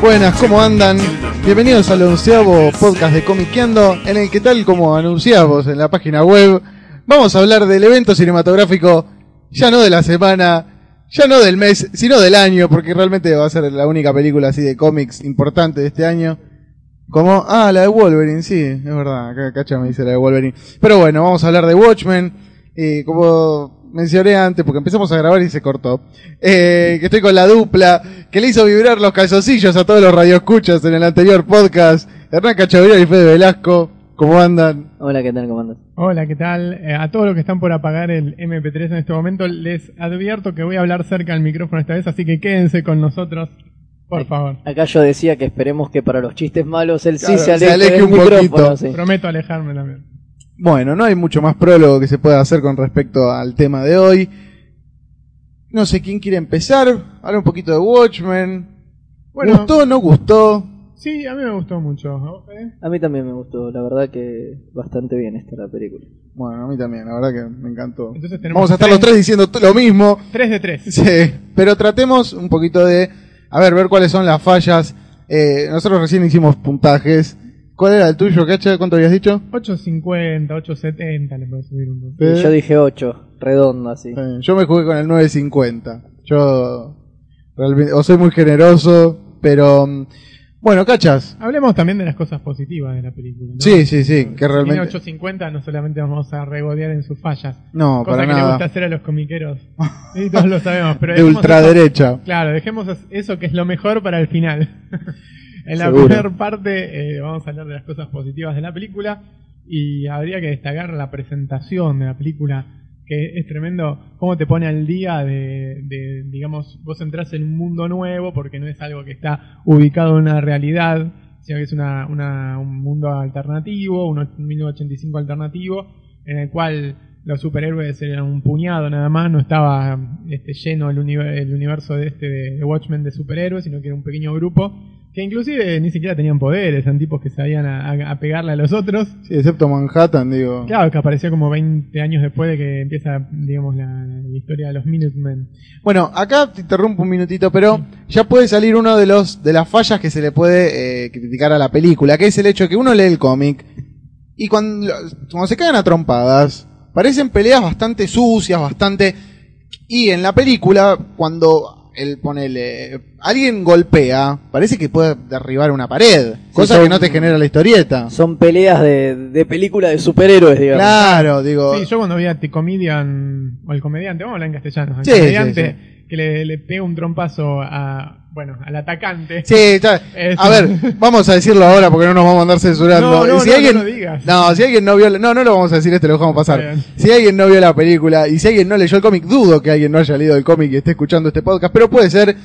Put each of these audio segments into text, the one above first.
Buenas, ¿cómo andan? Bienvenidos al onceavo podcast de Comiqueando, en el que tal como anunciamos en la página web, vamos a hablar del evento cinematográfico, ya no de la semana, ya no del mes, sino del año, porque realmente va a ser la única película así de cómics importante de este año. Como, ah, la de Wolverine, sí, es verdad, Cacha me dice la de Wolverine. Pero bueno, vamos a hablar de Watchmen, y como mencioné antes, porque empezamos a grabar y se cortó, eh, que estoy con la dupla, que le hizo vibrar los calzoncillos a todos los radioescuchas en el anterior podcast, Hernán Cachavirón y Fede Velasco, ¿cómo andan? Hola, ¿qué tal? ¿Cómo andas? Hola, ¿qué tal? Eh, a todos los que están por apagar el MP3 en este momento, les advierto que voy a hablar cerca del micrófono esta vez, así que quédense con nosotros, por favor. Acá yo decía que esperemos que para los chistes malos él Claro, sí se se aleje, aleje del un poquito. sí. Prometo alejarme también. Bueno, no hay mucho más prólogo que se pueda hacer con respecto al tema de hoy. No sé quién quiere empezar. Habla un poquito de Watchmen. Bueno, ¿Gustó no gustó? sí, a mí me gustó mucho. ¿A mí también me gustó, la verdad que bastante bien está la película. Bueno, a mí también, la verdad que me encantó. Entonces tenemos Vamos a estar los tres diciendo lo mismo. 3 de 3. Sí, pero tratemos un poquito de, a ver, ver cuáles son las fallas. Eh, nosotros recién hicimos puntajes. ¿Cuál era el tuyo, Cacha? ¿Cuánto habías dicho? 850, 870 le puedo subir un poco. Yo dije 8, redondo así. Eh, yo me jugué con el 950. Yo realmente, o soy muy generoso, pero mm, bueno, cachas. Hablemos también de las cosas positivas de la película. ¿no? Sí, sí, sí, que realmente- Tiene 850, no solamente vamos a regodear en sus fallas. No, cosa para que le gusta nada. hacer a los comiqueros. Y todos lo sabemos. Pero De ultraderecha. eso- Claro, dejemos eso que es lo mejor para el final. en la primera parte eh, vamos a hablar de las cosas positivas de la película y habría que destacar la presentación de la película que es tremendo cómo te pone al día de, de, digamos, vos entras en un mundo nuevo porque no es algo que está ubicado en una realidad, sino que es una, una- un mundo alternativo, un 1985 alternativo, en el cual los superhéroes eran un puñado nada más, no estaba este, lleno el, univer- el universo de este de Watchmen de superhéroes, sino que era un pequeño grupo que inclusive ni siquiera tenían poderes, eran tipos que sabían a, a- a pegarle a los otros. Sí, excepto Manhattan, digo. Claro, que apareció como 20 años después de que empieza, digamos, la, la historia de los Minutemen. Bueno, acá te interrumpo un minutito, pero ya puede salir uno de los de las fallas que se le puede eh, criticar a la película, que es el hecho de que uno lee el cómic y cuando, cuando se caen a trompadas, parecen peleas bastante sucias, bastante y en la película cuando el ponele alguien golpea, parece que puede derribar una pared, cosa son- que no te genera la historieta. Son peleas de, de película de superhéroes, digamos. Claro, digo, Sí, yo cuando vi a The Comedian, o el comediante, vamos a hablar en castellano, el Sí, comediante sí, que le, le pega un trompazo a, bueno, al atacante. Sí, Es- a ver, vamos a decirlo ahora porque no nos vamos a andar censurando. No, no, si no, alguien, no lo digas. no, si alguien no vio, no, no lo vamos a decir, este lo dejamos pasar. Si alguien no vio la película y si alguien no leyó el cómic, dudo que alguien no haya leído el cómic y esté escuchando este podcast, pero puede ser,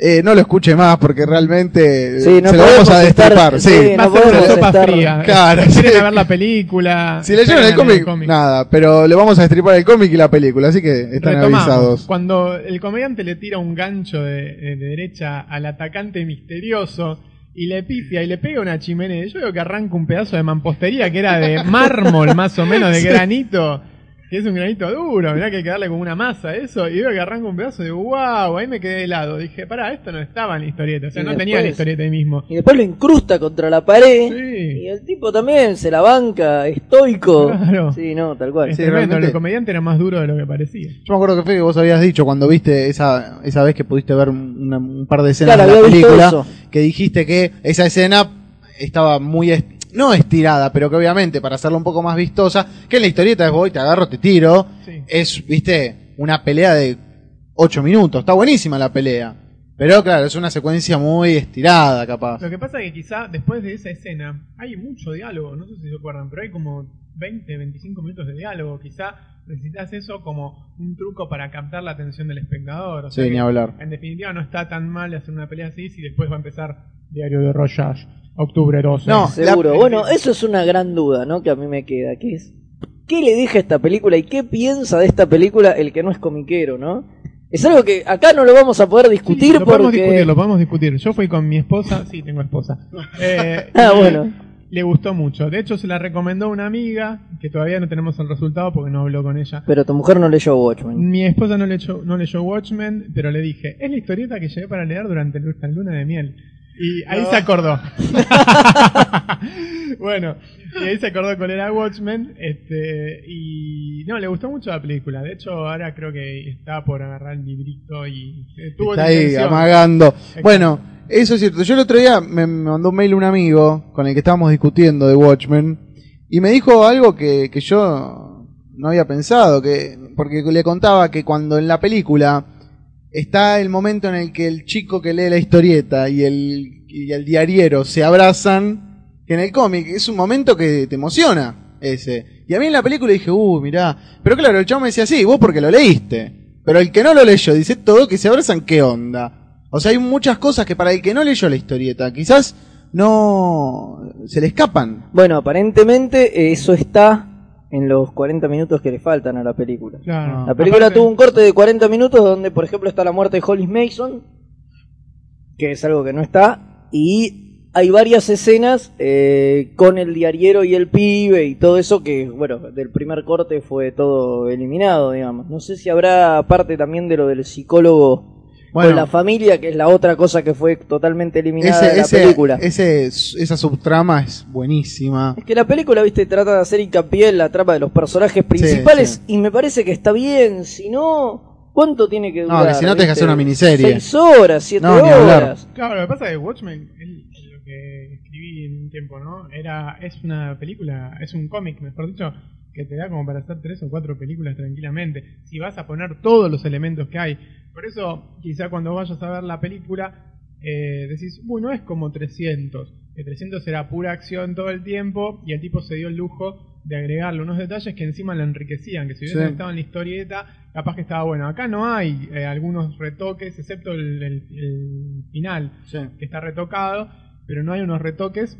eh, no lo escuche más porque realmente eh, Sí, no se lo vamos a estar- destripar. sí. sí, Va a no ser una podemos sopa estar- fría. Claro, Si quieren sí. ver la película. Si leyeron el cómic, nada, pero le vamos a destripar el cómic y la película, así que están Retomamos. avisados. Cuando el comediante le tira un gancho de, de derecha al atacante misterioso y le pifia y le pega una chimenea, yo veo que arranca un pedazo de mampostería que era de mármol más o menos, de granito, que es un granito duro, mirá que hay que darle como una masa a eso, y veo que arranca un pedazo de wow, ahí me quedé helado. Dije, pará, esto no estaba en la historieta, o sea, Y no tenía la historieta ahí mismo. Y después lo incrusta contra la pared. Sí. Y el tipo también se la banca, estoico. Claro. Sí, no, tal cual. Es Sí, tremendo, realmente- el comediante era más duro de lo que parecía. Yo me acuerdo que fue que vos habías dicho cuando viste esa, esa vez que pudiste ver una- un par de escenas Claro, de la película, que dijiste que esa escena estaba muy, est- no estirada, pero que obviamente para hacerla un poco más vistosa, que en la historieta es voy, te agarro, te tiro, Sí. es, viste, una pelea de 8 minutos, está buenísima la pelea. Pero claro, es una secuencia muy estirada, capaz. Lo que pasa es que quizá después de esa escena hay mucho diálogo, no sé si se acuerdan, pero hay como 20, 25 minutos de diálogo. Quizá necesitas eso como un truco para captar la atención del espectador. O sea Sí, ni hablar. En definitiva, no está tan mal hacer una pelea así si después va a empezar Diario de Royage, octubre 12. No, Seguro. La- Bueno, eso es una gran duda, ¿no? Que a mí me queda, que es ¿qué le deja esta película y qué piensa de esta película el que no es comiquero, ¿no? Es algo que acá no lo vamos a poder Sí, discutir lo podemos discutir, porque lo podemos discutir. Yo fui con mi esposa, sí, tengo esposa. Eh, Ah, bueno. Le gustó mucho. De hecho, se la recomendó una amiga, que todavía no tenemos el resultado porque no habló con ella. Pero tu mujer no leyó Watchmen. Mi esposa no leyó, no leyó Watchmen, pero le dije, es la historieta que llevé para leer durante nuestra luna de miel. Y ahí se acordó. bueno, y ahí se acordó cuál era Watchmen. Este, y no, le gustó mucho la película. De hecho, ahora creo que está por agarrar el librito y eh, tuvo Está ahí intención. amagando. Bueno, eso es cierto. Yo el otro día me me mandó un mail un amigo con el que estábamos discutiendo de Watchmen y me dijo algo que, que yo no había pensado, que porque le contaba que cuando en la película está el momento en el que el chico que lee la historieta y el, y el diariero se abrazan, en el cómic es un momento que te emociona ese. Y a mí en la película dije, uh, mirá. Pero claro, el chavo me decía, sí, vos porque lo leíste. Pero el que no lo leyó dice todo que se abrazan, ¿qué onda? O sea, hay muchas cosas que para el que no leyó la historieta, quizás no se le escapan. Bueno, aparentemente eh, eso está en los 40 minutos que le faltan a la película. Claro. La película Aparte- tuvo un corte de 40 minutos donde, por ejemplo, está la muerte de Hollis Mason, que es algo que no está, y hay varias escenas eh, con el diariero y el pibe y todo eso que, bueno, del primer corte fue todo eliminado, digamos. No sé si habrá parte también de lo del psicólogo Bueno. con la familia, que es la otra cosa que fue totalmente eliminada Ese, de la ese- película. ese- esa subtrama es buenísima. Es que la película, viste, trata de hacer hincapié en la trama de los personajes principales sí. y me parece que está bien. Si no, ¿cuánto tiene que No, durar? que si no tenés que hacer una miniserie. Seis horas, siete No, horas. Claro, lo que pasa es que Watchmen, es lo que escribí en un tiempo, ¿no? Era, es una película, es un cómic, mejor dicho, que te da como para hacer tres o cuatro películas tranquilamente. Si vas a poner todos los elementos que hay. Por eso, quizá cuando vayas a ver la película, eh, decís, uy, no es como 300. Que 300 era pura acción todo el tiempo y el tipo se dio el lujo de agregarle unos detalles que encima lo enriquecían. Que si hubiesen Sí. estado en la historieta, capaz que estaba bueno. Acá no hay eh, algunos retoques, excepto el, el- el final que está retocado, pero no hay unos retoques,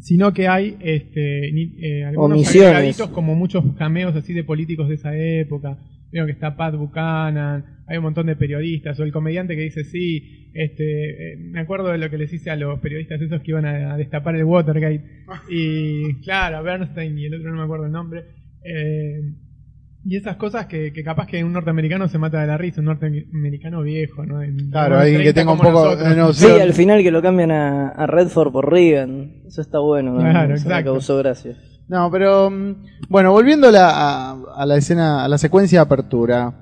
sino que hay este, ni- eh, algunos Omisiones. agregaditos como muchos cameos así de políticos de esa época. Veo que está Pat Buchanan, hay un montón de periodistas, o el comediante que dice sí, este, eh, me acuerdo de lo que les hice a los periodistas esos que iban a, a destapar el Watergate, y claro, Bernstein y el otro no me acuerdo el nombre, eh, y esas cosas que, que capaz que un norteamericano se mata de la risa, un norteamericano viejo, ¿no? En- Claro, en alguien que 30 tenga un poco Sí, al final que lo cambian a, a Redford por Reagan. Eso está bueno. ¿no? Claro, Eso me exacto. causó gracia. No, pero mm, bueno, volviendo a la, a, a la escena, a la secuencia de apertura,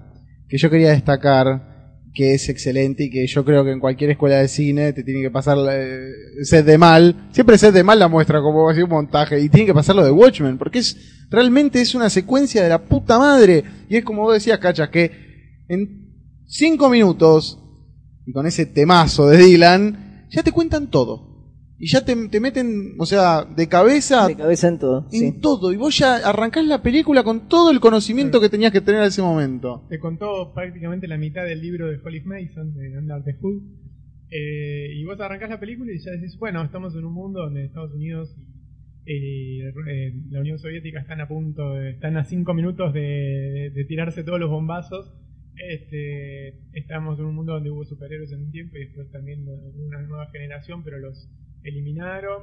que yo quería destacar que es excelente y que yo creo que en cualquier escuela de cine te tiene que pasar eh, Sed de Mal. Siempre Sed de Mal la muestra como así un montaje y tiene que pasar lo de Watchmen, porque es realmente es una secuencia de la puta madre. Y es como vos decías, Cachas, que en cinco minutos, y con ese temazo de Dylan, ya te cuentan todo. Y ya te, te meten, o sea, de cabeza De cabeza en todo. en Sí. todo. Y vos ya arrancás la película con todo el conocimiento que tenías que tener en ese momento. te contó prácticamente la mitad del libro de Hollis Mason, de Under the Hood. Eh, y vos arrancás la película y ya decís, bueno, estamos en un mundo donde Estados Unidos y eh, la Unión Soviética están a punto, de- están a cinco minutos de, de tirarse todos los bombazos. Este, estamos en un mundo donde hubo superhéroes en un tiempo y después también una nueva generación, pero los eliminaron.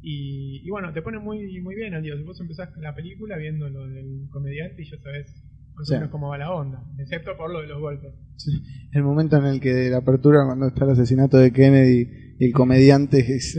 Y, y bueno, te pone muy, muy bien al día. Vos empezás la película viendo lo del comediante y ya sabes más Sí. o menos cómo va la onda, excepto por lo de los golpes. El momento en el que de la apertura, cuando está el asesinato de Kennedy, y el comediante es,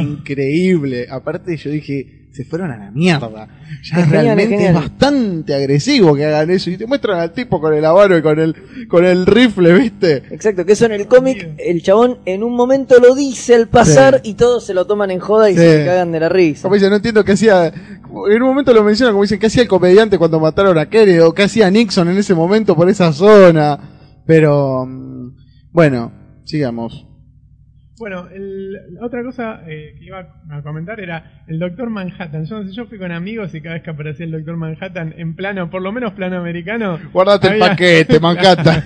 increíble. Aparte, yo dije, se fueron a la mierda. Ya Es realmente es es, genial. bastante agresivo que hagan eso. Y te muestran al tipo con el avaro y con el, con el rifle, ¿viste? Exacto, que eso en el cómic, el chabón en un momento lo dice al pasar y todos se lo toman en joda y Sí. se cagan de la risa. Como dice, no entiendo qué hacía. En un momento lo mencionan como dicen, ¿qué hacía el comediante cuando mataron a Kennedy? O qué hacía Nixon en ese momento por esa zona. Pero, mm, bueno, sigamos. Bueno, el- la otra cosa eh, que iba a comentar era el Doctor Manhattan. Yo, no sé, yo fui con amigos y cada vez que aparecía el Doctor Manhattan en plano, por lo menos plano americano. Guardate el paquete, Manhattan.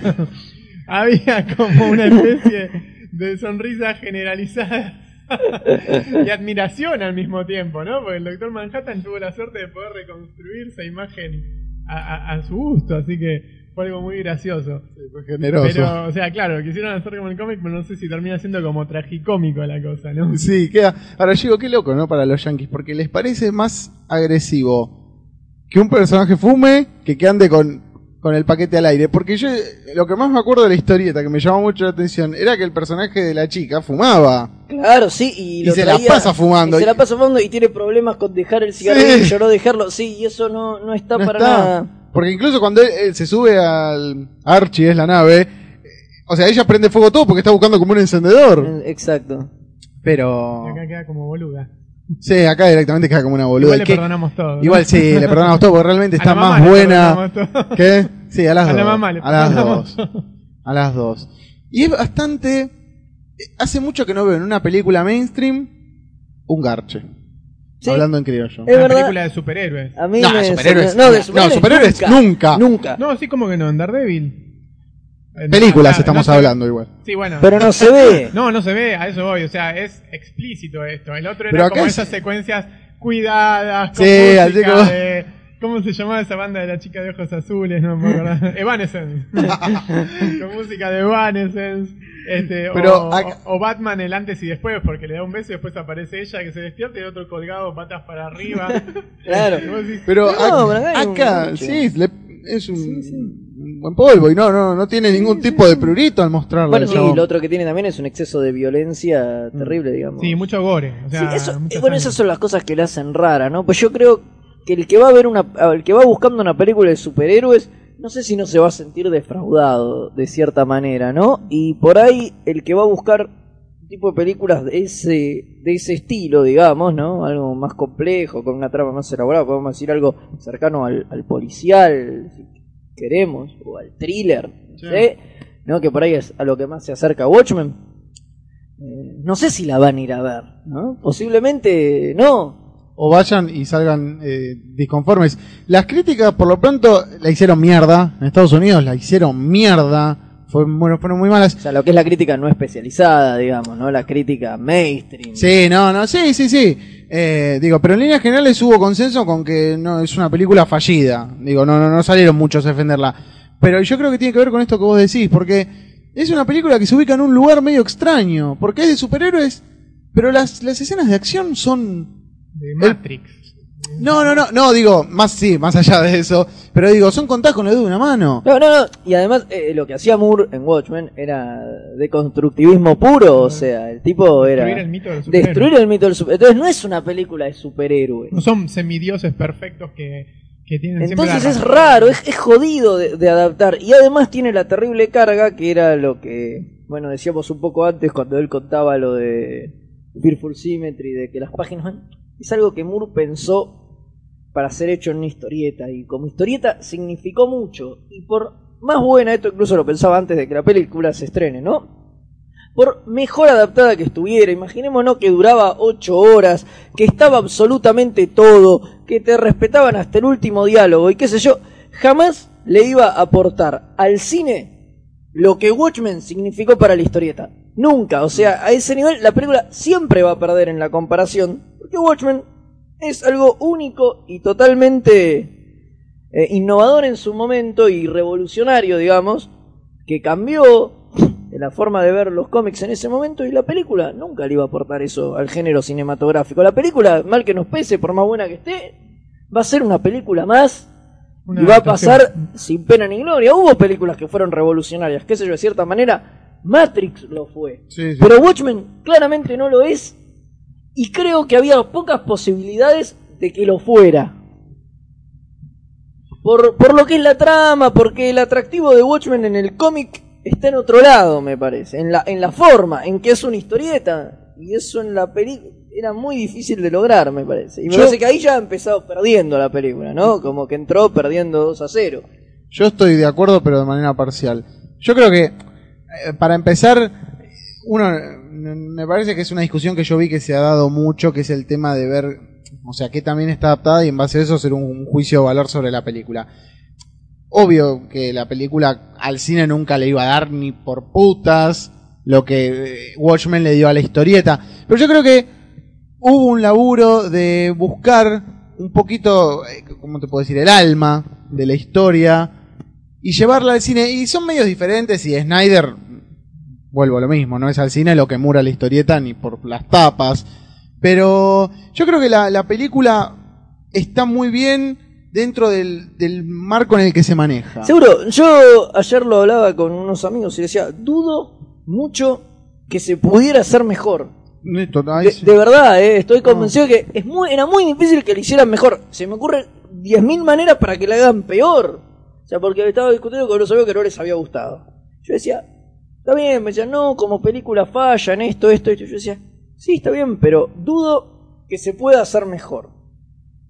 había como una especie de sonrisa generalizada y admiración al mismo tiempo, ¿no? Porque el Doctor Manhattan tuvo la suerte de poder reconstruir esa imagen a, a- a su gusto, así que fue algo muy gracioso. Fue generoso. Pero, o sea, claro, quisieron hacer como el cómic, pero no sé si termina siendo como tragicómico la cosa, ¿no? Sí, queda. Ahora digo, qué loco, ¿no? Para los yankees, porque les parece más agresivo que un personaje fume que que ande con, con el paquete al aire. Porque yo, lo que más me acuerdo de la historieta que me llamó mucho la atención era que el personaje de la chica fumaba. Claro, sí, y, Y lo se la pasa fumando. y se la pasa fumando y tiene problemas con dejar el cigarrillo, Sí. no dejarlo. Sí, y eso no, no está No para está. nada. Porque incluso cuando él, él se sube al Archie, es la nave, o sea, ella prende fuego todo porque está buscando como un encendedor. Eh, Exacto. Pero. Y acá queda como boluda. Sí, acá directamente queda como una boluda. Igual le perdonamos todo. ¿no? Igual sí, le perdonamos todo porque realmente A está la mamá más le buena. ¿Qué? Sí, a las A dos. la mamá le a las dos. A las dos. Y es bastante. eh, Hace mucho que no veo en una película mainstream un garche. Sí. Hablando en criollo. Es Una verdad. película de superhéroes. A mí No, me superhéroes- no, de no, superhéroes, nunca. Nunca. No, sí, como que no, en Daredevil. Eh, Películas estamos no se- hablando igual. Sí, bueno. Pero no se ve. No, no se ve, a eso voy, o sea, es explícito esto. El otro Pero era acá como es- esas secuencias cuidadas, con Sí, música así como- de... ¿Cómo se llamaba esa banda de la chica de ojos azules? No me acuerdo. Evanescence. con música de Evanescence. Este, Pero o, acá- o Batman el antes y después, porque le da un beso y después aparece ella que se despierta y el otro colgado, patas para arriba. Claro. Decís, Pero No, acá sí, le- es un, buen polvo y no, no, no tiene ningún tipo de prurito al mostrarlo. Bueno, el sí, chabón. lo otro que tiene también es un exceso de violencia terrible, digamos. Sí, mucho gore. O Sí, sea, eso- mucha bueno, sangre. esas son las cosas que le hacen rara, ¿no? Pues yo creo que el que va a ver una, el que va buscando una película de superhéroes, no sé si no se va a sentir defraudado de cierta manera, ¿no? Y por ahí el que va a buscar un tipo de películas de ese, de ese estilo, digamos, ¿no? Algo más complejo, con una trama más elaborada, podemos decir algo cercano al, al policial, si queremos, o al thriller, Sí. ¿sí? ¿no? Que por ahí es a lo que más se acerca Watchmen. Eh, no sé si la van a ir a ver, ¿no? Posiblemente no. O vayan y salgan eh, disconformes. Las críticas, por lo pronto, la hicieron mierda. En Estados Unidos la hicieron mierda. Fue, bueno, fueron muy malas. O sea, lo que es la crítica no especializada, digamos, ¿no? La crítica mainstream. Sí, no, no, sí, sí, sí. Eh, digo, pero en líneas generales hubo consenso con que no es una película fallida. Digo, no, no, no salieron muchos a defenderla. Pero yo creo que tiene que ver con esto que vos decís, porque es una película que se ubica en un lugar medio extraño, porque es de superhéroes, pero las, las escenas de acción son De Matrix. No, no, no, no, digo, más sí, más allá de eso, pero digo, son contadas con el dedo de una mano. No, no, no. Y además, eh, lo que hacía Moore en Watchmen era de constructivismo puro. O sea, el tipo era. Destruir el mito del superhéroe. Destruir el mito del super. Entonces, no es una película de superhéroes. No son semidioses perfectos que, que tienen siempre Entonces la es raro, es, es jodido de, de adaptar. Y además tiene la terrible carga que era lo que, bueno, decíamos un poco antes cuando él contaba lo de Fearful Symmetry, de que las páginas... Es algo que Moore pensó para ser hecho en una historieta. Y como historieta significó mucho. Y por más buena, esto incluso lo pensaba antes de que la película se estrene, ¿no? por mejor adaptada que estuviera, imaginémonos que duraba ocho horas, que estaba absolutamente todo, que te respetaban hasta el último diálogo y qué sé yo, jamás le iba a aportar al cine lo que Watchmen significó para la historieta. Nunca, o sea, a ese nivel la película siempre va a perder en la comparación, porque Watchmen es algo único y totalmente eh, innovador en su momento y revolucionario, digamos, que cambió la forma de ver los cómics en ese momento y la película nunca le iba a aportar eso al género cinematográfico. La película, mal que nos pese, por más buena que esté, va a ser una película más Una y va a pasar sin pena ni gloria. Hubo películas que fueron revolucionarias, qué sé yo, de cierta manera, Matrix lo fue. Sí, sí. Pero Watchmen claramente no lo es y creo que había pocas posibilidades de que lo fuera. Por, por lo que es la trama, porque el atractivo de Watchmen en el cómic está en otro lado, me parece. En la, en la forma, en que es una historieta. Y eso en la película era muy difícil de lograr, me parece. Y me Yo- parece que ahí ya ha empezado perdiendo la película, ¿no? Como que entró perdiendo 2 a 0. Yo estoy de acuerdo, pero de manera parcial. Yo creo que, eh, para empezar, uno, me parece que es una discusión que yo vi que se ha dado mucho, que es el tema de ver, o sea, que también está adaptada y en base a eso hacer un, juicio de valor sobre la película. Obvio que la película al cine nunca le iba a dar ni por putas lo que eh, Watchmen le dio a la historieta, pero yo creo que hubo un laburo de buscar un poquito, eh, ¿cómo te puedo decir?, el alma de la historia y llevarla al cine. Y son medios diferentes y Snyder, vuelvo a lo mismo, no es al cine lo que mura la historieta ni por las tapas. Pero yo creo que la, la película está muy bien dentro del, del marco en el que se maneja. Seguro, yo ayer lo hablaba con unos amigos y decía, dudo mucho que se pudiera hacer mejor. De, sí. de verdad, eh, estoy convencido que es muy, era muy difícil que lo hicieran mejor. Se me ocurren 10.000 maneras para que la hagan peor. O sea, porque estaba discutiendo con unos amigos que no les había gustado. Yo decía, está bien, me decían, no, como película falla en esto, esto, esto. Yo decía, sí, está bien, pero dudo que se pueda hacer mejor.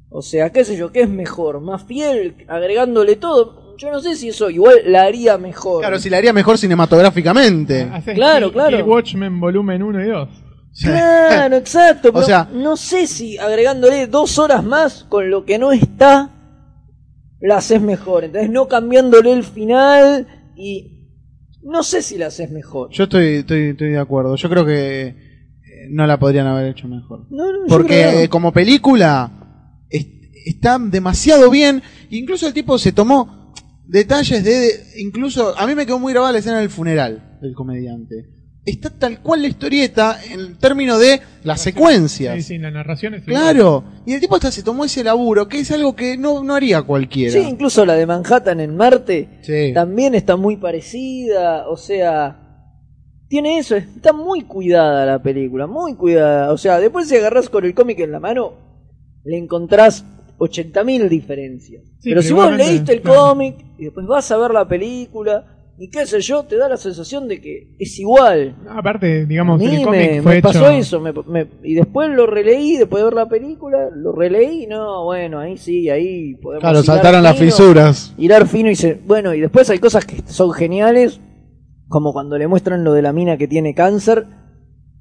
O sea, qué sé yo, ¿qué es mejor? ¿Más fiel? Agregándole todo. Yo no sé si eso igual la haría mejor. Claro, si la haría mejor cinematográficamente. Haces Claro, Kill- claro. Kill Watchmen volumen 1 y 2. Claro, exacto. O Pero sea- no sé si agregándole dos horas más con lo que no está, la haces mejor. Entonces, no cambiándole el final y no sé si la haces mejor. Yo estoy, estoy, estoy de acuerdo. Yo creo que eh, no la podrían haber hecho mejor. No, no, Porque creo eh, como película es- está demasiado bien. Incluso el tipo se tomó detalles de, de- Incluso a mí me quedó muy grabada la escena del funeral del comediante. Está tal cual la historieta en términos de las secuencias. Sí, sí, la narración es igual. Claro. Y el tipo hasta se tomó ese laburo, que es algo que no, no haría cualquiera. Sí, incluso la de Manhattan en Marte Sí. también está muy parecida. O sea, tiene eso. Está muy cuidada la película, muy cuidada. O sea, después si agarras con el cómic en la mano, le encontrás 80.000 diferencias. Sí, pero pero si vos leíste el claro. cómic y después vas a ver la película y qué sé yo, te da la sensación de que es igual. No, aparte, A digamos, mí el cómic me, fue me hecho. pasó eso, me- me- y después lo releí, después de ver la película, lo releí, y no, bueno, ahí sí, ahí podemos Claro, saltaron las fino, fisuras. Hilar fino y se... Bueno, y después hay cosas que son geniales, como cuando le muestran lo de la mina que tiene cáncer,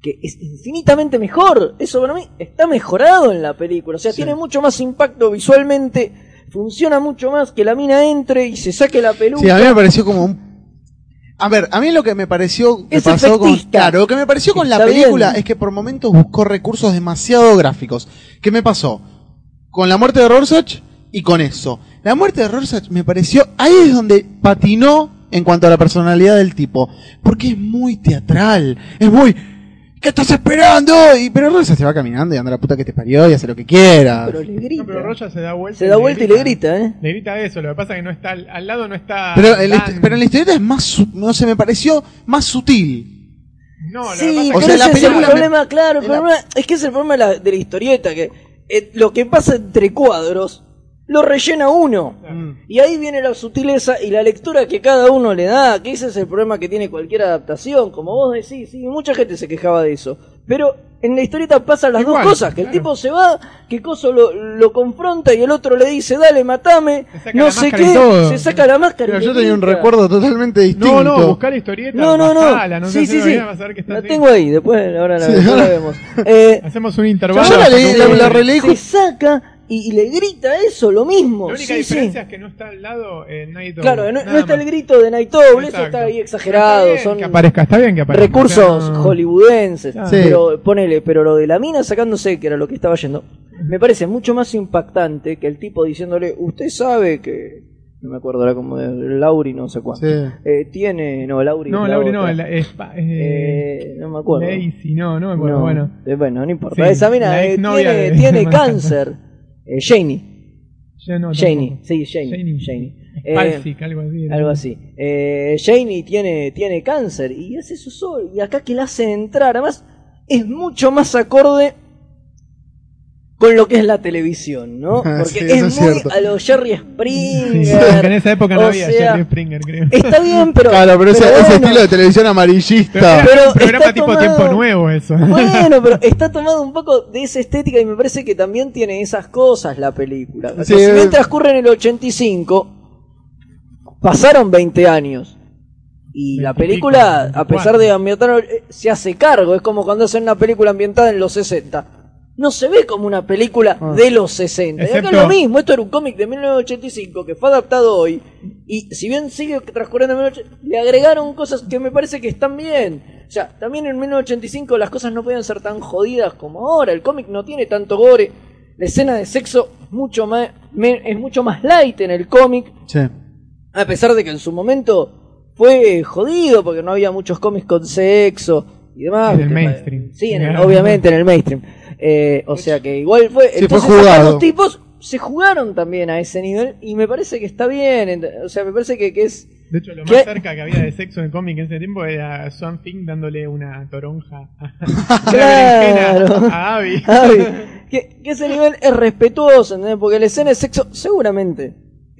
que es infinitamente mejor. Eso para mí está mejorado en la película, o sea, tiene mucho más impacto visualmente, funciona mucho más que la mina entre y se saque la peluca. Sí, a mí me pareció como un. A ver, a mí lo que me pareció. Me Es pasó con, claro, lo que me pareció con la película bien. es que por momentos buscó recursos demasiado gráficos. ¿Qué me pasó? Con la muerte de Rorschach y con eso. La muerte de Rorschach me pareció. Ahí es donde patinó en cuanto a la personalidad del tipo. Porque es muy teatral. Es muy. ¿Qué estás esperando? Y, pero Rorschach se va caminando y anda a la puta que te parió y hace lo que quiera. Pero le grita. No, pero Roya se da vuelta. se da vuelta y le grita, ¿eh? Le grita eso, lo que pasa es que no está. Al, lado no está. Pero, el pero en la historieta es más. su- No sé, me pareció más sutil. No, lo que Sí, pasa O es sea, que. la pero ese es el problema, claro, el la- problema es que es el problema de la, de la historieta, que eh, lo que pasa entre cuadros lo rellena uno. Y ahí viene la sutileza y la lectura que cada uno le da, que ese es el problema que tiene cualquier adaptación, como vos decís, sí, mucha gente se quejaba de eso. Pero en la historieta pasan las Igual, dos cosas, que el tipo se va, que Coso lo, lo confronta y el otro le dice, dale, matame, no sé qué, se saca la máscara. y Pero yo tenía un recuerdo totalmente No, distinto. no, buscar historieta. No, no, no. bajala, no sí, sé, sí, sí. La tengo ahí, después ahora la, Sí. la vemos. Eh, Hacemos un intervalo. Yo la leí, la- se- la releí se saca y, y le grita eso, lo mismo. La única sí, sí. diferencia es que no está al lado eh, Night Owl, Claro, no, está el grito de Night Owl, eso está ahí Pero exagerado, está bien son que aparezca, está bien que aparezca. recursos no- hollywoodenses. Ah. Sí. Pero ponele, pero lo de la mina sacándose, que era lo que estaba yendo, me parece mucho más impactante que el tipo diciéndole, usted sabe que, no me acuerdo ahora como de Lauri, no sé cuánto, Sí. eh, tiene, no, Lauri. No, la Lauri no, la- es, pa- eh, Eh, no me acuerdo. Lazy, no, no me acuerdo. No, Bueno, eh, bueno, no importa. Sí, Esa mina eh, tiene, de- tiene de Manhattan. cáncer. Eh, Janie. ya no. Janie, sí, Janie. Janie. Janie. Eh, Palsic, algo así. era. algo así. Eh, Janie tiene, tiene cáncer y hace eso solo. Y acá que la hacen entrar, además, es mucho más acorde con lo que es la televisión, ¿no? Porque Sí, es muy cierto. a lo Jerry Sí, Springer. en esa época no o había sea, Jerry Springer, creo. Está bien, pero. Claro, pero, ese, ese bueno, estilo de televisión amarillista. Pero, era pero un programa tipo tomado- tiempo nuevo eso. Bueno, pero está tomado un poco de esa estética y me parece que también tiene esas cosas la película. Sí, si bien eh. transcurre en el 85, pasaron 20 años. Y la película, a pesar de ambientar, eh, se hace cargo. Es como cuando hacen una película ambientada en los 60. No se ve como una película Ah. de los 60. Y acá es Excepto- lo mismo. Esto era un cómic de 1985 que fue adaptado hoy. Y si bien sigue transcurriendo en 1985, le agregaron cosas que me parece que están bien. O sea, también en 1985 las cosas no podían ser tan jodidas como ahora. El cómic no tiene tanto gore. La escena de sexo es mucho más, es mucho más light en el cómic. Sí. A pesar de que en su momento fue jodido porque no había muchos cómics con sexo y demás. En el mainstream. Sí, en el- Claro. obviamente en el mainstream. Eh, o sea que igual fue. fue entonces acá jugado. los tipos se jugaron también a ese nivel y me parece que está bien. O sea, me parece que, que es. De hecho, lo ¿Qué? más cerca que había de sexo en el cómic en ese tiempo era Swamp Thing dándole una toronja a, Claro. a Abby. Que, que ese nivel es respetuoso, ¿entendés? Porque la escena de sexo seguramente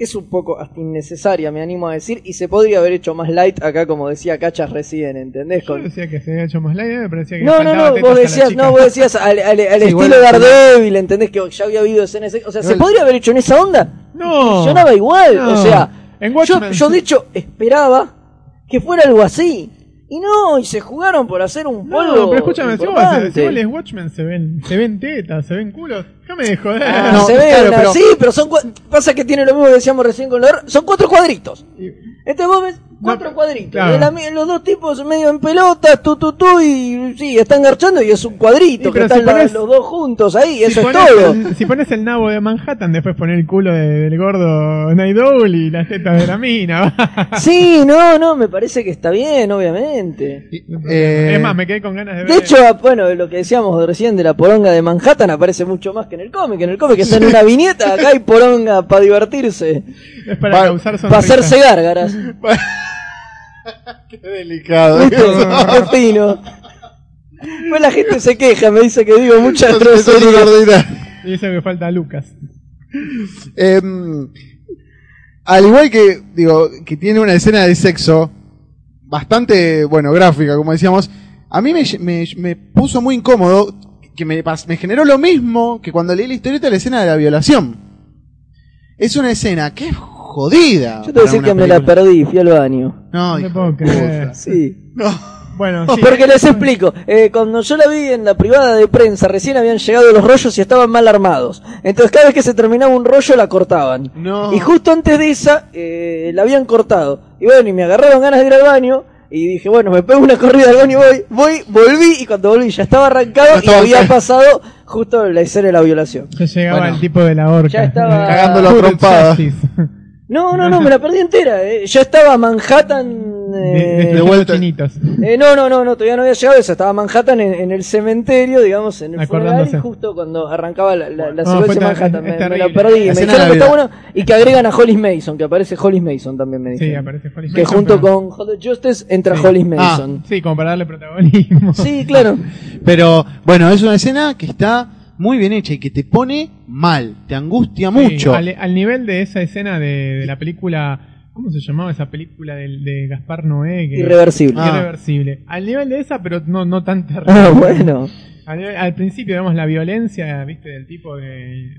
es un poco hasta innecesaria, me animo a decir, y se podría haber hecho más light acá, como decía Cachas recién, ¿entendés? Yo decía que se había hecho más light, me parecía que No, no, no, vos decías, no, vos decías al, al- al Sí, estilo Daredevil, ¿entendés? Que ya había habido escenas. O sea, ¿se podría haber hecho en esa onda? No. Funcionaba igual, No. o sea, En yo, Watchmen yo de hecho esperaba que fuera algo así. Y no, y se jugaron por hacer un polvo No, pero escúchame, si vos, si vos lees Watchmen se ven, se ven tetas, se ven culos. Déjame de joder. Ah, No, se ve claro, una- pero- sí, pero son pasa que tiene lo mismo que decíamos recién con la son cuatro cuadritos. Entonces vos ves cuatro No, cuadritos. claro. La los dos tipos medio en pelota, tú, tú, tú, y sí, están garchando y es un cuadrito, Sí, que pero están si la- pones- los dos juntos ahí, Si eso es todo. el- si pones el nabo de Manhattan, después poner el culo de- del gordo Night Owl y las tetas de la mina. Sí, no, no, me parece que está bien, obviamente. Eh, es más, me quedé con ganas de ver. De hecho, bueno, lo que decíamos recién de la poronga de Manhattan aparece mucho más que en el cómic. En el cómic está en una viñeta, acá hay poronga para divertirse, es para Va- causar para hacerse gárgaras. Qué delicado. ¿Viste? Qué fino. Pues la gente se queja, me dice que digo muchas groserías. eso que falta Lucas. Em, al igual que, digo, que tiene una escena de sexo bastante, bueno, gráfica, como decíamos, a mí me, me- me puso muy incómodo, que me, pas- me generó lo mismo que cuando leí la historieta de la escena de la violación. Es una escena que es jodida. Yo te voy a decir que me la perdí, fui al baño. No, No hijo puedo creer. Sí. No. Bueno, sí. Porque les explico, eh, cuando yo la vi en la privada de prensa, recién habían llegado los rollos y estaban mal armados. Entonces cada vez que se terminaba un rollo la cortaban. No. Y justo antes de esa, eh, la habían cortado. Y bueno, y me agarraron ganas de ir al baño. Y dije, bueno, me pego una corrida al baño y voy, voy, volví. Y cuando volví ya estaba arrancado y había pasado justo la escena de la violación. Ya llegaba Bueno. el tipo de la horca. Ya estaba- Cagándolo a Puro trompadas. chasis. No, no, no, me la perdí entera. eh. Ya estaba Manhattan. De, de vuelta. Eh, no, no, no, no, todavía no había llegado eso. Estaba Manhattan en, en el cementerio, digamos, en el funeral y justo cuando arrancaba la, la, la No, secuencia fue de Manhattan. es Me, me la perdí. Me La dijeron que está bueno y que agregan a Hollis Mason, que aparece Hollis Mason también me Sí, dijeron. aparece Hollis que Mason, junto pero- con Hollis Justice entra Sí. Hollis Ah. Mason. Sí, como para darle protagonismo. Sí, claro. Pero, bueno, es una escena que está muy bien hecha y que te pone mal, te angustia Sí, mucho. al, al nivel de esa escena de, de la película, ¿cómo se llamaba esa película del- de, Gaspar Noé? Que- Irreversible. Ah. Irreversible. Al nivel de esa, pero no, no tan terrible. Ah, bueno. Al, principio, vemos la violencia, viste, del tipo de,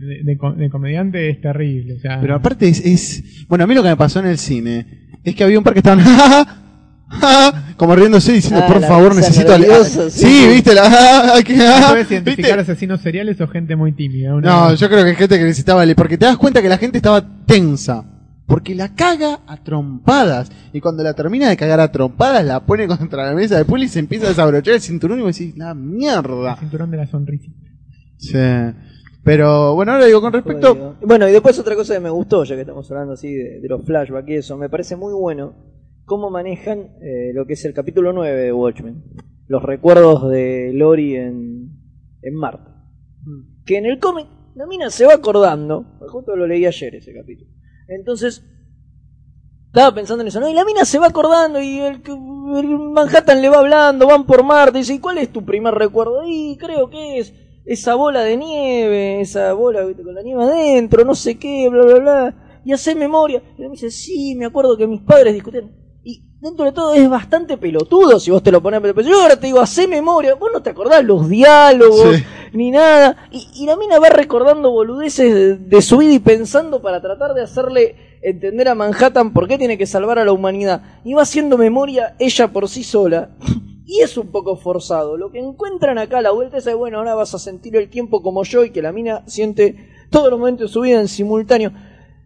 de, de co- de comediante es terrible. O sea, Pero aparte es, es- Bueno, a mí lo que me pasó en el cine es que había un par que estaban. como riéndose diciendo, Ah, por favor, necesito. nerviosa, sí, sí. viste, la. que- ¿no puedes identificar ¿viste? asesinos seriales o gente muy tímida? Una- No, yo creo que hay gente que necesitaba. Porque te das cuenta que la gente estaba tensa. Porque la caga a trompadas. Y cuando la termina de cagar a trompadas, la pone contra la mesa de pool y se empieza a desabrochar el cinturón y vos decís, la El mierda. cinturón de la sonrisita. Sí. Pero bueno, ahora digo, con respecto. Bueno, y después otra cosa que me gustó, ya que estamos hablando así de, de los flashbacks y eso, me parece muy bueno cómo manejan eh, lo que es el capítulo 9 de Watchmen. Los recuerdos de Lori en, en Marte. Que en el cómic la mina se va acordando, justo lo leí ayer ese capítulo. Entonces, estaba pensando en eso, ¿no? Y la mina se va acordando y el, el Manhattan le va hablando, van por Marte, y dice, ¿y cuál es tu primer recuerdo? Y creo que es esa bola de nieve, esa bola con la nieve adentro, no sé qué, bla, bla, bla. Y hace memoria. Y me dice, sí, me acuerdo que mis padres discutían. Y dentro de todo es bastante pelotudo si vos te lo pones. Pero yo ahora te digo, hace memoria. Vos no te acordás los diálogos, Sí. ni nada. Y, y la mina va recordando boludeces de, de su vida y pensando para tratar de hacerle entender a Manhattan por qué tiene que salvar a la humanidad. Y va haciendo memoria ella por sí sola. Y es un poco forzado. Lo que encuentran acá a la vuelta es bueno, ahora vas a sentir el tiempo como yo y que la mina siente todos los momentos de su vida en simultáneo.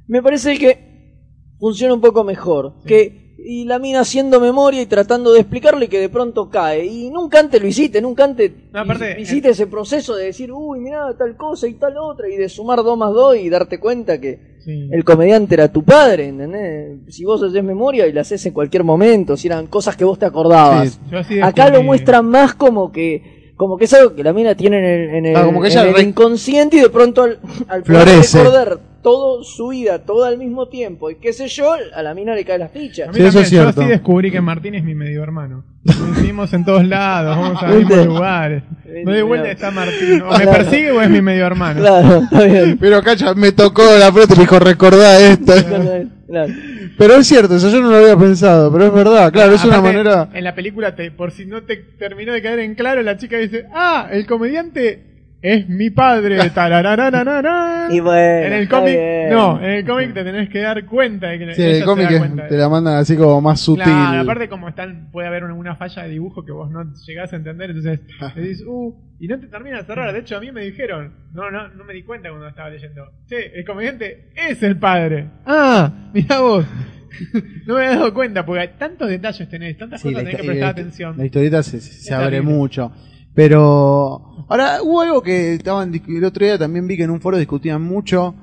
Me parece que funciona un poco mejor. Que y la mina haciendo memoria y tratando de explicarle que de pronto cae. Y nunca antes lo hiciste, nunca antes No, aparte, hiciste ese proceso de decir, uy, mirá, tal cosa y tal otra, y de sumar dos más dos y darte cuenta que Sí. el comediante era tu padre, ¿entendés? Si vos haces memoria y la haces en cualquier momento, si eran cosas que vos te acordabas. Sí. Acá lo muestran más como que como que es algo que la mina tiene en el, en el- Ah, como que en ella el re- inconsciente y de pronto al, al poder Florece. recordar todo su vida, todo al mismo tiempo y qué sé yo, a la mina le cae la ficha. A mí Sí, eso es yo cierto. así descubrí que Martín es mi medio hermano. Coincidimos en todos lados, vamos a mismos lugares. Me doy vuelta está Martín. O me Claro. persigue o es mi medio hermano. Claro, está bien. Pero Cacha me tocó la frente y me dijo, recordá esto. Claro. Pero es cierto, eso yo no lo había pensado, pero es verdad, claro, es una manera... En la película, te, por si no te terminó de caer en claro, la chica dice: Ah, el comediante es mi padre. tarararararara". Y bueno, en el cómic, no, en el cómic te tenés que dar cuenta de que Sí, el cómic es- cuenta de- te la mandan así como más sutil. Claro, aparte como están, puede haber una, una falla de dibujo que vos no llegás a entender, entonces le dices, uh, y no te termina de cerrar. De hecho, a mí me dijeron, no, no, no me di cuenta cuando estaba leyendo. Che, el comediante es el padre. Ah, mirá vos. no me había dado cuenta, porque hay tantos detalles tenés, tantas Sí, cosas tenés que histo- prestar la- atención. la historieta se, abre terrible. mucho. Pero ahora hubo algo que estaban el otro día también vi que en un foro discutían mucho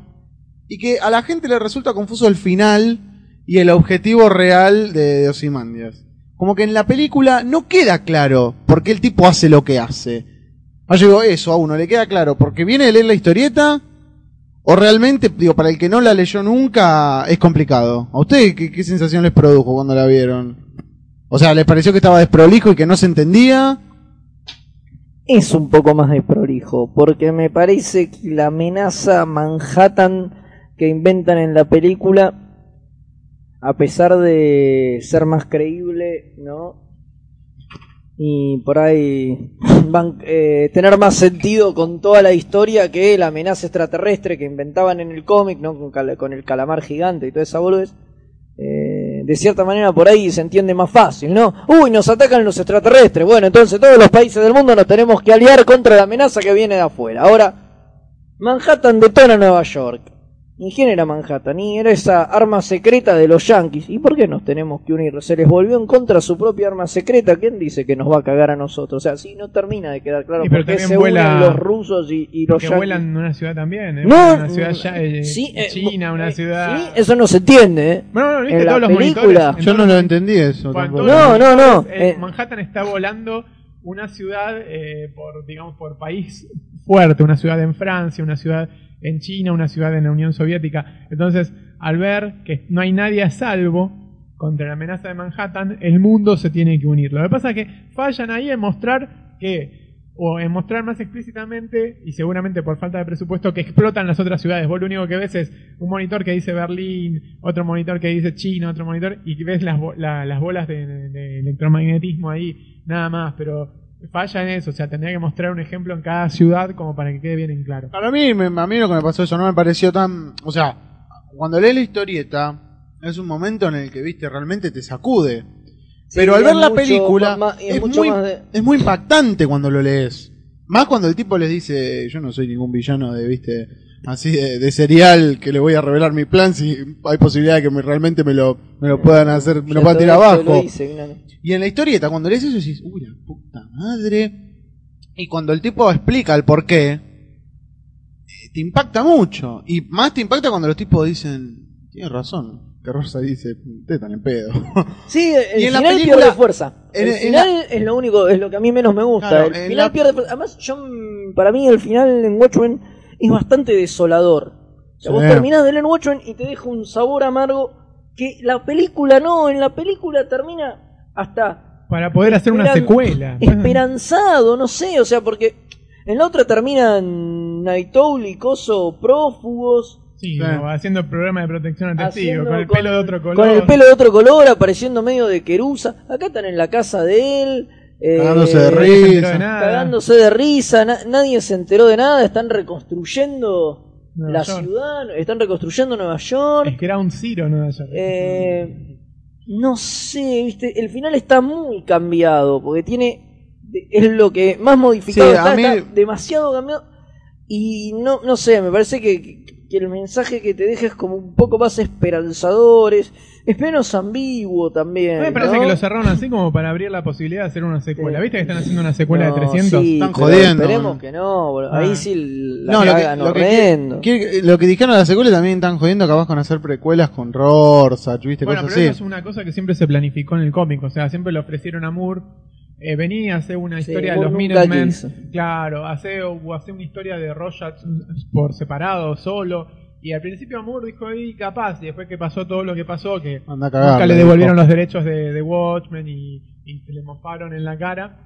y que a la gente le resulta confuso el final y el objetivo real de, Ozymandias. Como que en la película no queda claro por qué el tipo hace lo que hace. Ah, yo eso a uno le queda claro porque viene de leer la historieta o realmente, digo, para el que no la leyó nunca es complicado. ¿A ustedes qué, qué sensación les produjo cuando la vieron? O sea, ¿les pareció que estaba desprolijo y que no se entendía? Es un poco más desprolijo, porque me parece que la amenaza Manhattan que inventan en la película, a pesar de ser más creíble, ¿no? Y por ahí van, eh, tener más sentido con toda la historia que la amenaza extraterrestre que inventaban en el cómic, ¿no? Con, el calamar gigante y toda esa boludez. De cierta manera por ahí se entiende más fácil, ¿no? Uy, nos atacan los extraterrestres. Bueno, entonces todos los países del mundo nos tenemos que aliar contra la amenaza que viene de afuera. Ahora, Manhattan detona Nueva York. ¿Y quién era Manhattan? Y era esa arma secreta de los yankees. ¿Y por qué nos tenemos que unir? Se les volvió en contra su propia arma secreta. ¿Quién dice que nos va a cagar a nosotros? O sea, sí, no termina de quedar claro Y pero por qué también se vuela- unen los rusos y, y los Que yankees. vuelan en una ciudad también, ¿eh? No, una ciudad ya- eh, sí, eh, china, una eh, ciudad... sí, eso no se entiende, ¿eh? Bueno, no, ¿viste en la todos los película. Yo no lo entendí eso. Bueno, No, no, no. Manhattan está volando una ciudad eh, por, digamos, por país fuerte, una ciudad en Francia, una ciudad en China, una ciudad en la Unión Soviética. Entonces, al ver que no hay nadie a salvo contra la amenaza de Manhattan, el mundo se tiene que unir. Lo que pasa es que fallan ahí en mostrar que o en mostrar más explícitamente, y seguramente por falta de presupuesto, que explotan las otras ciudades. Vos lo único que ves es un monitor que dice Berlín, otro monitor que dice China, otro monitor, y ves las, la- las bolas de electromagnetismo ahí, nada más, pero falla en eso, o sea, tendría que mostrar un ejemplo en cada ciudad como para que quede bien en claro. Para mí, me- a mí lo que me pasó eso no me pareció tan... O sea, cuando lees la historieta, es un momento en el que, viste, realmente te sacude. Pero al ver la mucho película, más- es muy, de- es muy impactante cuando lo lees. Más cuando el tipo les dice, yo no soy ningún villano de, viste, así de, de serial que le voy a revelar mi plan si hay posibilidad de que me- realmente me lo, me lo puedan hacer, me lo puedan tirar abajo. hice. Y en la historieta, cuando lees eso, decís, uy, la puta madre. Y cuando el tipo explica el por qué, eh, te impacta mucho. Y más te impacta cuando los tipos dicen, tienes razón. Que Rosa dice, ustedes están en pedo. Sí, el Y en la final película- pierde fuerza. el final es lo único, es lo que a mí menos me gusta. Claro, el final la- pierde fuerza. Además, yo, para mí el final en Watchmen es bastante desolador. O sea, Sí. vos terminás de leer Watchmen y te deja un sabor amargo que la película no, en la película termina hasta Para poder hacer una secuela. esperanzado, no sé, o sea, porque en la otra terminan Night Owl y Coso prófugos. Sí, Sí. o haciendo programa de protección a testigos, haciendo con el pelo de otro color. Con el pelo de otro color, apareciendo medio de querusa. Acá están en la casa de él, eh, Cagándose de Nadie se enteró risa. de nada. cagándose de risa, na- nadie se enteró de nada, están reconstruyendo Nueva la York. ciudad, están reconstruyendo Nueva York. Es que era un Ciro, ¿no? Ayer. Eh, no sé, viste, el final está muy cambiado, porque tiene, es lo que más modificado Sí, está, mí- está demasiado cambiado. Y no, no sé, me parece que, que el mensaje que te deja es como un poco más esperanzador, es, es menos ambiguo también. A mí me parece ¿no? que lo cerraron así como para abrir la posibilidad de hacer una secuela. Sí. ¿Viste que están haciendo una secuela No, de 300? sí, Están jodiendo, Esperemos que no, boludo. Ah. ahí sí la No, lo que, lo, que horrendo. quiere- lo que dijeron a la secuela también están jodiendo capaz con hacer precuelas con Rorschach, viste, Bueno, cosas pero eso así. es una cosa que siempre se planificó en el cómic. O sea, siempre le ofrecieron a Moore. Eh, venía a hacer una Sí, historia de Moore los Minutemen. Claro, hace, o hace una historia de Rorschach por separado, solo. Y al principio Moore dijo, ahí capaz. Y después que pasó todo lo que pasó, que Anda nunca le devolvieron los derechos de, de Watchmen y, y se le mofaron en la cara.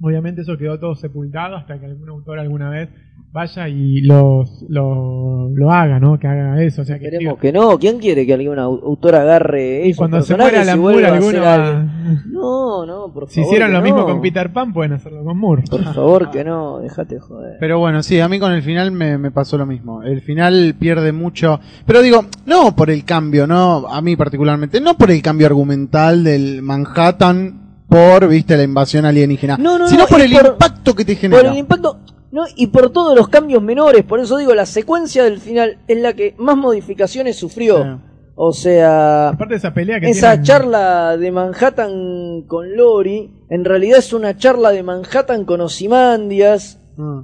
Obviamente eso quedó todo sepultado hasta que algún autor alguna vez vaya y los, lo, lo haga, ¿no? Que haga eso. O sea, que Esperemos que no. ¿Quién quiere que algún au- autor agarre y esos cuando se muera la Moore, a alguno algo? No, no, por favor. Si hicieran que lo mismo no. con Peter Pan, pueden hacerlo con Moore. Por favor que no, déjate de joder. Pero bueno, sí, a mí con el final me, me pasó lo mismo. El final pierde mucho. Pero digo, no por el cambio, no, a mí particularmente, no por el cambio argumental del Manhattan por, viste, la invasión alienígena. No, no, sino no, por el por- impacto que te Por genera. el impacto, no, y por todos los cambios menores, por eso digo, la secuencia del final es la que más modificaciones sufrió. Sí. O sea, Aparte de esa pelea que esa tienen- charla de Manhattan con Lori, en realidad es una charla de Manhattan con Ozymandias. Mm.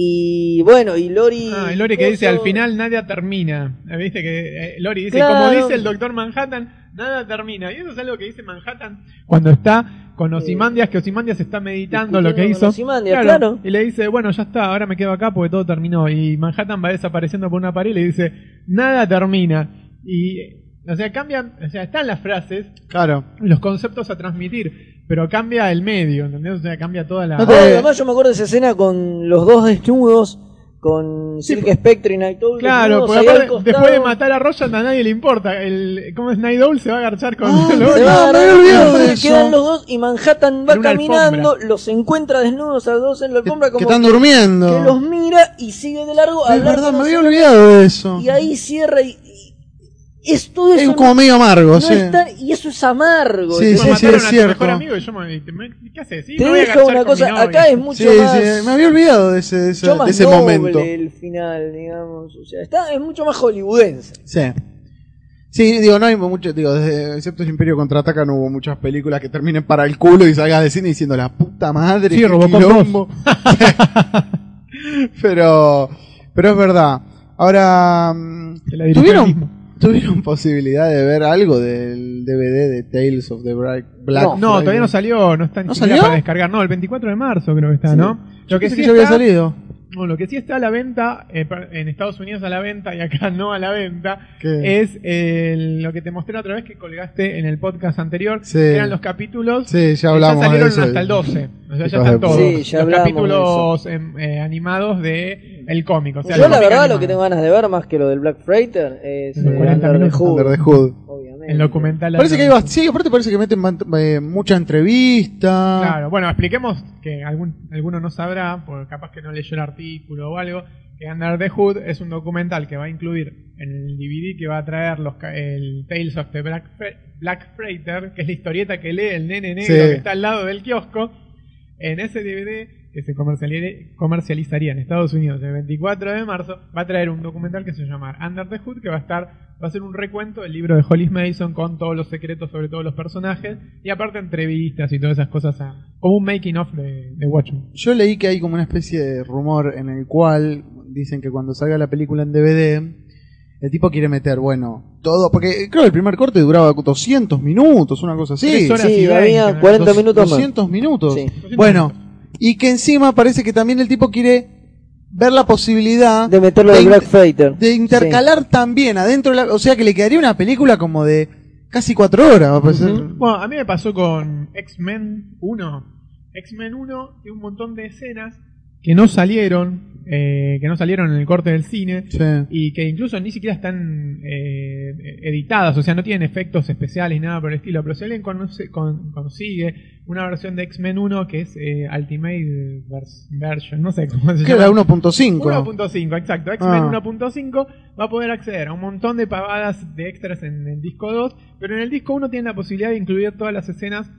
Y bueno, y Lori. Ah, y Lori que dice al final nada termina. Viste que eh, Lori dice, Claro. como dice el doctor Manhattan, nada termina. Y eso es algo que dice Manhattan cuando está con Ozymandias, que Ozymandias está meditando lo que hizo. Ozymandias, claro. Y le dice, bueno, ya está, ahora me quedo acá porque todo terminó. Y Manhattan va desapareciendo por una pared y le dice, nada termina. Y, o sea, cambian, o sea, están las frases, Claro. los conceptos a transmitir, pero cambia el medio, ¿entendés? O sea, cambia toda la... No Ah, además yo me acuerdo de esa escena con los dos desnudos, con Sí, Silk Spectre y Night Owl. Claro, porque aparte, después de matar a Roshan a nadie le importa. El, ¿Cómo es Night Owl? Se va a agarchar con Ah. Se va a quedan los dos y Manhattan va caminando, alfombra. los encuentra desnudos a los dos en la alfombra que como están que, durmiendo. que los mira y sigue de largo es hablando verdad, me había olvidado de eso. y ahí cierra y es todo Es eso como no- medio amargo, no sí. está- y eso es amargo Sí, sí, mataron es a cierto. mejor amigo y yo me, ¿qué haces? Sí, te me voy a deja agarchar una cosa acá es mucho Sí, más sí, me había olvidado de ese, de ese, de ese noble momento. el final digamos o sea está es mucho más hollywoodense Sí. Sí, digo, no hay mucho, digo, desde, excepto Imperio Contraataca no hubo muchas películas que terminen para el culo y salgas de cine diciendo la puta madre, Sí, Robocop quilombo". pero, pero es verdad. Ahora, ¿tuvieron, mismo. ¿Tuvieron posibilidad de ver algo del DVD de Tales of the Black, Black No, No, todavía no salió, no está ni ¿No siquiera salió? para descargar. No, el 24 de marzo creo que está, ¿no? Lo que Pensé sí que ya había salido. No, lo que sí está a la venta, eh, en Estados Unidos a la venta y acá no a la venta, ¿Qué? es eh, lo que te mostré la otra vez que colgaste en el podcast anterior, Sí. que eran los capítulos. Sí, ya que hablamos salieron de eso. hasta el 12. O sea, ya están todos. puta. Sí, ya los capítulos eh, animados de el cómic. O sea, yo la verdad animado. lo que tengo ganas de ver más que lo del Black Freighter es eh, 40 Under the. Hood, Under the Hood. El documental. Parece que hay bast- sí, aparte parece que meten man- eh, mucha entrevista. Claro, bueno, expliquemos que algún, alguno no sabrá, porque capaz que no leyó el artículo o algo, que Under the Hood es un documental que va a incluir en el DVD que va a traer los, ca- el Tales of the Black, Fre- Black Freighter, que es la historieta que lee el nene negro Sí. que está al lado del kiosco. En ese DVD que se comerciali- comercializaría en Estados Unidos el 24 de marzo, va a traer un documental que se llama Under the Hood, que va a estar, va a ser un recuento del libro de Hollis Mason con todos los secretos sobre todos los personajes y aparte entrevistas y todas esas cosas, a- como un making of de, de Watchmen. Yo leí que hay como una especie de rumor en el cual dicen que cuando salga la película en DVD, el tipo quiere meter, bueno, todo, porque creo que el primer corte duraba 200 minutos, una cosa así. Sí había veinte, 40 Dos- minutos más 200 minutos. Sí. Bueno, y que encima parece que también el tipo quiere ver la posibilidad de meterlo de Black Freighter de intercalar también adentro, de la, o sea que le quedaría una película como de casi cuatro horas, va a parecer. Bueno, a mí me pasó con X-Men 1. X-Men 1 tiene un montón de escenas que no salieron eh, que no salieron en el corte del cine Sí. y que incluso ni siquiera están eh, editadas, o sea, no tienen efectos especiales ni nada por el estilo, pero si alguien conoce- con- consigue una versión de X-Men 1 que es eh, Ultimate vers- Version, no sé cómo se llama. era 1.5. 1.5, exacto. X-Men Ah. 1.5 va a poder acceder a un montón de pavadas de extras en el disco 2, pero en el disco 1 tiene la posibilidad de incluir todas las escenas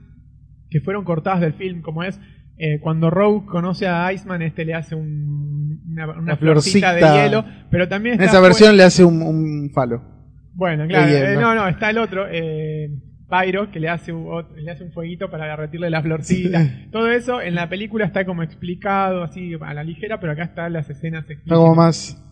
que fueron cortadas del film, como es eh, cuando Rogue conoce a Iceman, este le hace un- una, una Una florcita de hielo, pero también En está esa fu- versión le hace un, un falo. Bueno, claro, eh, no, no, está el otro, eh, Pyro, que le hace, un, le hace un fueguito para derretirle la florcita. Todo eso en la película está como explicado, así a la ligera, pero acá están las escenas Está como explícitas. más.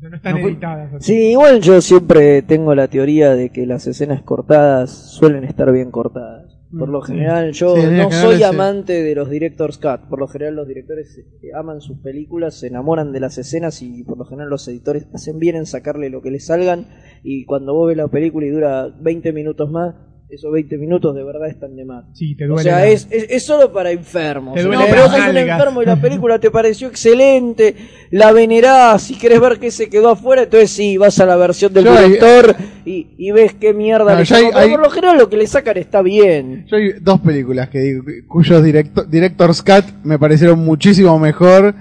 No están No, editadas. así. Sí, igual yo siempre tengo la teoría de que las escenas cortadas suelen estar bien cortadas. Por lo general, yo Sí, no soy ese- amante de los director's cut. Por lo general, los directores eh, aman sus películas, se enamoran de las escenas y por lo general los editores hacen bien en sacarle lo que les salgan. Y cuando vos ves la película y dura 20 minutos más, esos 20 minutos de verdad están de más. Sí, te O duele. sea, la- es, es, es solo para enfermos. Te No, duele pero las vos sos un enfermo y la película te pareció excelente, la venerás, si querés ver qué se quedó afuera, entonces sí, vas a la versión del Yo hay- director y, y ves qué mierda No, le yo hay- sacó. Pero hay- por lo general lo que le sacan está bien. Yo hay dos películas que digo, cuyos directo, Director's Cut me parecieron muchísimo mejor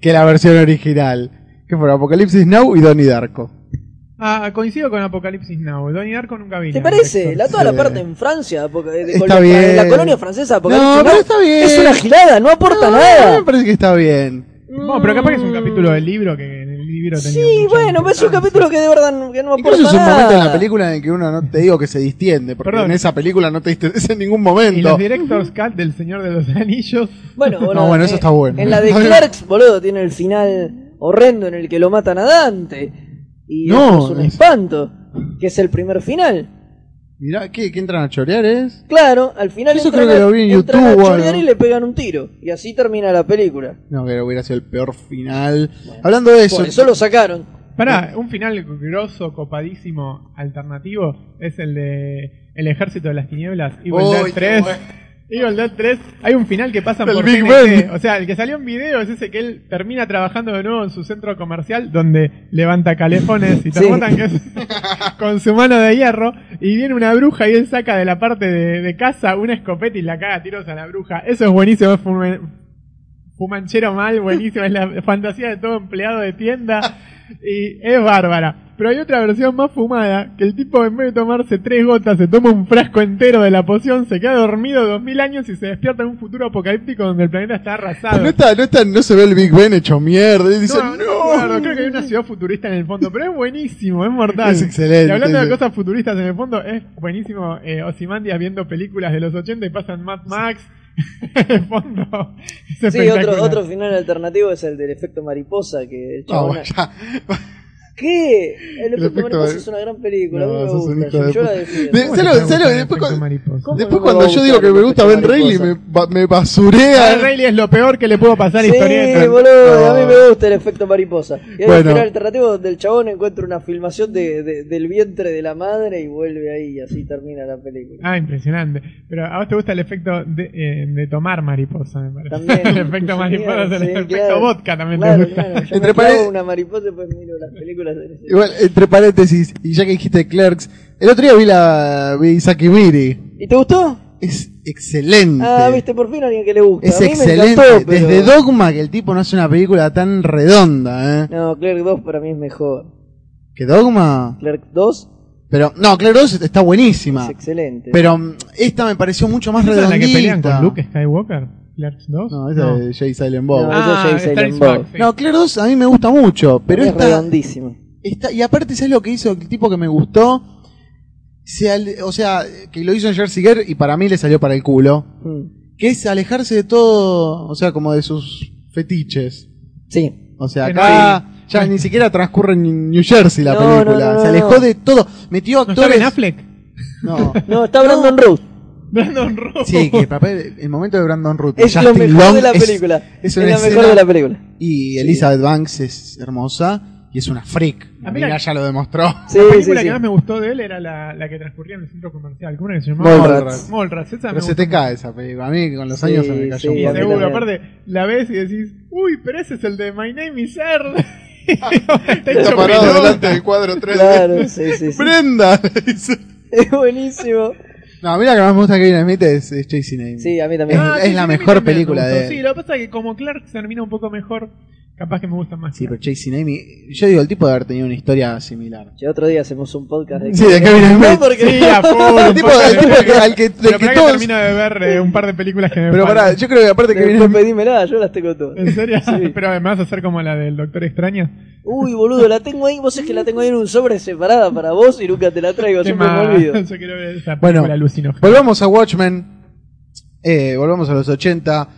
que la versión original. Que fueron Apocalipsis Now y Donnie Darko. Ah, coincido con Apocalipsis Now. Donnie Darko nunca vi. ¿Te parece? La, toda la parte en Francia, de- Está la, bien. la colonia francesa, Apocalipsis No, pero Now, está bien. es una gilada, no aporta No, nada. Me parece que está bien. Bueno, pero capaz que es un capítulo del libro que libro tenía. Sí, bueno, pero es un capítulo que de verdad no- que no aporta Incluso es un nada. momento en la película en el que uno no te digo que se distiende, porque Perdón. en esa película no te distendes en ningún Y momento. los Director's Cut del Señor de los Anillos. Bueno, No, bueno, eso eh, está bueno. En la de Clerks, boludo, tiene el final horrendo en el que lo matan a Dante. Y No, es un es- espanto. Que es el primer final. Mirá, ¿qué, ¿qué entran a chorear es? Claro, al final Eso entran creo que lo vi en entran YouTube a chorear algo. y le pegan un tiro. Y así termina la película. No, que hubiera sido el peor final. Hablando de eso, Por eso lo sacaron. Pará, un final grosso, copadísimo, alternativo es el de El Ejército de las Tinieblas, Evil Dead qué 3. Evil Dead 3, hay un final que pasa por Big TNT. O sea, el que salió en video es ese que él termina trabajando de nuevo en su centro comercial donde levanta calefones y te Sí. que es con su mano de hierro y viene una bruja y él saca de la parte de, de casa una escopeta y la caga a tiros a la bruja. Eso es buenísimo, es fumanchero mal, buenísimo, es la fantasía de todo empleado de tienda y es bárbara. Pero hay otra versión más fumada, que el tipo en vez de tomarse tres gotas se toma un frasco entero de la poción, se queda dormido dos mil años y se despierta en un futuro apocalíptico donde el planeta está arrasado. no, está, no, está, no se ve el Big Ben hecho mierda. Y dice, No, no, creo que hay una ciudad futurista en el fondo, pero es buenísimo, es mortal. Es excelente, Y hablando de cosas futuristas en el fondo, es buenísimo eh, Ozymandias viendo películas de los 80 y pasan Mad Max fondo. Es Sí, otro, otro final alternativo es el del efecto mariposa. Que el chabón-. ¿Qué? El efecto, mariposa mari- es una gran película. No, me un gusta. Yo, yo la defiendo. De- ¿Cómo ¿sabes te lo- gusta sabes lo- el después cu- Después cuando yo digo que me gusta Ben Reilly, me, me basurea. Charles Reilly es lo peor que le pudo pasar a Sí, historieta. boludo, No. a mí me gusta el efecto mariposa. Y hay Bueno. un final alternativo donde el chabón encuentra una filmación de, de- del vientre de la madre y vuelve ahí y así termina la película. Ah, impresionante. Pero a vos te gusta el efecto de, eh, de tomar mariposa, me parece. También. el efecto mariposa, es el Sí, efecto claro. vodka también Claro, te gusta. claro. Yo Entre me una mariposa y después miro las películas de ese. Igual, entre paréntesis, y ya que dijiste Clerks, el otro día vi la vi Saki Miri. ¿Y te gustó? Es excelente. Ah, viste, por fin a alguien que le gusta. Es a mí excelente. me encantó, pero... Desde Dogma que el tipo no hace una película tan redonda, ¿eh? No, Clerk 2 para mí es mejor. ¿Que Dogma? Clerk 2 Pero, no, Clerks 2 está buenísima. es excelente. Pero mm, esta me pareció mucho más ¿Esa es la redondita. que pelean con Luke Skywalker? ¿Clerks 2? No, esa es Jay Silent Bob. No, No, esa es Jay Silent Bob. Sí. Clerks 2 a mí me gusta mucho, pero es esta, redondísimo. esta... Y aparte, ¿sabes lo que hizo el tipo que me gustó? Se ale- o sea, que lo hizo en Jersey Girl y para mí le salió para el culo. Mm. Que es alejarse de todo, o sea, como de sus fetiches. Sí. O sea, Que acá ya ni siquiera transcurre en New Jersey la No, película. no, no, Se no, alejó no. de todo. Metió ¿No está actores. Ben Affleck? No. No, está Brandon Root. Brandon Rowe. Sí, que el papel, el momento de Brandon Root. Es lo Justin mejor Long de la es- película. Es, Es, escena- mejor de la película. Y Elizabeth Banks es hermosa. y es una freak. A mí la- ya lo demostró. Sí, la sí, película sí. que más me gustó de él era la, la que transcurría en el centro comercial. ¿Cómo era que se llamaba? Mallrats. Mallrats, esa Pero me se te cae esa película. A mí con los Sí, años se me cayó sí, un Sí, poco. seguro. Aparte, la ves y decís, uy, pero ese es el de My Name is Earl. Está hecho parado delante del cuadro 3D. Claro, sí, sí, sí. Brenda. Es buenísimo. No, a mí la que más me gusta de Kevin Smith es, es Chasing Amy. Sí, a mí también. Es- Ah, es sí, la sí, mejor me película de él. Sí, lo que pasa es que como Clark se termina un poco mejor, capaz que me gusta más. Sí, pero Chasing Amy, yo digo, el tipo de haber tenido una historia similar. Ya otro día hacemos un podcast de Sí, de Kevin Smith. No, porque Sí, a full, El tipo, el tipo que, al que, del Pero que que todos... termino de ver eh, un par de películas que me Pero pará, yo creo que aparte Kevin Después Smith... pedímela, yo las tengo todas. ¿En serio? Sí. Pero me vas a hacer como la del Doctor Extraño. Uy, boludo, la tengo ahí. Vos es que la tengo ahí en un sobre separada para vos y nunca te la traigo. Siempre me olvido. Yo quiero ver esa Bueno, alucinógena. Volvamos a Watchmen. Eh, volvamos a los 80.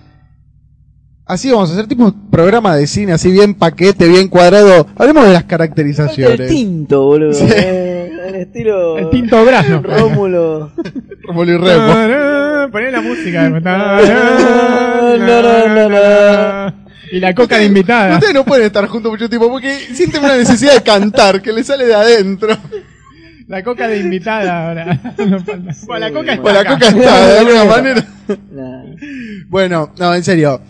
Así vamos a hacer tipo un programa de cine, así bien paquete, bien cuadrado. Hablemos de las El caracterizaciones. tinto, boludo. Sí. eh, En estilo. El tinto Brasno. Rómulo. Rómulo y Remo. Poné la música. Y la coca de invitada. Ustedes no pueden estar juntos mucho tiempo porque sienten una necesidad de cantar que les sale de adentro. La coca de invitada ahora. No falta. Bueno, la coca está Bueno, la coca está de alguna manera. Nah. Bueno, no, en serio.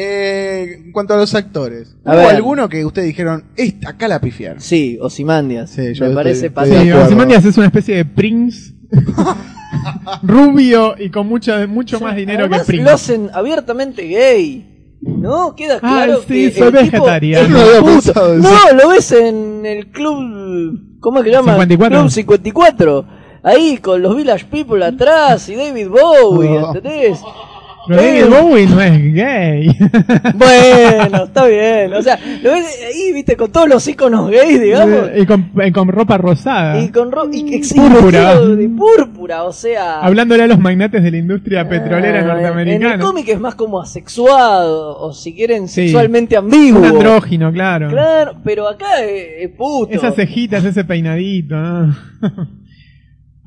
Eh, en cuanto a los actores, A ¿hubo ver. alguno que ustedes dijeron, "Esta, acá la pifiaron? Sí, Osimandias. Sí, yo Me estoy- parece estoy patético. de Sí, acuerdo. Ozymandias es una especie de Prince. rubio y con mucho, mucho más dinero Además, que lo Prince. hacen abiertamente gay. ¿No? Queda Ah, claro sí, que soy el tipo vegetariano. es No había puto. pensado eso. No, lo ves en el club... ¿Cómo es que llama? 54. Club 54. Ahí con los Village People atrás y David Bowie, No. ¿entendés? David Eh. Bowie no es gay. Bueno, está bien. O sea, lo ves ahí, viste, con todos los iconos gays, digamos. y, con, y con ropa rosada. Y con ro y, y- sí, Púrpura. de púrpura, o sea... Hablándole a los magnates de la industria petrolera Ah, En el norteamericana. cómic es más como asexuado, o si quieren, Sí. sexualmente ambiguo. Un andrógino, claro. Claro, pero acá es, es puto. Esas cejitas, ese peinadito, ¿no?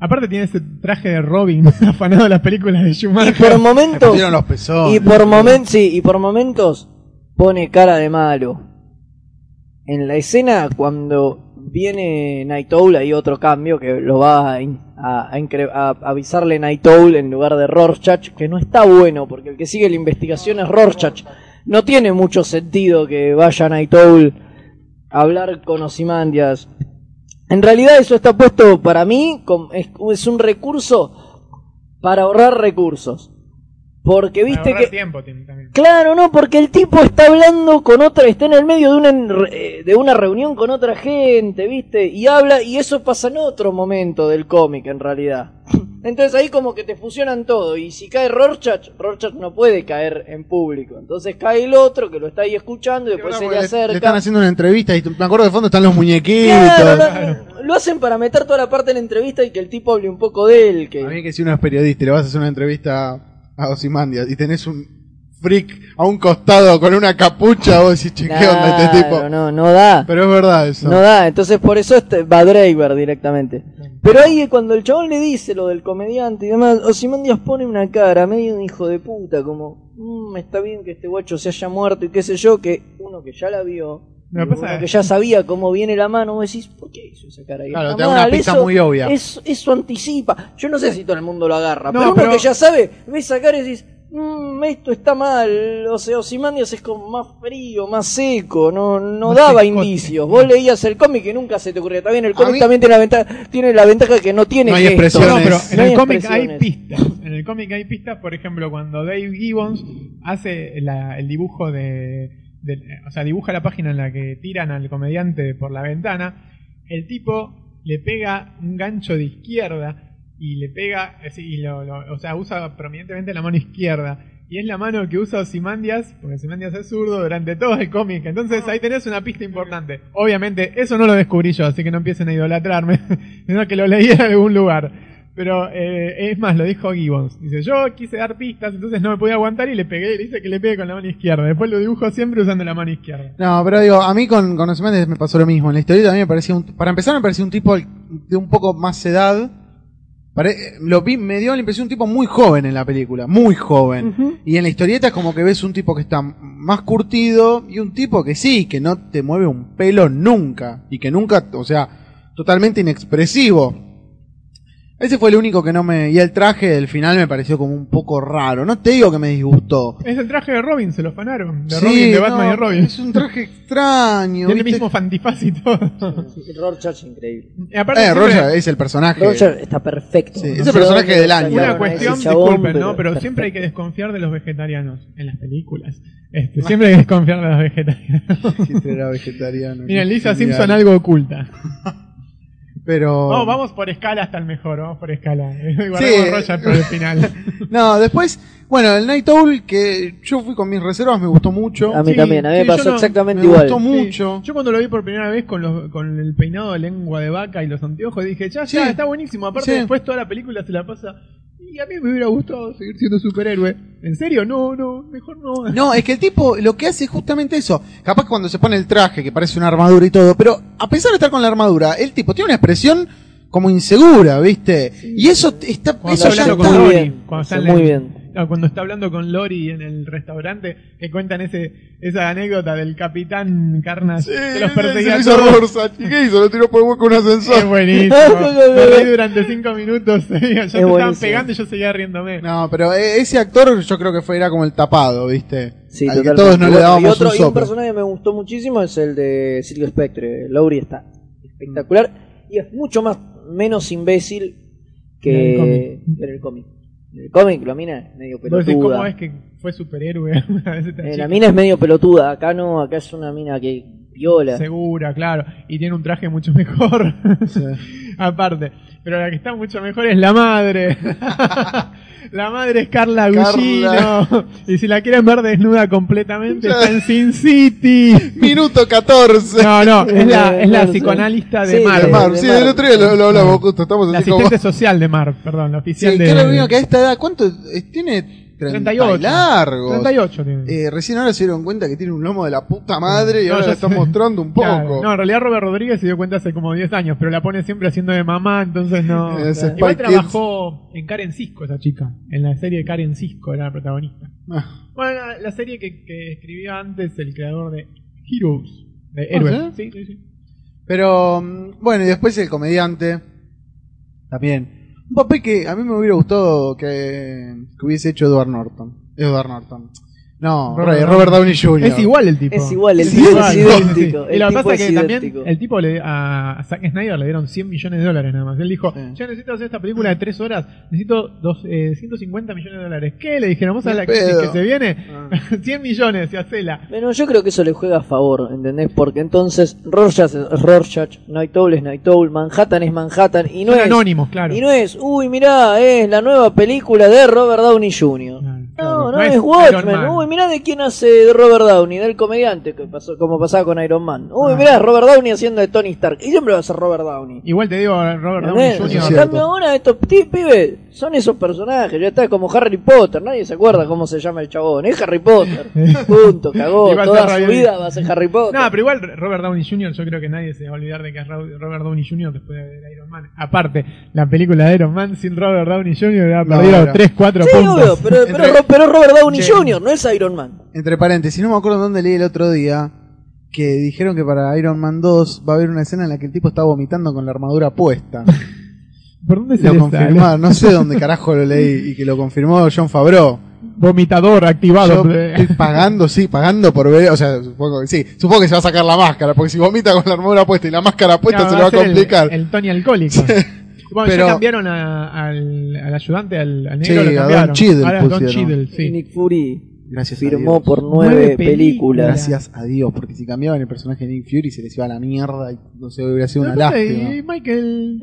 Aparte tiene ese traje de Robin, afanado de las películas de y Schumacher. por Le momentos, pusieron los pezones. y por momentos, sí, y por momentos pone cara de malo. En la escena cuando viene Night Owl hay otro cambio que lo va a, a- a avisarle Night Owl en lugar de Rorschach, que no está bueno porque el que sigue la investigación es Rorschach. No tiene mucho sentido que vaya Night Owl a hablar con Ozymandias. En realidad eso está puesto para mí, es un recurso para ahorrar recursos. Porque viste que... tiempo. Claro, no, porque el tipo está hablando con otra, está en el medio de una, eh, de una reunión con otra gente, ¿viste? Y habla, y eso pasa en otro momento del cómic, en realidad. Entonces ahí como que te fusionan todo, y si cae Rorschach, Rorschach no puede caer en público. Entonces cae el otro que lo está ahí escuchando y después se le le, le acerca. están haciendo una entrevista y me acuerdo de fondo están los muñequitos. Claro, lo hacen para meter toda la parte de la entrevista y que el tipo hable un poco de él. Que... A mí que si uno es periodista y le vas a hacer una entrevista a Ozymandias y tenés un freak a un costado con una capucha, vos decís, che, ¿qué onda este tipo? No, no da. Pero es verdad eso. No da, entonces por eso este, va Draver directamente. Pero ahí cuando el chabón le dice lo del comediante y demás, Ozymandias pone una cara medio de hijo de puta, como, "Mm, está bien que este guacho se haya muerto y qué sé yo, que uno que ya la vio, Que pasa que ya sabía cómo viene la mano, vos decís, ¿por qué hizo esa cara ahí? Claro, te da una pista eso- muy obvia. Eso, eso anticipa. Yo no sé si todo el mundo lo agarra, No, pero uno pero- que ya sabe, ve esa cara y decís, "Mm, esto está mal. O sea, Ozymandias es como más frío, más seco, no, no Más daba secote. indicios. Vos leías el cómic y nunca se te ocurría. También el cómic mí- también tiene la, ventaja, tiene la ventaja que no tiene No hay expresiones. No, pero en No el hay cómic hay pistas. En el cómic hay pistas, por ejemplo, cuando Dave Gibbons hace la- el dibujo de, de- O sea, dibuja la página en la que tiran al comediante por la ventana, el tipo le pega un gancho de izquierda y le pega. lo- o sea, usa prominentemente la mano izquierda. Y es la mano que usa Ozymandias, porque Ozymandias es zurdo durante todo el cómic. Entonces ahí tenés una pista importante. Obviamente, eso no lo descubrí yo, así que no empiecen a idolatrarme, sino que lo leí en algún lugar. Pero eh, es más, lo dijo Gibbons. Dice, yo quise dar pistas, entonces no me podía aguantar y le pegué, le dice que le pegue con la mano izquierda. Después lo dibujo siempre usando la mano izquierda. No, pero digo, a mí con, con Ozymandias me pasó lo mismo. En la historieta a mí me parecía, un, para empezar me parecía un tipo de un poco más edad pare- lo vi, me dio la impresión un tipo muy joven en la película, muy joven. Y en la historieta es como que ves un tipo que está más curtido y un tipo que sí, que no te mueve un pelo nunca. Y que nunca, o sea, totalmente inexpresivo. Ese fue el único que no me... Y el traje del final me pareció como un poco raro. No te digo que me disgustó. Es el traje de Robin, se lo fanaron. De Sí, Robin, de Batman no, y Robin. Es un traje extraño. Tiene el mismo fantifaz y todo. Sí, Rorschach increíble. Y aparte Eh, siempre- Roger es el personaje. Rorschach está perfecto. Sí, No ese sé personaje del año. Una cuestión, chabón, disculpen, ¿no? Pero perfecto. siempre hay que desconfiar de los vegetarianos en las películas. Este, siempre hay que desconfiar de los vegetarianos. Hitler era vegetariano. Miren, Lisa Genial. Simpson algo oculta. Pero. No, vamos por escala hasta el mejor, vamos por escala. Guardemos Sí. Roger por el final. No, después, bueno, el Night Owl, que yo fui con mis reservas, me gustó mucho. A mí Sí, también, a mí me sí, pasó no- exactamente me igual. gustó Sí. mucho. Yo cuando lo vi por primera vez con, los, con el peinado de lengua de vaca y los anteojos, dije, ya Sí. está, está buenísimo. Aparte, Sí. después toda la película se la pasa. Y a mí me hubiera gustado seguir siendo superhéroe. ¿En serio? No, no, mejor no. No, es que el tipo lo que hace es justamente eso. Capaz cuando se pone el traje, que parece una armadura y todo, pero a pesar de estar con la armadura, el tipo tiene una expresión como insegura, ¿viste? Y eso está, Cuando eso está ya hablando está. con Muy Lori, bien, cuando hace está en muy el- bien. no, cuando está hablando con Lori en el restaurante, que cuentan ese esa anécdota del capitán Carnage que los se perseguía hizo. ¿Y qué hizo? Lo tiró por el hueco un Es ascensor. buenísimo. Me reí durante cinco minutos. ya te estaban pegando y yo seguía riéndome. No, pero eh, ese actor yo creo que fue era como el tapado, ¿viste? Sí, Al que todos no le dábamos y otro, un y un personaje que me gustó muchísimo es el de Silvio Spectre. Laurie está espectacular y es mucho más menos imbécil que En el cómic. En el cómic la mina es medio pelotuda. ¿cómo es que fue superhéroe? Eh, la mina es medio pelotuda, acá no, acá es una mina que viola. Segura, claro. Y tiene un traje mucho mejor. Sí. Aparte. Pero la que está mucho mejor es la madre. la madre es Carla Carla. Gugino. Y si la quieren ver desnuda completamente, está en Sin City. Minuto 14. No, no, es la, es la psicoanalista de Sí, Mar. de Mar, de sí, del otro día lo, lo hablamos justo, estamos La así como... asistente social de Mar, perdón, la oficial Sí, de. que lo único que a esta edad, ¿cuánto? Tiene 30 y 38. largos. 38 tiene. Eh, recién ahora se dieron cuenta que tiene un lomo de la puta madre y No, ahora ya la está sé. mostrando un poco. Claro. No, en realidad Robert Rodríguez se dio cuenta hace como 10 años, pero la pone siempre haciendo de mamá, entonces no. Es Igual Spy Kids. trabajó en Karen Cisco esa chica, en la serie de Karen Cisco era la protagonista. Ah, Bueno, la, la serie que, que escribió antes el creador de Heroes, de Héroes. ¿sí? sí, sí, sí. Pero, mm, bueno, y después el comediante. También. Un papel que a mí me hubiera gustado que, que hubiese hecho Edward Norton. Edward Norton. No, Robert Robert, Downey Jr. Es igual el tipo. Es igual, el Es tipo es idéntico. Y lo que tipo pasa es que también el tipo le, a Zack Snyder le dieron 100 millones de dólares nada más. Él dijo, Sí. yo necesito hacer esta película de 3 horas, necesito dos, eh, 150 millones de dólares. ¿Qué? Le dijeron, vamos a la crisis que se viene. Ah. 100 millones y hacela. Bueno, yo creo que eso le juega a favor, ¿entendés? Porque entonces Rorschach es Rorschach, Night Owl es Night Owl, Manhattan es Manhattan y no Son es anónimos, claro. y no es, uy, mirá, es la nueva película de Robert Downey Jr. Claro, No, claro. no, es Watchmen. Uy, mirá de quién hace de Robert Downey, del comediante, que pasó, como pasaba con Iron Man. Uy, Ah. mirá, Robert Downey haciendo de Tony Stark. Y siempre va a ser Robert Downey. Igual te digo, Robert Downey En Jr. cambio ahora estos pibes son esos personajes, ya está como Harry Potter, nadie se acuerda cómo se llama el chabón, es Harry Potter. Punto, cagó, toda su Ryan- vida va a ser Harry Potter. No, pero igual Robert Downey Jr. yo creo que nadie se va a olvidar de que es Ro- Robert Downey Jr. después de ver Iron Man. Aparte, la película de Iron Man sin Robert Downey Jr. ha No, perdido no. 3, 4 sí, puntos. obvio, pero, pero, Entre- pero Robert Downey Che. Jr. no es Iron Man. Entre paréntesis, no me acuerdo dónde leí el otro día que dijeron que para Iron Man 2 va a haber una escena en la que el tipo está vomitando con la armadura puesta. ¿Por dónde se lo confirmaron, no sé dónde carajo lo leí y que lo confirmó John Favreau. Vomitador activado. Yo estoy pagando, sí, pagando por ver, o sea, supongo que sí, supongo que se va a sacar la máscara, porque si vomita con la armadura puesta y la máscara puesta se va a ser el- complicar. El, Tony alcohólico. Bueno, Pero- ya cambiaron a- al, al ayudante, al, al Sí, negro, lo a Don Ahora. Cheadle, Y sí. Nick Fury Gracias a firmó Dios. por nueve, Nueve películas. películas. Gracias a Dios, porque si cambiaban el personaje de Nick Fury se les iba a la mierda y no sé, hubiera sido una lástima. y Michael,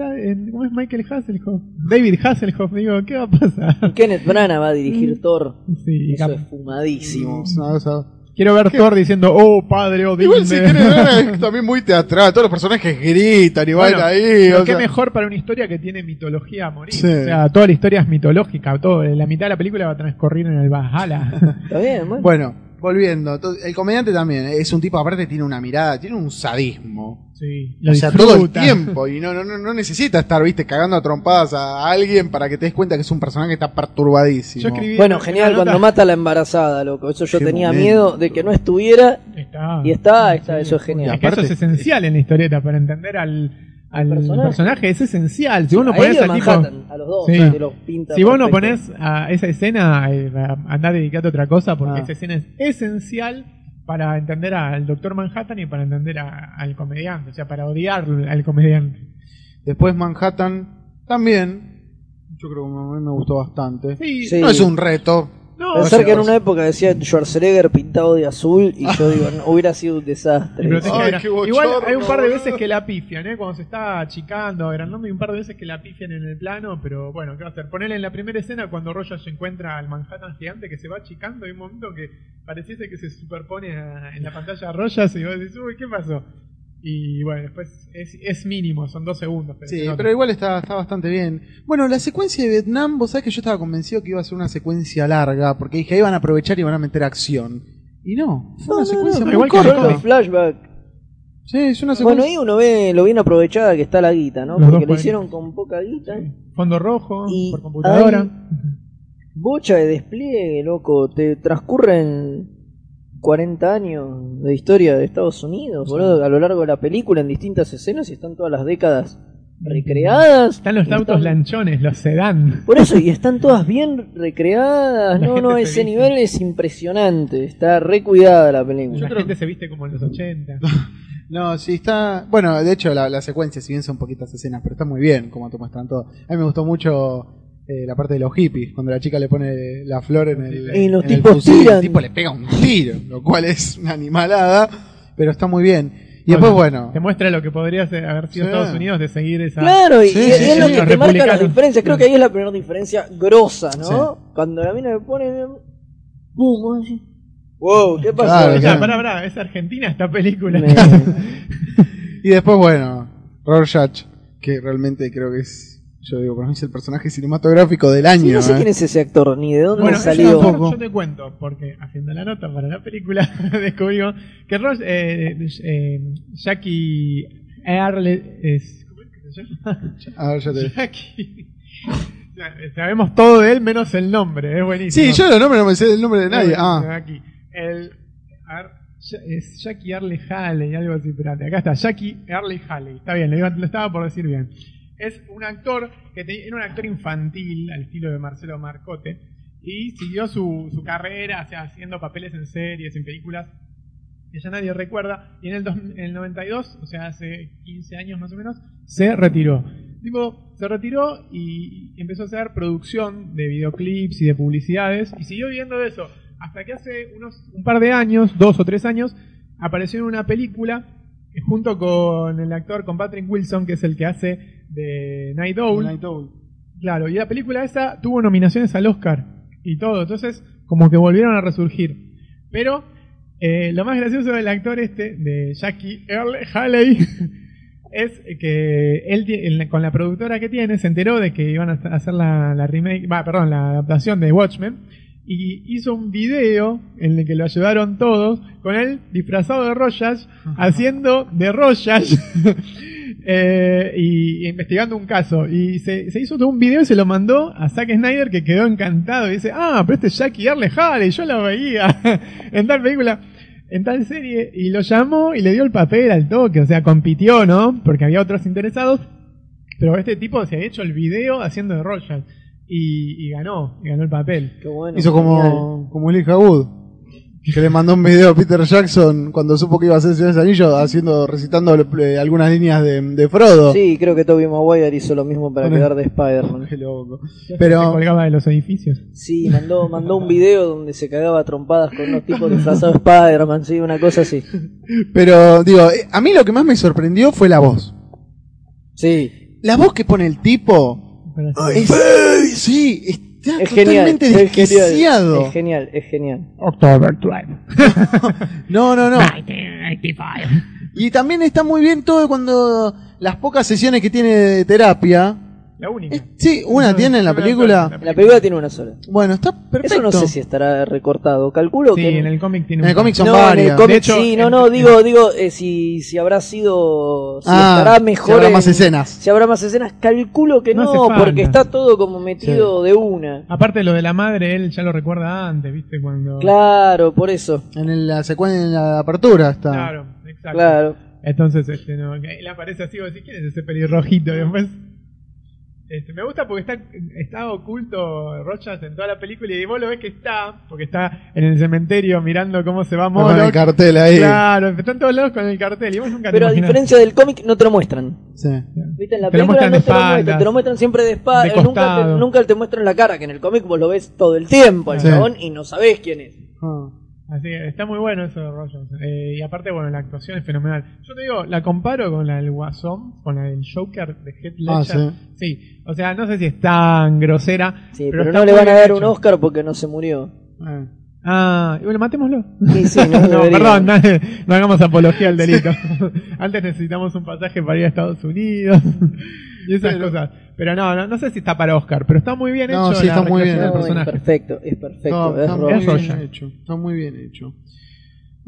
¿cómo es Michael Hasselhoff? David Hasselhoff, digo, ¿qué va a pasar? Kenneth Branagh va a dirigir Thor. Sí, Eso es fumadísimo. Es una cosa- quiero ver Thor diciendo, oh padre, oh Igual si dime". querés ver, es también muy teatral, todos los personajes gritan y Bueno, bailan ahí. pero o qué sea, mejor para una historia que tiene mitología a morir. Sí. O sea, toda la historia es mitológica. Todo, la mitad de la película va a transcurrir en el Valhalla. Está bien, bueno. Bueno, volviendo. El comediante también es un tipo, aparte tiene una mirada, tiene un sadismo. Sí, lo o sea, todo el disfruta. tiempo. Y no, no, no, no necesita estar, viste, cagando a trompadas a alguien para que te des cuenta que es un personaje que está perturbadísimo. Bueno, en genial, cuando nota- mata a la embarazada, loco. Eso yo Qué tenía momento. miedo de que no estuviera Está. y está, está, eso es Es genial. que eso aparte- es esencial en la historieta para entender al, al personaje. personaje. Es esencial. Si vos no A ponés a al tipo. Manhattan, a los dos, Sí. te los pinta Si vos no pones a esa escena, eh, a- andá a otra cosa porque Ah. esa escena es esencial para entender al Doctor Manhattan y para entender a- al comediante, o sea, para odiar al comediante. Después Manhattan también. Yo creo que a mí me gustó bastante. Sí, Sí. No es un reto. No, Pensar que en una época decía Schwarzenegger pintado de azul y yo digo, no, hubiera sido un desastre. Ay, Igual hay un par de veces que la pifian, ¿eh? Cuando se está achicando, agrandando, hay un par de veces que la pifian en el plano, pero bueno, ¿qué va a hacer? Ponerle en la primera escena cuando Rogers se encuentra al Manhattan gigante que se va achicando, hay un momento que pareciese que se superpone a- en la pantalla a Rogers y vos decís, uy, ¿qué pasó? Y bueno, después es, es mínimo, son dos segundos. Pero Sí, se pero igual está, está bastante bien. Bueno, la secuencia de Vietnam, vos sabés que yo estaba convencido que iba a ser una secuencia larga, porque dije, ahí van a aprovechar y van a meter acción. Y no, fue una secuencia muy igual que corta. Solo flashback. Sí, es una Bueno, secuencia. ahí uno ve lo bien aprovechada que está la guita, ¿no? Los Porque pueden- hicieron con poca guita. Fondo rojo, Y por computadora. hay- Bocha de despliegue, loco. Te transcurren 40 años de historia de Estados Unidos, boludo, a lo largo de la película en distintas escenas y están todas las décadas recreadas. Están los autos están- lanchones, los sedán. Por eso, y están todas bien recreadas. La No, no, se ese viste. nivel es impresionante. Está recuidada la película. La gente se viste como en los 80. No, sí está. Bueno, de hecho, la, la secuencia, si bien son poquitas escenas, pero está muy bien como te muestran todo. A mí me gustó mucho eh, la parte de los hippies, cuando la chica le pone la flor en el. Y los en el tipos fusil, tiran. El tipo le pega un tiro, lo cual es una animalada, pero está muy bien. Y después, bueno. Te muestra lo que podría haber sido Sí. Estados Unidos de seguir esa. Claro, y, Sí, y sí, es sí, lo sí, que los te marca la diferencia. Creo que ahí es la primera diferencia grosa, ¿no? Sí. Cuando la mina le pone. ¡Pum! ¡Wow! ¿Qué pasó? Claro, claro. pará, pará, es Argentina esta película. Me- Y después, bueno, Rorschach, que realmente creo que es. Yo digo, para mí es el personaje cinematográfico del año. Sí, no sé ¿eh? quién es ese actor, ni de dónde Bueno, salió. tampoco. yo te cuento, porque haciendo la nota para la película descubrimos que Ross, eh, eh, Jackie Earle es. ¿Cómo es que se llama? A ver, ya te. Jackie. Sabemos todo de él menos el nombre, es buenísimo. Sí, yo los nombres no me sé el nombre de nadie. Ah, Aquí. El, es Jackie Earle Haley, algo así, espérate, acá está, Jackie Earle Haley, está bien, lo estaba por decir bien. Es un actor que te- era un actor infantil, al estilo de Marcelo Marcote, y siguió su, su carrera, haciendo papeles en series, en películas que ya nadie recuerda, y en el, dos- en el 92, o sea, hace 15 años más o menos, se retiró. Se retiró y empezó a hacer producción de videoclips y de publicidades, y siguió viviendo de eso, hasta que hace unos un par de años, dos o tres años, apareció en una película junto con el actor, con Patrick Wilson, que es el que hace de Night Owl. Night Owl. Claro, y la película esa tuvo nominaciones al Oscar y todo, entonces como que volvieron a resurgir. Pero eh, lo más gracioso del actor este, de Jackie Earle Haley, es que él con la productora que tiene se enteró de que iban a hacer la, la remake, va, perdón, la adaptación de Watchmen y hizo un video en el que lo ayudaron todos con él disfrazado de Rogers haciendo de Rogers eh, y, y investigando un caso. Y se, se hizo todo un video y se lo mandó a Zack Snyder que quedó encantado. Y dice ah pero este es Jackie Earle Haley yo lo veía en tal película en tal serie y lo llamó y le dio el papel al toque o sea compitió no porque había otros interesados pero este tipo se ha hecho el video haciendo de Rogers y, y ganó y ganó el papel Qué bueno, Hizo como, como Elijah Wood. Que le mandó un video a Peter Jackson cuando supo que iba a hacer Señor de los Anillos haciendo, recitando eh, algunas líneas de, de Frodo. Sí, creo que Tobey Maguire hizo lo mismo para Bueno. quedar de Spider-Man. Qué loco. se Pero, colgaba de los edificios Sí, mandó, mandó un video donde se cagaba a trompadas con unos tipos disfrazados de Spider-Man, sí, una cosa así. pero digo, eh, a mí lo que más me sorprendió fue la voz. Sí, La voz que pone el tipo Pero es, sí, está es genial. totalmente Es genial, desquiciado. es genial, es genial. October 12 No, no, no. 1985 Y también está muy bien todo cuando las pocas sesiones que tiene de terapia, La única. Eh, Sí, una tiene en la película. sola. La película tiene una sola. Bueno, está perfecto. Eso no sé si estará recortado. Calculo Sí, que. en el cómic tiene En el cómic son no, en varias. el cómic De hecho, sí, no, en- no, digo, digo, eh, si, si habrá sido, si Ah, estará si mejor, habrá en- más escenas. si habrá más escenas, calculo que No porque está todo como metido de una. Aparte lo de la madre, él ya lo recuerda antes, ¿viste? Cuando... Claro, por eso, En el- la secuencia, en la apertura está. Claro, exacto. claro. Entonces, este, no, él aparece así, vos decís, ¿quién es ese pelirrojito? Y después, este, me gusta porque está, está oculto Rochas en toda la película y vos lo ves que está, porque está en el cementerio mirando cómo se va Con el Moloch. cartel ahí. Claro, están todos lados con el cartel y vos nunca Pero a te diferencia del cómic, no te lo muestran. Sí. ¿Viste? En la Te lo película muestran no de te lo muestran, espaldas, te lo muestran siempre de de espalda. Nunca te, nunca te muestran la cara, que en el cómic vos lo ves todo el tiempo al Sí. chabón y no sabés quién es. Ah. Así que está muy bueno eso de Rogers. Eh, y aparte, bueno, la actuación es fenomenal. Yo te digo, la comparo con la del Guasón, con la del Joker de Heath Ah, Ledger. sí. o sea, no sé si es tan grosera. Sí, pero, no le van a dar un. Oscar porque no se murió. Eh. Ah, y bueno, matémoslo. Sí, sí, no, perdón, no, no hagamos apología al delito. Antes necesitamos un pasaje para ir a Estados Unidos y esas cosas. Pero no, no, no sé si está para Oscar, pero está muy bien No, hecho sí, la está muy bien. del No, es personaje. perfecto, es perfecto. Es está muy bien hecho. Está muy bien hecho.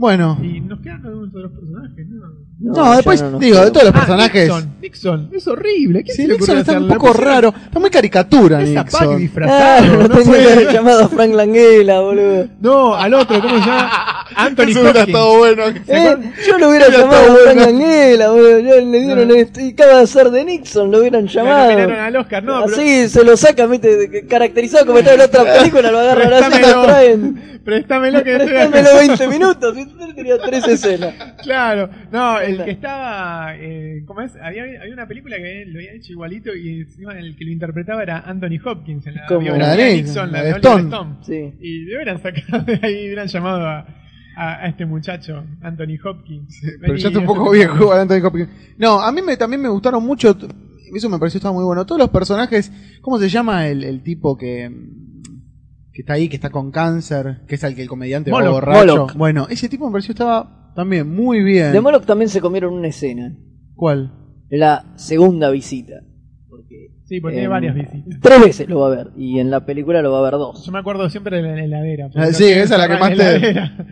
Bueno. Y nos quedan algunos otros personajes, ¿no? No, ya después, no digo, de todos los Ah, personajes. Nixon, Nixon, es horrible. ¿Quién Sí, Nixon está un poco raro. Está muy caricatura, Esa Pac Nixon. disfrazado, Claro, no no tenía sé. que haber llamado a Frank Langella, boludo. No, al otro, ¿cómo se llama? Anthony Hopkins. estado bueno. Eh, yo lo hubiera Hubiera llamado bueno. Boludo. Ya le dieron No. esto. Y acaba de ser de Nixon, lo hubieran Lo llamado. nominaron al Oscar, no, pero- Así se lo sacan, viste, caracterizado como está en la otra película, lo agarran así y lo traen. Préstamelo que estoy Préstamelo 20 minutos, y tenía tres escenas. Claro, no, el que estaba, eh, ¿cómo es? Había, había una película que lo habían hecho igualito y encima el que lo interpretaba era Anthony Hopkins en la biografía La de Nixon, la la de Stone. Stone. Sí. Y le hubieran sacado de ahí, hubieran llamado a, a, a este muchacho, Anthony Hopkins. Pero ya está un poco viejo Anthony Hopkins. No, a mí me, también me gustaron mucho. Eso me pareció estaba muy bueno. Todos los personajes. ¿Cómo se llama el, el tipo que. que está ahí, que está con cáncer? Que es el que el comediante va Moloch. borracho. Moloch. Bueno, ese tipo me pareció estaba también muy bien. De Moloch también se comieron una escena. ¿Cuál? La segunda visita. Porque Sí, porque em, tiene varias visitas. Tres veces lo va a ver. Y en la película lo va a ver dos. Yo me acuerdo siempre de la, la heladera. Ah, sí, esa es la que más te- heladera.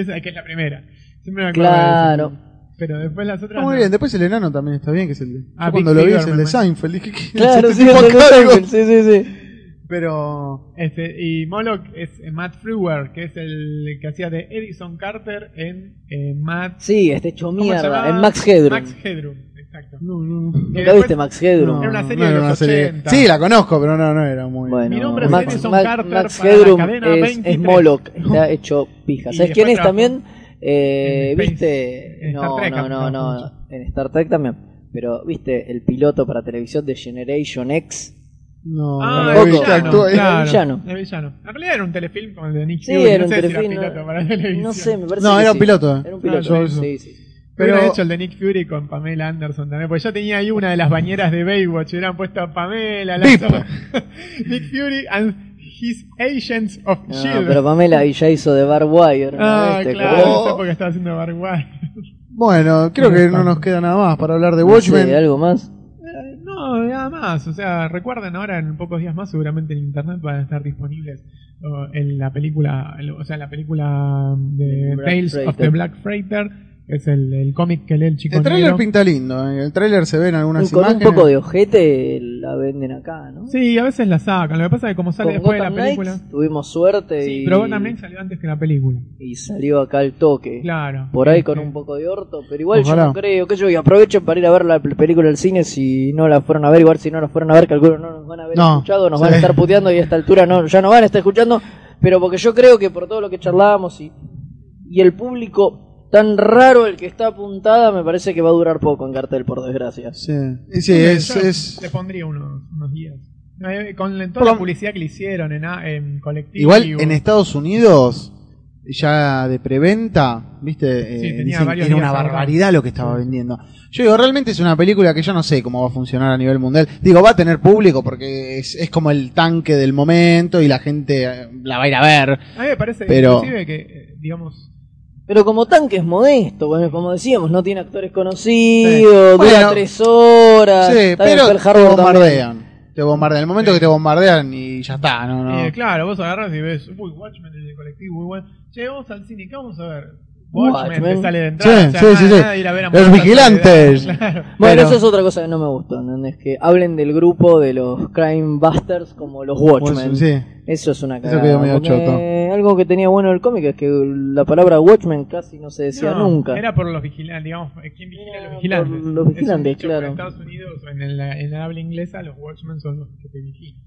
Esa que es la primera. Siempre me acuerdo de Claro. eso. Pero después las otras. Está muy no. bien. Después el enano también está bien, que es el de. Ah, yo cuando Big lo vi es el me de imagino. Seinfeld. Dije, ¿qué es Claro, este sí, el de Seinfeld, sí, sí, sí. Pero. Este, y Moloch es eh, Matt Frewer, que es el que hacía de Edison Carter en eh, Matt. Sí, está hecho ¿cómo se mierda. llamaba? En Max Headroom. Max Headroom, exacto. No, no. Que ¿Nunca después- viste Max Headroom? Era una No, serie no de era los una serie- 80. Sí, la conozco, pero no, no era muy. Bueno, Mi nombre es Max, Edison Max- Carter Max para la Headroom cadena es, 23. es Moloch, está hecho pija. ¿Sabes quién es también? Eh, ¿Viste? No, no, no, no. En Star Trek también. Pero, ¿viste el piloto para televisión de Generation X? No, Ah, no el la villano, claro, El villano. el villano. En realidad era un telefilm con el de Nick Sí, Fury, era no un sé si telefilm. piloto para No, televisión. no sé, me parece No, que era sí. un piloto, eh. Era un piloto, yo eso. sí, sí. Pero Pero- hecho el de Nick Fury con Pamela Anderson también, porque yo tenía ahí una de las bañeras de Baywatch, hubieran puesto a Pamela, la Nick Fury and his Agents of No, Shield. pero Pamela ahí ya hizo de Bar Wire. ¿no? ah, ¿Viste? claro, Como- no sé estaba haciendo Barguay. Bueno, creo que no nos queda nada más para hablar de No Watchmen. sé, ¿Algo más? Eh, No, nada más. O sea, recuerden ahora en pocos días más, seguramente en internet van a estar disponibles en la película, o sea, la película de Black Tales of the Black Freighter, es el, el cómic que lee el chico El trailer negro. pinta lindo. En el trailer se ven algunas Con un poco de ojete la venden acá, ¿no? Sí, a veces la sacan. Lo que pasa es que como sale Con después de la película. Knights tuvimos suerte Sí, y, pero Gotham Knights salió antes que la película. y salió acá el toque. Claro. Por ahí con un poco de orto, pero igual Ojalá. yo no creo que yo y aprovechen para ir a ver la pel- película del cine si no la fueron a ver, igual si no la fueron a ver, calculo no nos van a haber No, escuchado, nos sí. van a estar puteando y a esta altura no, ya no van a estar escuchando, pero porque yo creo que por todo lo que charlábamos y, y el público tan raro el que está apuntada, me parece que va a durar poco en cartel, por desgracia. Sí, sí es, Le pondría unos, unos días. Eh, Con toda la publicidad que le hicieron en, colectivo. Igual en Estados Unidos, ya de preventa, viste, Sí, Eh, tenía dicen varios que era una barbaridad lo que estaba vendiendo. Yo digo, realmente es una película que yo no sé cómo va a funcionar a nivel mundial. Digo, va a tener público porque es, es como el tanque del momento y la gente eh, la va a ir a ver. A mí me parece Pero- inclusive que, eh, digamos, Pero como tanque es modesto, bueno, como decíamos, no tiene actores conocidos, Sí. dura Bueno, tres horas. Sí, pero te Harbor también. bombardean. te bombardean. El momento que te bombardean y ya está, no, no. Eh, claro, vos agarras y ves, uy, Watchmen en el colectivo, muy bueno. Che, vamos al cine, ¿qué vamos a ver? Watchmen. Watchmen, te sale de Sí, entrada. o sea, sí, sí, nada- sí. nada de ir a ver a Los vigilantes. Claro. Bueno, Pero- eso es otra cosa que no me gustó, ¿entendés? Que hablen del grupo de los Crime Busters como los Watchmen. Sí. Eso es una Eso cagada. quedó medio porque choto. Algo que tenía bueno el cómic es que la palabra Watchmen casi no se decía No, nunca. Era por los vigilantes, digamos, eh, ¿quién vigila a los vigilantes? por los Es un vigilantes, dicho, claro. En Estados Unidos, en el, en el habla inglesa, los Watchmen son los que te vigilan.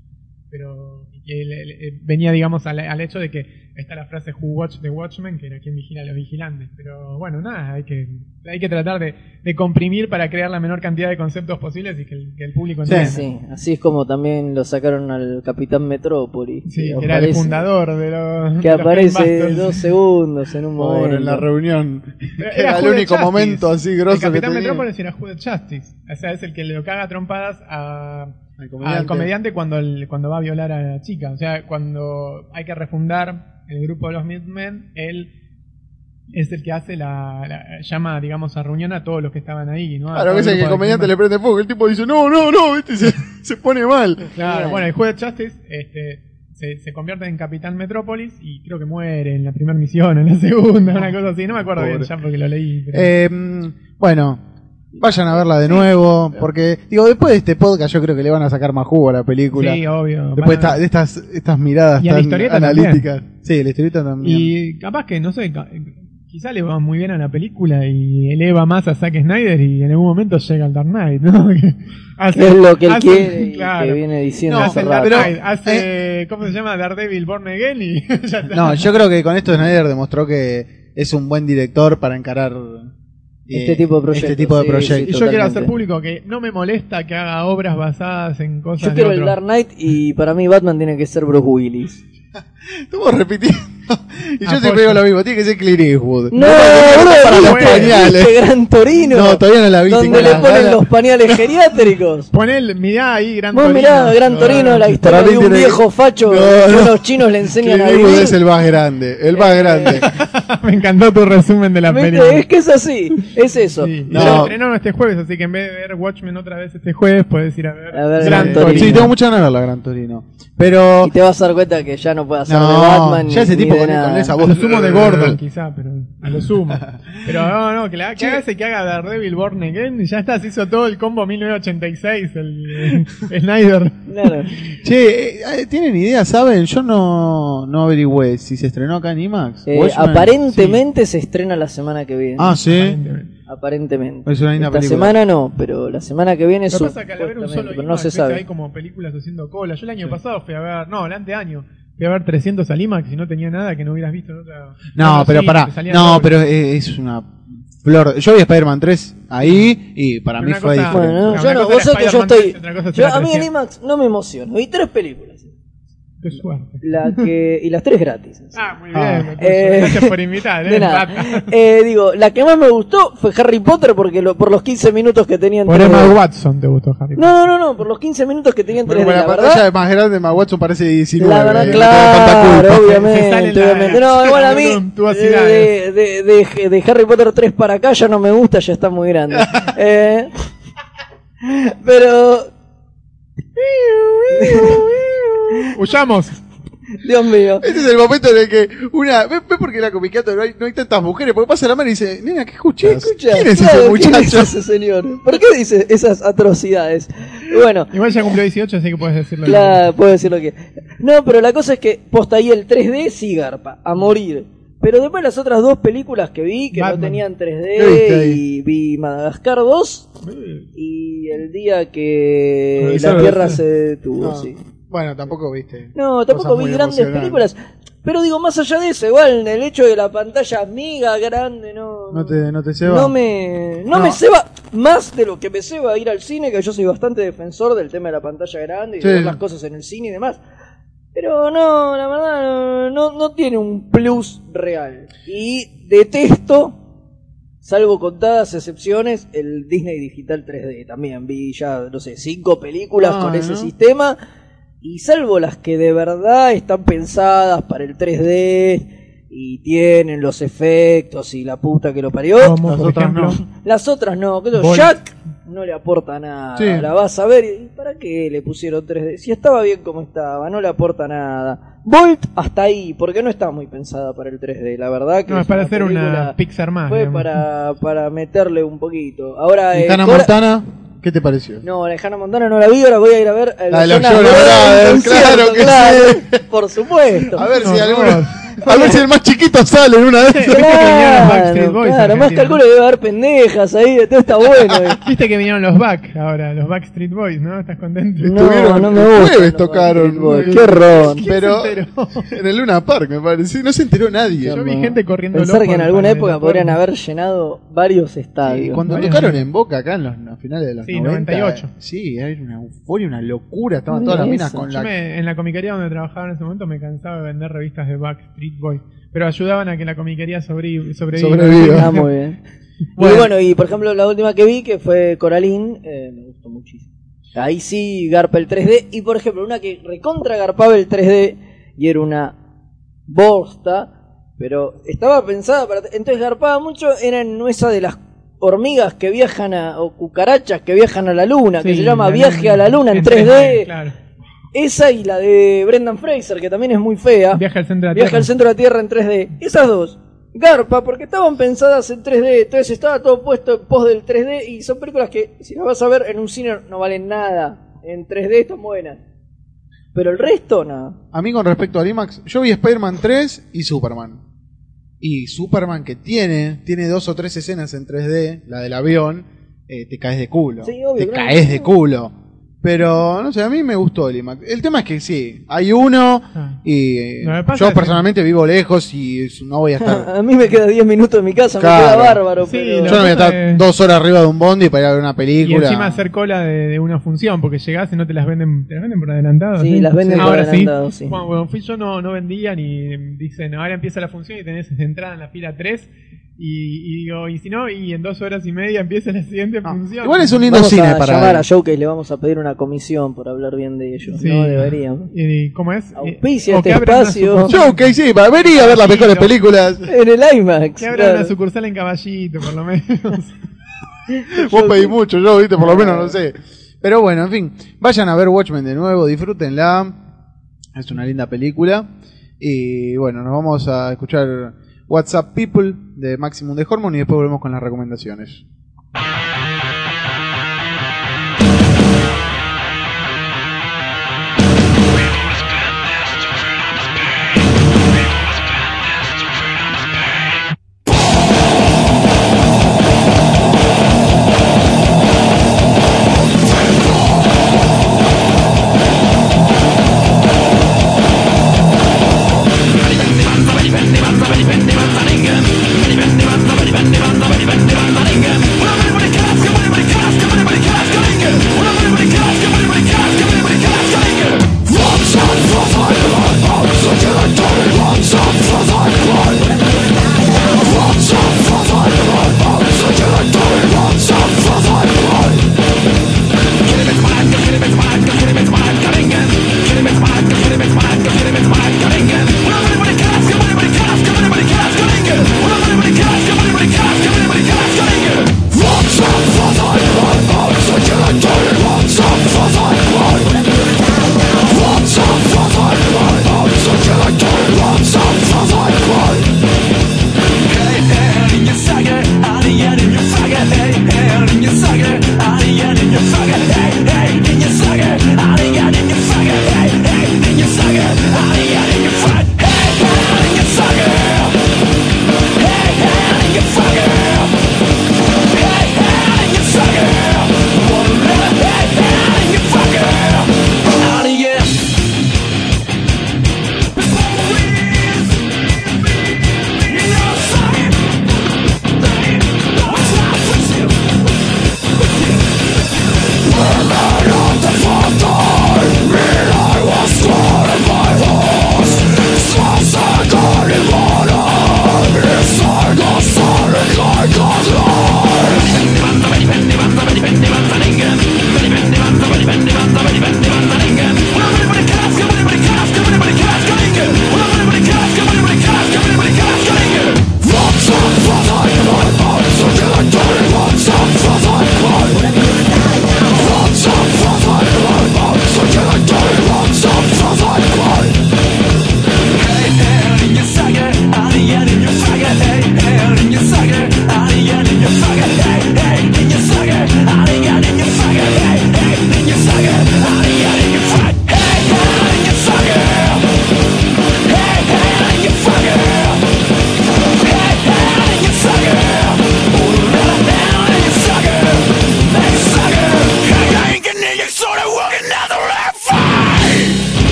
Pero y que le- le- venía, digamos, al, al hecho de que está la frase Who Watch the Watchmen, que era quien vigila a los vigilantes. Pero bueno, nada, hay que, hay que tratar de, de comprimir para crear la menor cantidad de conceptos posibles y que el, que el público Sí. entienda. Sí, así es como también lo sacaron al Capitán Metrópolis. Sí, que que era el fundador de los. Que de los aparece dos segundos en un Pobre, momento. en la reunión. Era Era el único Justice. momento así El grosso que Capitán tenía. Metrópolis era the Justice. O sea, es el que le caga trompadas a, Al comediante. al comediante cuando, el- cuando va a violar a la chica. O sea, cuando hay que refundar el grupo de los Midmen, él es el que hace la, la- llama, digamos, a reunión a todos los que estaban ahí, ¿no? A Claro, que es el que comediante le prende fuego. El tipo dice, no, no, no, ¿viste? Se, se pone mal. Claro, bueno, el juez de Justice este, se, se convierte en Capitán Metrópolis y creo que muere en la primera misión, en la segunda, una cosa así. No me acuerdo bien ya porque lo leí. pero- Eh, bueno, vayan a verla de nuevo. Porque, digo, después de este podcast, yo creo que le van a sacar más jugo a la película. sí, obvio. Después de estas, estas miradas Y a la tan analíticas. Sí, la historieta también. Y capaz que, no sé, ca- quizá le va muy bien a la película y eleva más a Zack Snyder y en algún momento llega al Dark Knight, ¿no? Que hace- Que es lo que él hace- quiere y claro. que viene diciendo No, hace el rato. Dark Pero, Knight, hace, ¿cómo se llama? Daredevil Born Again y ya está. No, yo creo que con esto Snyder demostró que es un buen director para encarar eh, Este tipo de proyectos, Este tipo de sí, proyectos. y yo totalmente. quiero hacer público que no me molesta que haga obras basadas en cosas Yo de quiero el otro. Dark Knight y para mí Batman tiene que ser Bruce Willis. Estamos repitiendo. Y yo siempre digo lo mismo, tiene que ser Clint Eastwood. No, para boludo, los pañales. ¿Viste Gran Torino? No, todavía no la viste. Donde le ponen los pañales geriátricos. Ponel, mirá ahí, Gran Vos Torino. mirá, Gran Torino, la historia Para de un tiene- viejo facho No, que no. unos chinos le enseñan Clint a vivir. es el más grande, el más Eh, grande. me encantó tu resumen de la película. Es que es así, es eso. No. estrenaron este jueves, así que en vez de ver Watchmen otra vez este jueves, puedes ir a ver, A ver Gran Gran Torino. Torino. Sí, tengo mucha ganas de verla, Gran Torino. Pero. Y te vas a dar cuenta que ya no puede hacer de No, Batman ya ese ni tipo de con, con esa A voz. lo sumo de Gordon, quizá, pero a lo sumo. Pero no, no, que, la, que haga ese que haga Daredevil Born Again y ya está, se hizo todo el combo 1986, el, eh, Snyder. Claro. Che, eh, ¿tienen idea? ¿Saben? Yo no, no averigüé si se estrenó acá en IMAX. Eh, aparentemente se estrena la semana que viene. Ah, sí. Aparentemente. Aparentemente. Es una linda Esta película. semana no, pero la semana que viene es que al haber un solo pero no se sabe. hay como películas haciendo cola. Yo el año pasado fui a ver, no, el anteaño, fui a ver 300 al IMAX y no tenía nada que no hubieras visto en otra. No, pero otro pará. No, pero es una flor. Yo vi Spider-Man 3 ahí y para Pero mí fue cosa- diferente. Bueno, Una yo no, vos sabés que yo Spider-Man 3 estoy. Yo, a mí el 300. IMAX no me emociona. Vi tres películas. Qué suerte. La que, y las tres gratis. Ah, muy Ah. bien. Eh, Gracias por invitar, eh. De nada. rata. Eh, digo, la que más me gustó fue Harry Potter porque lo- por los 15 minutos que tenía en Por 3D. Emma Watson te gustó, Harry. Potter. No, no, no, por los 15 minutos que tenía en 3D. Bueno, la la pantalla verdad, más grande, más Watson parece 19. la verdad, eh, no tanta claro, sale obviamente, la- obviamente. No, igual a mí, de, de, de, de- de Harry Potter 3 para acá ya no me gusta, ya está muy grande. Eh, pero, Huyamos. Dios mío. Este es el momento en el que una. ¿Ves ves por qué la comiqueando no hay, no hay tantas mujeres? Porque pasa la mano y dice, nena, ¿qué escuchas? Escucha, ¿Quién es claro, ese ¿quién muchacho? es ese señor? ¿Por qué dice esas atrocidades? Bueno, Igual ya cumplió 18, así que puedes decirlo. Claro, puedo decir lo que. No, pero la cosa es que posta ahí el 3D sí garpa, a morir. Pero después las otras dos películas que vi, que Batman. no tenían ¿Qué viste 3D, ahí? y vi Madagascar 2 y el día que la Tierra se detuvo, No. sí. Bueno, tampoco viste. No, tampoco vi grandes películas. Pero digo, más allá de eso, igual el hecho de la pantalla amiga, grande, no. ¿No te, no te ceba? No me, no, No. me ceba más de lo que me ceba ir al cine, que yo soy bastante defensor del tema de la pantalla grande y Sí. de ver las cosas en el cine y demás. Pero no, la verdad, no, no tiene un plus real. Y detesto, salvo contadas excepciones, el Disney Digital 3D. También vi ya, no sé, cinco películas Ah, con ese sistema. Y salvo las que de verdad están pensadas para el 3D, y tienen los efectos y la puta que lo parió. Como Nosotras ejemplo, no. Las otras no, que. Jack no le aporta nada. Sí. La vas a ver y ¿para qué le pusieron 3D? Si estaba bien como estaba, no le aporta nada. Bolt hasta ahí, porque no está muy pensada para el 3D, la verdad que no, es para hacer una Pixar más. fue digamos. para, para meterle un poquito. Ahora ¿Y eh, Hannah Cora- Montana? ¿Qué te pareció? No, la de Hannah Montana no la vi, ahora voy a ir a ver eh, La de los Jonas Brothers, claro que claro, sí. Por supuesto. A ver si No, alguno. A ver si el más chiquito sale en una de esas. Viste que vinieron los Backstreet Claro, Boys claro, más calculo que debe haber pendejas ahí, todo está bueno. eh. Viste que vinieron los Back ahora, los Backstreet Boys, ¿no? ¿Estás contento? No, Estuvieron no me gusta. jueves tocaron. Qué ron. Pero en el Luna Park me parece. No se enteró nadie. Yo vi gente corriendo Pensar loco que en al alguna época ¿te podrían haber llenado varios Sí, estadios. cuando Varios tocaron años. en Boca acá en los, los finales de los Sí, 90, 98. Sí, era una euforia, una locura. Estaban todas las minas con Yo la. me- en la comiquería donde trabajaba en ese momento me cansaba de vender revistas de Backstreet Pero ayudaban a que la comiquería sobreviva. sobreviva. Ah, muy bien. Bueno. Y bueno, y por ejemplo, la última que vi, que fue Coraline, eh, me gustó muchísimo. Ahí sí garpa el 3D. Y por ejemplo, una que recontra garpaba el 3D y era una bosta, pero estaba pensada para. Entonces garpaba mucho, eran esa de las hormigas que viajan a. o cucarachas que viajan a la luna, que se llama la Viaje a la Luna en 3D. claro. Esa y la de Brendan Fraser, que también es muy fea. Viaje al centro de la Viaje Tierra. al centro de la Tierra en 3D. Esas dos. Garpa, porque estaban pensadas en 3D, entonces estaba todo puesto en pos del 3D y son películas que si las vas a ver en un cine no valen nada. En 3D están buenas. Pero el resto no. A mí con respecto al IMAX, yo vi Spider-Man 3 y Superman. Y Superman que tiene, tiene dos o tres escenas en 3D, la del avión, eh, te caes de culo. Sí, obvio, te claro. caes de culo. Pero, no sé, a mí me gustó el IMAX. El tema es que sí, hay uno Ah. y yo que- personalmente vivo lejos y no voy a estar... a mí me queda 10 minutos de mi casa, Claro. me queda bárbaro. Sí, pero... yo no voy a estar dos horas arriba de un bondi para ir a ver una Y película. encima hacer cola de, de una función, porque llegás y no te las venden, te las venden por adelantado. Sí, las venden por Ahora adelantado, sí. Cuando, cuando fui yo no, no vendían y dicen, ahora empieza la función y tenés entrada en la fila 3 y, y digo, y si no, y en dos horas y media empieza la siguiente función. igual es un lindo Vamos cine a para llamar a Showcase, le vamos a pedir una comisión por hablar bien de ellos. Sí. No deberíamos. ¿Y cómo es? Auspicia que este espacio. que sí, para venir a ver las mejores películas. En el IMAX. Que abran claro. una sucursal en Caballito, por lo menos. Vos pedís mucho, yo, viste, por lo menos no sé. Pero bueno, en fin, vayan a ver Watchmen de nuevo, disfrútenla. Es una linda película. Y bueno, nos vamos a escuchar WhatsApp People de Maximum de Hormone y después volvemos con las recomendaciones.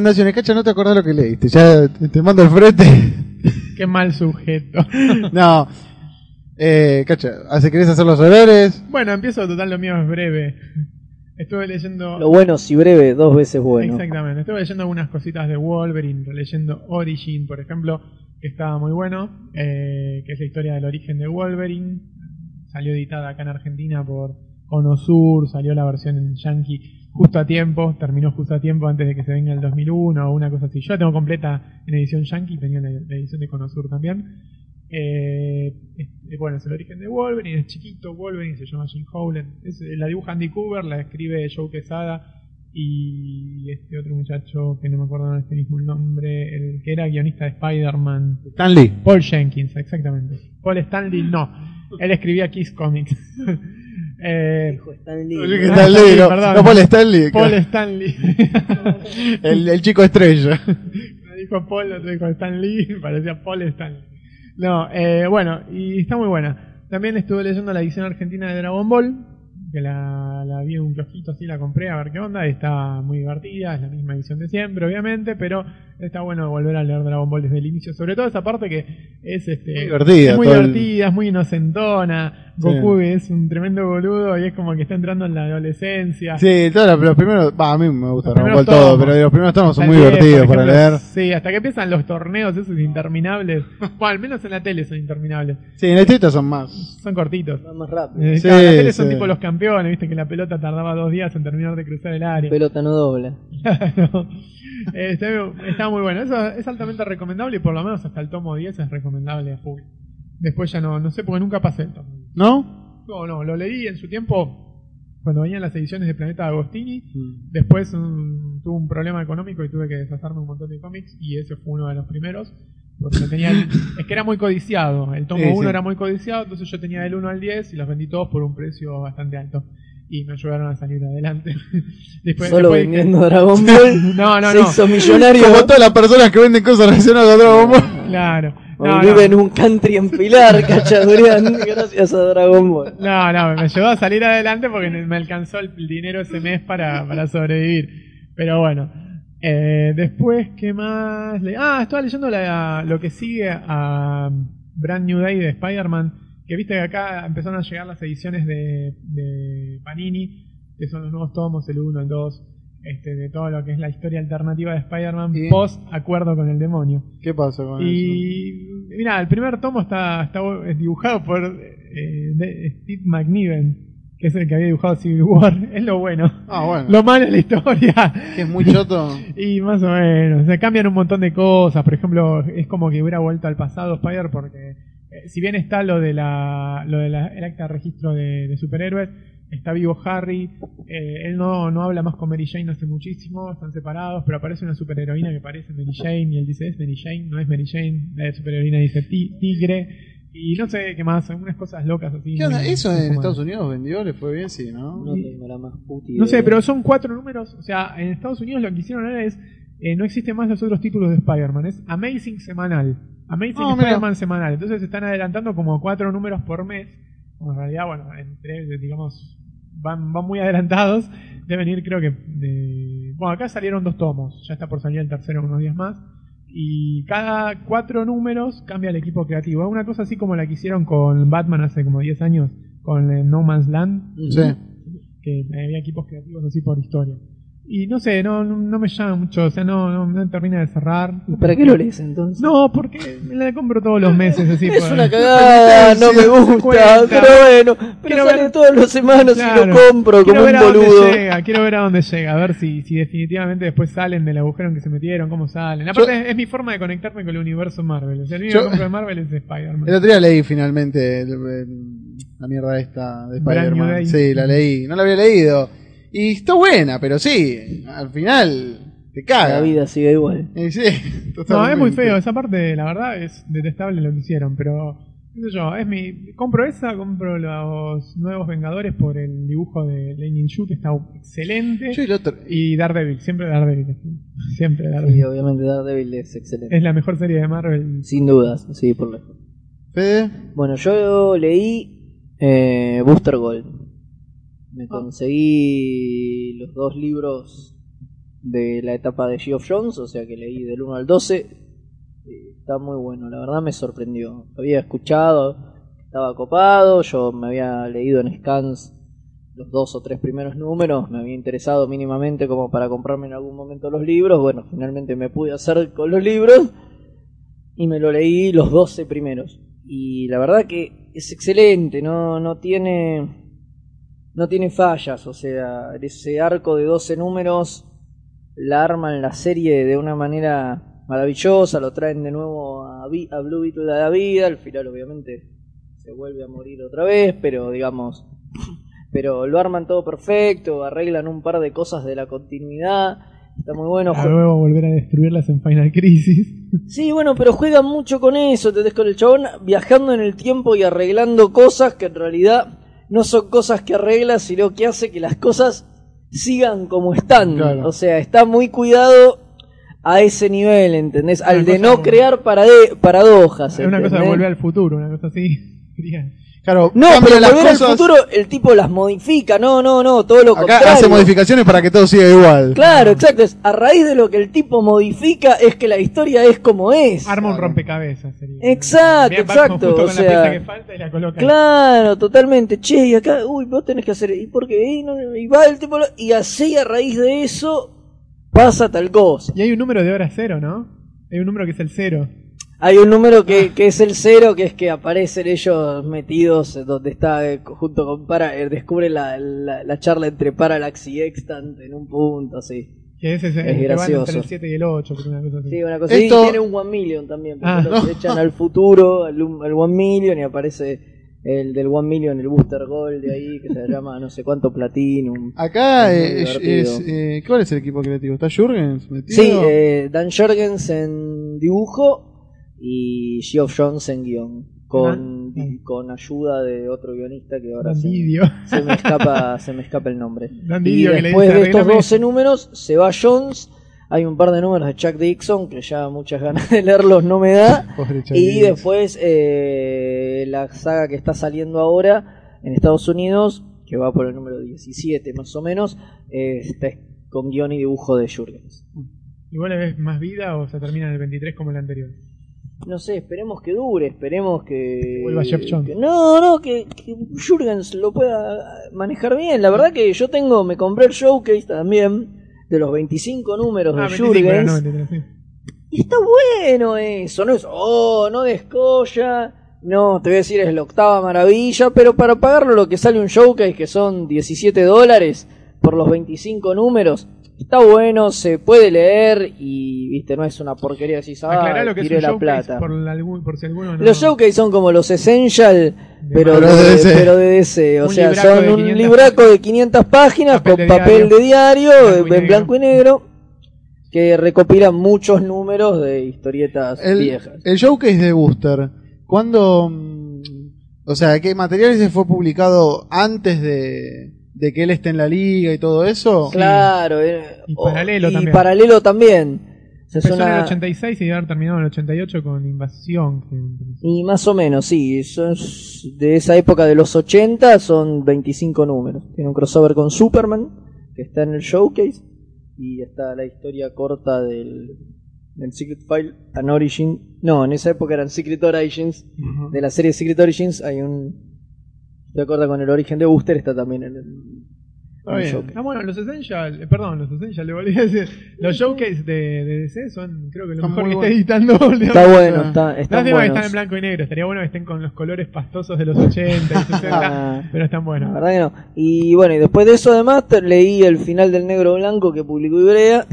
Recomendaciones, Cacha, no te acordás lo que leíste. Ya te, mando el frente. Qué mal sujeto. no. Eh, Cacha, ¿hace querés hacer los honores? bueno, empiezo total, lo mío es breve. Estuve leyendo. Lo bueno, si breve, dos veces bueno. Exactamente. Estuve leyendo algunas cositas de Wolverine, leyendo Origin, por ejemplo, que estaba muy bueno, eh, que es la historia del origen de Wolverine. Salió editada acá en Argentina por Cono Sur, salió la versión en Yankee justo a tiempo, terminó justo a tiempo antes de que se venga el 2001 o una cosa así. Yo la tengo completa en edición Yankee, tenía la, la edición de Cono Sur también. Eh, este, bueno, es el origen de Wolverine, es chiquito Wolverine, se llama Jim Howland. Es, la dibuja Andy Cooper, la escribe Joe Quesada y este otro muchacho que no me acuerdo este mismo el nombre, el que era guionista de Spider-Man. Stanley. Paul Jenkins, exactamente. Paul Stanley, no. Él escribía Kiss Comics. eh, Dijo Stanley. ¿Qué Ah, Stanley? Stanley, No, perdón. no, Paul Stanley. Paul Stanley. el, el chico estrella. Lo dijo Paul, lo dijo Stan Lee, parecía Paul Stanley. No, eh, bueno, y está muy buena. También estuve leyendo la edición argentina de Dragon Ball, que la, la vi en un kiosquito así, la compré a ver qué onda, y está muy divertida, es la misma edición de siempre, obviamente, pero está bueno volver a leer Dragon Ball desde el inicio, sobre todo esa parte que es este Muy divertida, es muy el- divertida, es muy inocentona, Goku es un tremendo boludo y es como que está entrando en la adolescencia. Sí, todos los, los primeros. Va, a mí me gusta Dragon Ball todo, pero los primeros tomos son muy el 10, divertidos por para ejemplo, leer. Sí, hasta que empiezan los torneos esos interminables. bueno, al menos en la tele son interminables. Sí, en la historieta son más. Son cortitos. Va más rápido. Eh, Sí, claro, en la tele son tipo los campeones, viste que la pelota tardaba dos días en terminar de cruzar el área. Pelota no dobla. Claro. Eh, está, está muy bueno. Eso es altamente recomendable y por lo menos hasta el tomo 10 es recomendable a full. Después ya no, no sé porque nunca pasé el tomo. ¿No? No, no, lo leí en su tiempo cuando venían las ediciones de Planeta Agostini. Mm. Después mm, tuve un problema económico y tuve que deshacerme un montón de cómics y ese fue uno de los primeros. Porque tenía el- es que era muy codiciado. El tomo Sí, 1 sí. era muy codiciado, entonces yo tenía del 1 al 10 y los vendí todos por un precio bastante alto. Y me ayudaron a salir adelante. después, Solo después dije- vendiendo Dragon Ball. No, no, se no. hizo millonario. Como todas las personas que venden cosas relacionadas a Dragon Ball. Claro. No, vive en un country en Pilar, cachadurian, gracias a Dragon Ball. No, no, me ayudó a salir adelante porque me alcanzó el dinero ese mes para, para sobrevivir. Pero bueno. Eh, después, ¿qué más? Ah, estaba leyendo la- lo que sigue a Brand New Day de Spider-Man. Que viste que acá empezaron a llegar las ediciones de, de Panini, que son los nuevos tomos, el 1, el 2, este, de todo lo que es la historia alternativa de Spider-Man post acuerdo con el demonio. ¿Qué pasa con eso? Y mira, el primer tomo está, está es dibujado por eh, de- Steve McNiven, que es el que había dibujado Civil War. Es lo bueno. Ah, bueno. Lo malo es la historia. Que es muy choto. Y más o menos. O sea, cambian un montón de cosas. Por ejemplo, es como que hubiera vuelto al pasado Spider porque eh, si bien está lo de la lo de la, el acta de registro de, de superhéroes, está vivo Harry, eh, él no, no habla más con Mary Jane hace muchísimo, están separados, pero aparece una superheroína que parece Mary Jane y él dice es Mary Jane, no es Mary Jane, la superheroína dice "Ti- tigre y no sé qué más, algunas cosas locas así. ¿Qué onda? muy- ¿Eso en. Estados Unidos vendió? ¿Le fue bien? Sí, ¿no? No tengo la más puta No sé, pero son cuatro números. O sea, en Estados Unidos lo que hicieron ahora es. eh, no existen más los otros títulos de Spider-Man. Es Amazing semanal. Amazing mira. Spider-Man semanal. Entonces están adelantando como cuatro números por mes. Como en realidad, bueno, entre, digamos, van, van muy adelantados. Deben ir, creo que. de- bueno, acá salieron dos tomos. Ya está por salir el tercero unos días más. Y cada cuatro números cambia el equipo creativo. Es una cosa así como la que hicieron con Batman hace como 10 años. Con eh, No Man's Land Sí. que había equipos creativos así por historia. Y no sé, no, no, no me llama mucho, o sea, no, no, no termina de cerrar. ¿Para qué lo lees entonces? No, porque me la compro todos los meses, así. es por- una cagada, no me gusta, cuenta. pero bueno, pero Quiero sale ver- todas las semanas y Claro. lo compro Quiero como ver un a dónde boludo. llega, quiero ver a dónde llega, a ver si, si definitivamente después salen del agujero en que se metieron, cómo salen. Aparte, es, es mi forma de conectarme con el universo Marvel. O sea, el único Yo- que compro de Marvel es Spider-Man. El otro día leí finalmente el- el- la mierda esta de Spider-Man. Sí, la leí. No la había leído. Y está buena, pero sí, al final te caga. La vida sigue igual. Y sí, No, es muy feo. Esa parte, la verdad, es detestable lo que hicieron, pero. qué sé yo, es mi. Compro esa, compro los nuevos Vengadores por el dibujo de Lenin Yu, que está excelente. Yo y el otro. Y Daredevil, siempre Daredevil. Siempre Y Daredevil. obviamente Daredevil es excelente. Es la mejor serie de Marvel. Sin dudas, sí, por lejos. Fede, Bueno, yo leí eh, Booster Gold. Me conseguí los dos libros de la etapa de Geoff Jones, o sea que leí del 1 al 12. Eh, Está muy bueno, la verdad me sorprendió. Había escuchado, estaba copado, yo me había leído en scans los dos o tres primeros números, me había interesado mínimamente como para comprarme en algún momento los libros. Bueno, finalmente me pude hacer con los libros y me lo leí los 12 primeros. Y la verdad que es excelente, no, no tiene no tiene fallas, o sea, ese arco de 12 números la arman la serie de una manera maravillosa, lo traen de nuevo a, a Blue Beetle a la vida, al final obviamente se vuelve a morir otra vez, pero digamos, pero lo arman todo perfecto, arreglan un par de cosas de la continuidad, está muy bueno. Para luego volver a destruirlas en Final Crisis. Sí, bueno, pero juegan mucho con eso, ¿entendés? Con el chabón viajando en el tiempo y arreglando cosas que en realidad no son cosas que arregla, sino que hace que las cosas sigan como están. Claro. O sea, está muy cuidado a ese nivel, ¿entendés? Al Una de no como- crear parade- paradojas. Es una cosa de volver al futuro, una cosa así. Claro, No, pero las volver cosas. al futuro el tipo las modifica, no, no, no, todo lo Acá contrario. hace modificaciones para que todo siga igual. Claro, exacto, es a raíz de lo que el tipo modifica es que la historia es como es. Arma un rompecabezas. Sería. Exacto, Bien, exacto, o sea, la pieza que falta y la coloca. ahí. Claro, totalmente. Che, y acá, uy, vos tenés que hacer. ¿Y por qué? Y, no- y va el tipo. lo- Y así a raíz de eso pasa tal cosa. Y hay un número de hora cero, ¿no? Hay un número que es el cero. Hay un número que, que es el cero, que es que aparecen ellos metidos eh, donde está eh, junto con Para. eh, descubre la, la, la charla entre Parallax y Extant en un punto, así. Que ese es, el Es que van gracioso. entre el 7 y el 8, por una cosa así. Sí, una cosa Esto-. Y tiene un One Million también. Porque Ah. los echan al futuro, al, One Million, y aparece el del One Million, el Booster Gold de ahí, que se llama no sé cuánto Platinum. Acá Es muy es, eh, ¿cuál es el equipo creativo? ¿Está Jurgens metido? Sí, eh, Dan Jurgens en dibujo y Geoff Jones en guion. Con, Ah. con ayuda de otro guionista que ahora se, me escapa se me escapa el nombre. Y después de estos "Arréglame 12 números se va Jones. Hay un par de números de Chuck Dixon que ya muchas ganas de leerlos no me da. Y después eh, la saga que está saliendo ahora en Estados Unidos, que va por el número 17 más o menos, eh, está con guion y dibujo de Jurgens. ¿Y vos le ves más vida o se termina en el 23 como el anterior? No sé, esperemos que dure, esperemos que... Vuelva Jeff Jones. que- no, no, que, que Jurgens lo pueda manejar bien. La verdad que yo tengo, me compré el showcase también, de los 25 números Ah, de 25 era, Jurgens. no, 23, sí. Y está bueno eso, no es, oh, no descolla. No, te voy a decir, es la octava maravilla, pero para pagarlo lo que sale un showcase, que son 17 dólares por los 25 números, está bueno, se puede leer y, viste, no es una porquería así, ah, lo que es tiré un la plata. por, la- algún- por si alguno no... Los showcase son como los Essential, pero, Pero de, de DC. pero de DC. O Un sea, son un 500 libraco de 500 páginas Papel con de papel diario. de diario, en negro. blanco y negro, que recopilan muchos números de historietas el, viejas. el showcase de Booster, ¿cuándo? mm, O sea, ¿qué material se fue publicado antes de, de que él esté en la liga y todo eso? Claro, Y o- paralelo y también. paralelo también. O sea, en el una- 86 y debe haber terminado en el 88 con Invasión. Y más o menos, sí. Son de esa época de los 80 son 25 números. Tiene un crossover con Superman, que está en el showcase. Y está la historia corta del, del Secret File and Origin. No, en esa época eran Secret Origins. De la serie Secret Origins hay un... ¿Te acuerdas con el origen de Booster? Está también en el... Está bien. showcase. Ah, bueno, los Essential, eh, perdón, los Essential, le volví a decir. Los showcase de, de DC son, creo que lo Son mejor que buenos. está editando. Está bueno, está, que están en blanco y negro. Estaría bueno que estén con los colores pastosos de los 80 y 60, Ah. pero están La buenos. verdad que no. Y bueno, y después de eso además leí el final del Negro Blanco que publicó Ibrea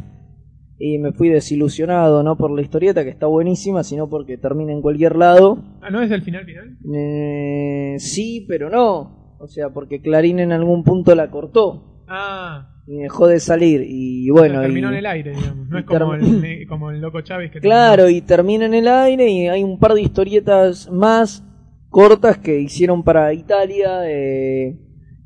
y me fui desilusionado, no por la historieta que está buenísima, sino porque termina en cualquier lado. Ah, ¿no es el final final? Eh, sí, pero no. O sea, porque Clarín en algún punto la cortó Ah, y dejó de salir y bueno, terminó y- en el aire, digamos. No es como el, como el Loco Chávez que Claro, y termina en el aire y hay un par de historietas más cortas que hicieron para Italia, eh,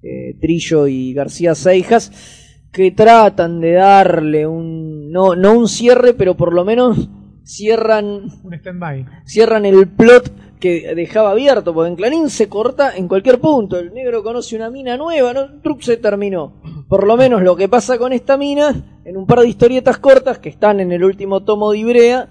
eh, Trillo y García Seijas, que tratan de darle un, no, no un cierre, pero por lo menos cierran. Un stand-by. cierran el plot que dejaba abierto, porque en Clarín se corta en cualquier punto, el negro conoce una mina nueva, ¿no? Truc se terminó. Por lo menos lo que pasa con esta mina, en un par de historietas cortas que están en el último tomo de Ibrea,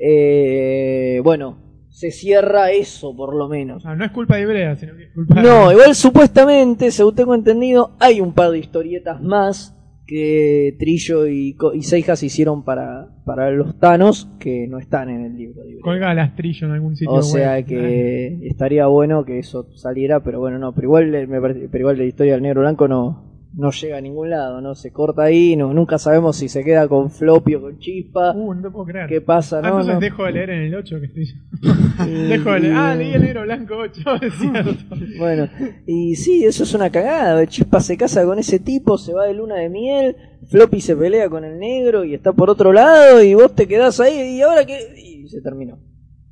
eh, bueno, se cierra eso por lo menos. Ah, no es culpa de Ibrea, sino que es culpa No, de... igual supuestamente, según tengo entendido, hay un par de historietas más que Trillo y, y Seijas hicieron para, para los Thanos que no están en el libro. Ibrea. Colga las trillo en algún sitio O sea web. que estaría bueno que eso saliera, pero bueno, no, pero igual eh, me parece- pero igual la historia del negro blanco no no llega a ningún lado, no se corta ahí, no nunca sabemos si se queda con Floppy o con Chispa, Uh, no te puedo creer. qué pasa, Ah, no, entonces no. dejo de leer en el 8 que estoy Dejo de leer. Ah, leí el negro blanco 8, es cierto. Bueno, y sí, eso es una cagada. Chispa se casa con ese tipo, se va de luna de miel, Floppy se pelea con el negro y está por otro lado y vos te quedás ahí y ahora que y se terminó.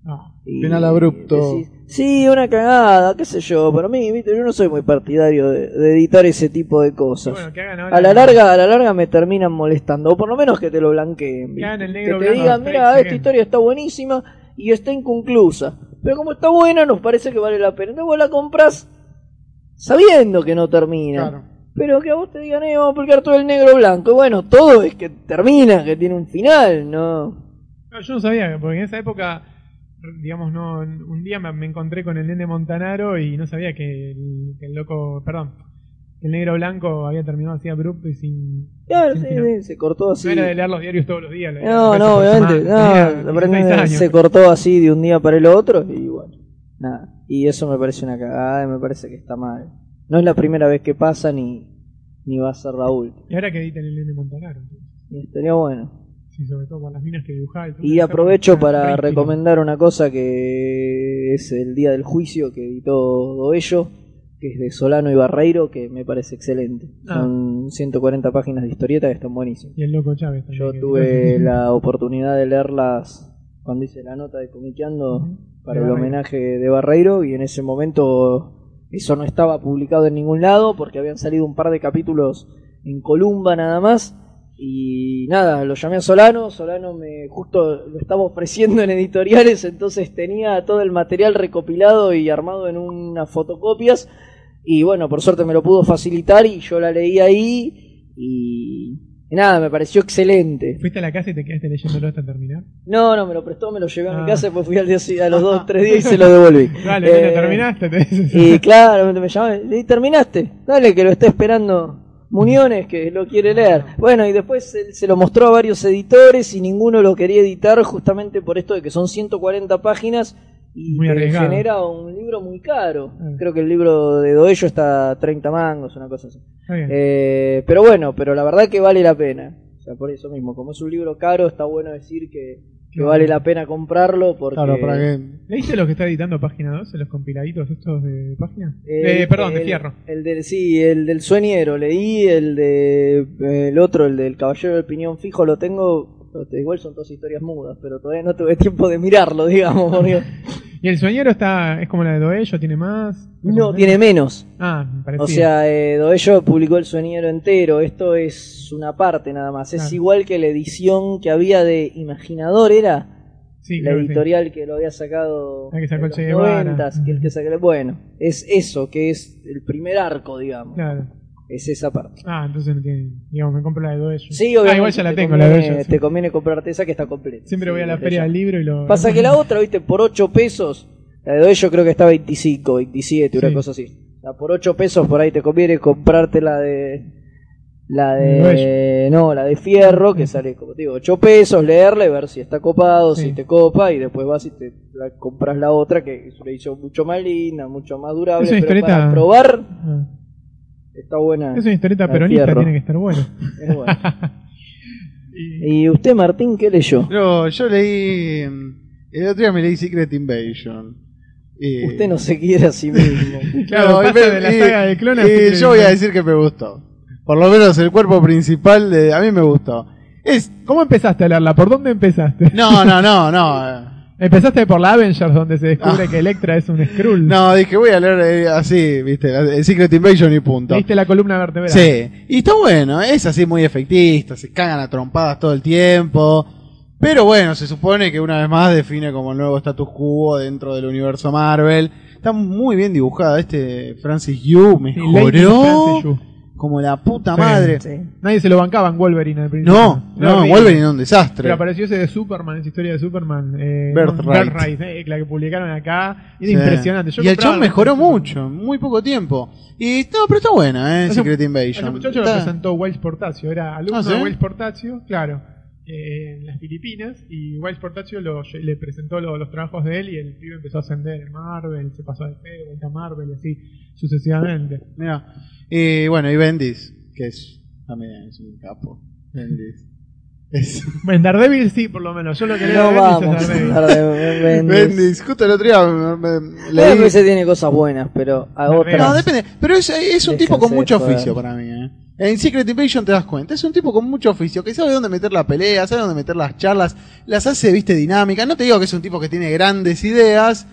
No. Y Final abrupto. decís, sí, una cagada, qué sé yo, para mí, viste, yo no soy muy partidario de, de editar ese tipo de cosas. bueno, que hagan ahora. A la larga, a la larga me terminan molestando, o por lo menos que te lo blanqueen. Que te digan, mira, esta again". historia está buenísima y está inconclusa. Pero como está buena, nos parece que vale la pena. Entonces vos la compras sabiendo que no termina. Claro. Pero que a vos te digan, eh, vamos a publicar todo el negro blanco. Y bueno, todo es que termina, que tiene un final, ¿no? No, yo no sabía, porque en esa época, digamos, no un día me, me encontré con el nene Montanaro y no sabía que el, que el loco, perdón, que el negro blanco había terminado así abrupto y sin. Claro, sin sí, final. sí, se cortó así. No era de leer los diarios todos los días. No, no, obviamente. semana. No, Tenía aprende- 16 años. se cortó así de un día para el otro y bueno, nada. Y eso me parece una cagada y me parece que está mal. No es la primera vez que pasa ni, ni va a ser la última. Y ahora que editen el nene Montanaro. entonces. Y estaría bueno. Sí, sobre todo con las minas que dibujaba. Y aprovecho para recomendar una cosa que es el Día del Juicio que editó Doello, que es de Solano y Barreiro, que me parece excelente. Ah. Son 140 páginas de historieta que están buenísimas. Y el loco Chávez también. Yo tuve la oportunidad de leerlas cuando hice la nota de Comiqueando para De el Barreiro. homenaje de Barreiro y en ese momento eso no estaba publicado en ningún lado porque habían salido un par de capítulos en Columba nada más y nada, lo llamé a Solano, Solano me justo lo estaba ofreciendo en editoriales, entonces tenía todo el material recopilado y armado en unas fotocopias y bueno, por suerte me lo pudo facilitar y yo la leí ahí y, nada, me pareció excelente. ¿Fuiste a la casa y te quedaste leyéndolo hasta terminar? No, no, me lo prestó, me lo llevé a mi Ah. casa y después fui al día a los dos, tres días y se lo devolví. Dale, Eh, terminaste. Y claro, me llamaban, ¿y terminaste? Dale, que lo está esperando Muniones, que lo quiere leer. Bueno, y después él se lo mostró a varios editores y ninguno lo quería editar justamente por esto de que son 140 páginas y Muy genera un libro muy caro. Ah. Creo que el libro de Doello está a 30 mangos, una cosa así. Eh, pero bueno, pero la verdad que vale la pena. O sea, por eso mismo, como es un libro caro, está bueno decir que, que vale la pena comprarlo porque... Claro, para que. ¿Leíste lo que está editando Página 2 en los compiladitos estos de página? El- Eh, perdón, de Fierro. El del, sí, el del sueñero, leí el de eh, el otro, el del caballero del piñón fijo, lo tengo, igual son dos historias mudas, pero todavía no tuve tiempo de mirarlo, digamos, porque ¿Y el sueñero está es como la de Doello? ¿Tiene más? no, tiene menos. Ah, parecía. O sea, eh, Doello publicó el sueñero entero, esto es una parte nada más, es igual que la edición que había de Imaginador, ¿era? sí, la creo que sí. editorial que lo había sacado La que sacó en el los Che Guevara. 90s, que el que sacó- bueno, es eso, que es el primer arco, digamos, Claro. Es esa parte. Ah, entonces no tiene. Digamos, me compro la de Doello. Sí, Ah, obviamente. igual ya la te tengo, la de sí. Te conviene comprarte esa que está completa. Siempre Sí, voy a la feria del libro y lo. Pasa que la otra, viste, por 8 pesos, la de Doello creo que está 25, 27, una Sí. cosa así. Sea, por 8 pesos por ahí te conviene comprarte la de La de. No, la de Fierro, que sale, como te digo, 8 pesos, leerle, ver si está copado, si te copa, y después vas y te la compras la otra, que es una edición mucho más linda, mucho más durable. Es una pero para probar, Ah. Está buena. Es una historieta peronista, Fierro. tiene que estar bueno. Es buena. Y- ¿Y usted, Martín, qué leyó? No, yo leí. mm, El otro día me leí Secret Invasion. Usted no se quiere a sí mismo. Claro, No, me- de la saga de Clone a y Secret yo voy a decir que me gustó. Por lo menos el cuerpo principal de. A mí me gustó. Es. ¿Cómo empezaste a leerla? ¿Por dónde empezaste? No, no, no, no. Empezaste por la Avengers, donde se descubre Ah. que Electra es un Skrull. No, dije, voy a leer eh, así, viste, el Secret Invasion y punto. Leíste la columna vertebral. Sí, y está bueno, es así muy efectista, se cagan a trompadas todo el tiempo. Pero bueno, se supone que una vez más define como el nuevo status quo dentro del universo Marvel. Está muy bien dibujada, este Francis Yu Sí, Lady mejoró Francis Yu. Como la puta madre. Sí. Nadie se lo bancaba en Wolverine al principio. No, Era no, horrible. Wolverine era un desastre. Pero apareció ese de Superman, esa historia de Superman. Eh, Birthright. Birthright, eh, la que publicaron acá. Era Sí. impresionante. Yo y el los mejoró mucho, en muy poco tiempo. Y no, pero está buena, eh, Ese- Secret Ese Invasion. muchacho lo presentó Wiles Portacio, era alumno Ah, ¿sí? de Wiles Portacio, claro, eh, en las Filipinas, y Wiles Portacio lo- le presentó lo- los trabajos de él y el pibe empezó a ascender en Marvel, se pasó de vuelta a Marvel y así sucesivamente. Mirá. Y bueno, y Bendis, que es también es un capo. Bendis. Es En Daredevil sí, por lo menos, yo lo que No Bendis vamos Daredevil. de Bendis. Bendis, justo el otro día me- me- A leí- veces tiene cosas buenas, pero a No, otras. No, depende. Pero es, es un tipo con mucho oficio para mí. ¿eh? En Secret Invasion te das cuenta. Es un tipo con mucho oficio. Que sabe dónde meter la pelea, sabe dónde meter las charlas. Las hace, viste, dinámicas. No te digo que es un tipo que tiene grandes ideas.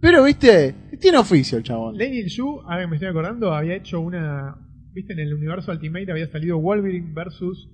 Pero, viste, tiene oficio el chabón. Lenny Yu, a ver, me estoy acordando, había hecho una. ¿Viste? En el universo Ultimate había salido Wolverine versus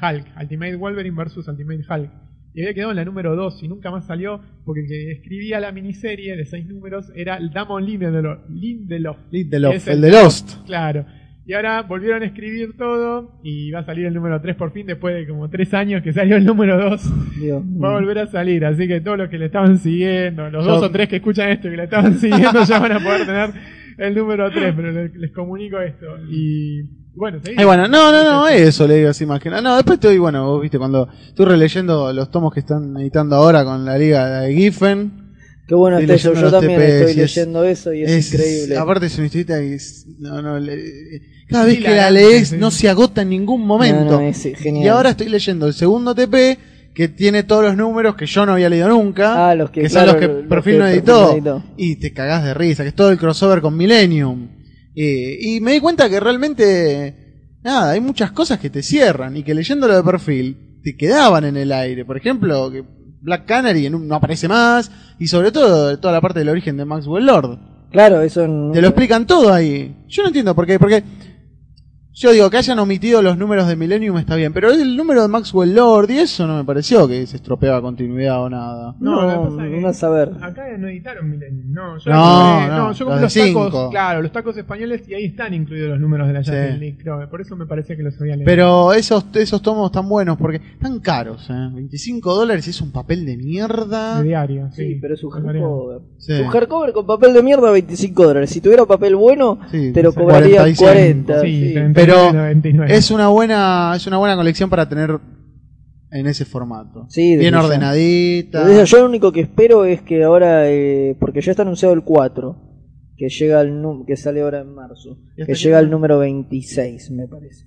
Hulk. Ultimate Wolverine versus Ultimate Hulk. Y había quedado en la número 2 y nunca más salió porque el que escribía la miniserie de 6 números era el Damon Lindelof. Lindelof Lindelof, que es el de Lost. Claro. Y ahora volvieron a escribir todo y va a salir el número 3 por fin después de como 3 años que salió el número 2. Digo, Va a volver a salir, así que todos los que le estaban siguiendo, los Yo- dos o tres que escuchan esto y que le estaban siguiendo ya van a poder tener el número 3, pero les, les comunico esto. Y bueno, seguí. Y bueno, no, no, no, eso le digo así más que nada. No, después estoy, bueno, vos viste, cuando estoy releyendo los tomos que están editando ahora con la liga de Giffen. Qué bueno Estoy está eso. Yo también TPS estoy es- leyendo eso y es, increíble. Aparte es una historieta que es- no, no, le- cada Sí, vez que la lees no se agota en ningún momento. No, no, es genial. y ahora estoy leyendo el segundo TP que tiene todos los números que yo no había leído nunca. Ah, los que, son claro, los que los Perfil que no editó. Y te cagás de risa, que es todo el crossover con Millennium. Eh, y me di cuenta que realmente, nada, hay muchas cosas que te cierran y que leyéndolo de perfil te quedaban en el aire. Por ejemplo, que Black Canary en un- no aparece más y sobre todo toda la parte del origen de Maxwell Lord. Claro, eso en- Te lo explican todo ahí. Yo no entiendo por qué, porque yo digo que hayan omitido los números de Millennium está bien, pero el número de Maxwell Lord y eso no me pareció que se estropeaba continuidad o nada. No, lo que No, pasa es que no a saber. Acá no editaron Millennium, no. Yo No, compré- no, yo los compré de los cinco. tacos, claro, los tacos españoles y ahí están incluidos los números de la Sí. Justice League, creo. Por eso me parecía que los había leído. Pero esos, esos tomos están buenos porque están caros, ¿eh? 25 dólares es un papel de mierda. De diario, sí. Sí, pero es un hardcover. Sí. Un hardcover con papel de mierda, 25 dólares. Si tuviera papel bueno, Sí, te lo sí, cobraría 45. 40. Sí, sí. 39, Pero 99. Es una buena, es una buena colección para tener en ese formato. Sí, Bien ya. ordenadita. Desde Yo lo único que espero es que ahora, eh, porque ya está anunciado el 4, que llega al num- que sale ahora en marzo, ¿Y que llega al número 26, me parece.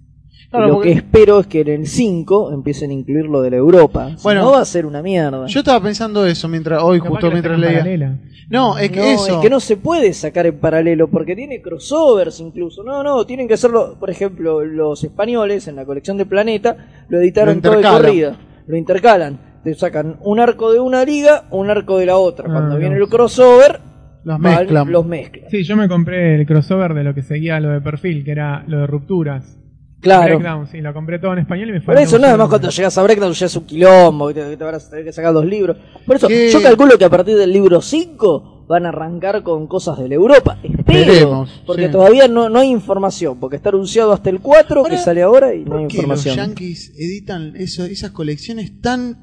Claro, lo porque- que espero es que en el 5 empiecen a incluir lo de la Europa. Si Bueno, no va a ser una mierda. Yo estaba pensando eso mientras, hoy Capaz justo mientras leía. paralela. No, es que No, eso. es que no se puede sacar en paralelo porque tiene crossovers incluso. No, no, tienen que hacerlo. Por ejemplo, los españoles en la colección de Planeta lo editaron Lo todo de corrida. Lo intercalan. Te sacan un arco de una liga, un arco de la otra. Ah, Cuando no. viene el crossover, Los mezclan. los mezclan. Sí, yo me compré el crossover de lo que seguía lo de perfil, que era lo de rupturas. Claro. Breakdown, sí, lo compré todo en español y me fue Por eso nada más cuando llegas a Breakdown ya es un quilombo, que te, que te van a tener que sacar dos libros. Por eso, ¿Qué? yo calculo que a partir del libro 5 van a arrancar con cosas de la Europa. Espero. Esperemos, porque sí. todavía no, no hay información, porque está anunciado hasta el 4 Ahora, que sale ahora y no hay ¿Por qué los información. yankees editan eso, esas colecciones tan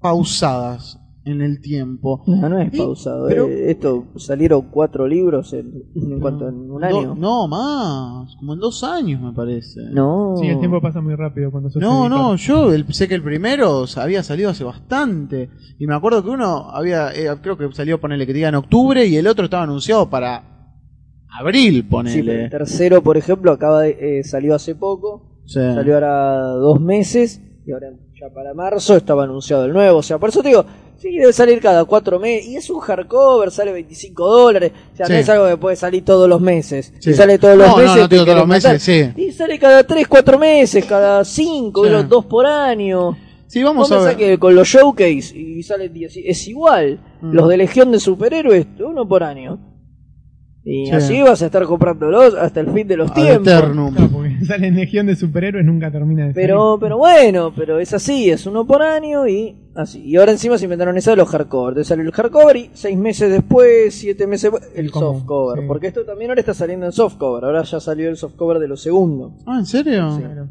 pausadas? En el tiempo. No, no es Y- pausado. pero- eh, Esto salieron cuatro libros en, en cuanto en un Do- año. no, más, como en dos años me parece. No. Sí, el tiempo pasa muy rápido cuando sos No, no, yo el- sé que el primero había salido hace bastante. Y me acuerdo que uno había, eh, creo que salió, ponele que diga en octubre, y el otro estaba anunciado para abril, Sí, pero el ponele. tercero, por ejemplo, acaba de, eh, salió hace poco. Sí. Salió ahora dos meses. Y ahora ya para marzo estaba anunciado el nuevo. O sea, por eso te digo, sí, debe salir cada cuatro meses. Y es un hardcover, sale 25 dólares. O sea, Sí. no es algo que puede salir todos los meses. Sí. Si sale todos los No, meses. no te digo todos querés los meses, matar. sí. Y sale cada tres, cuatro meses, cada cinco, Sí. los dos por año. Sí, vamos a ver. que con los showcase y salen 10, es igual. Mm. Los de Legión de Superhéroes, uno por año. Y Sí. así vas a estar comprándolos hasta el fin de los Ad tiempos. eternum. Sale en Legión de Superhéroes, nunca termina de Pero, pero bueno, pero es así, es uno por año y así. Y ahora encima se inventaron esa de los hardcover. Entonces sale el hardcover y seis meses después, siete meses después, el softcover. sí. Porque esto también ahora está saliendo en softcover. Ahora ya salió el softcover de los segundos. Ah, ¿en serio? Claro.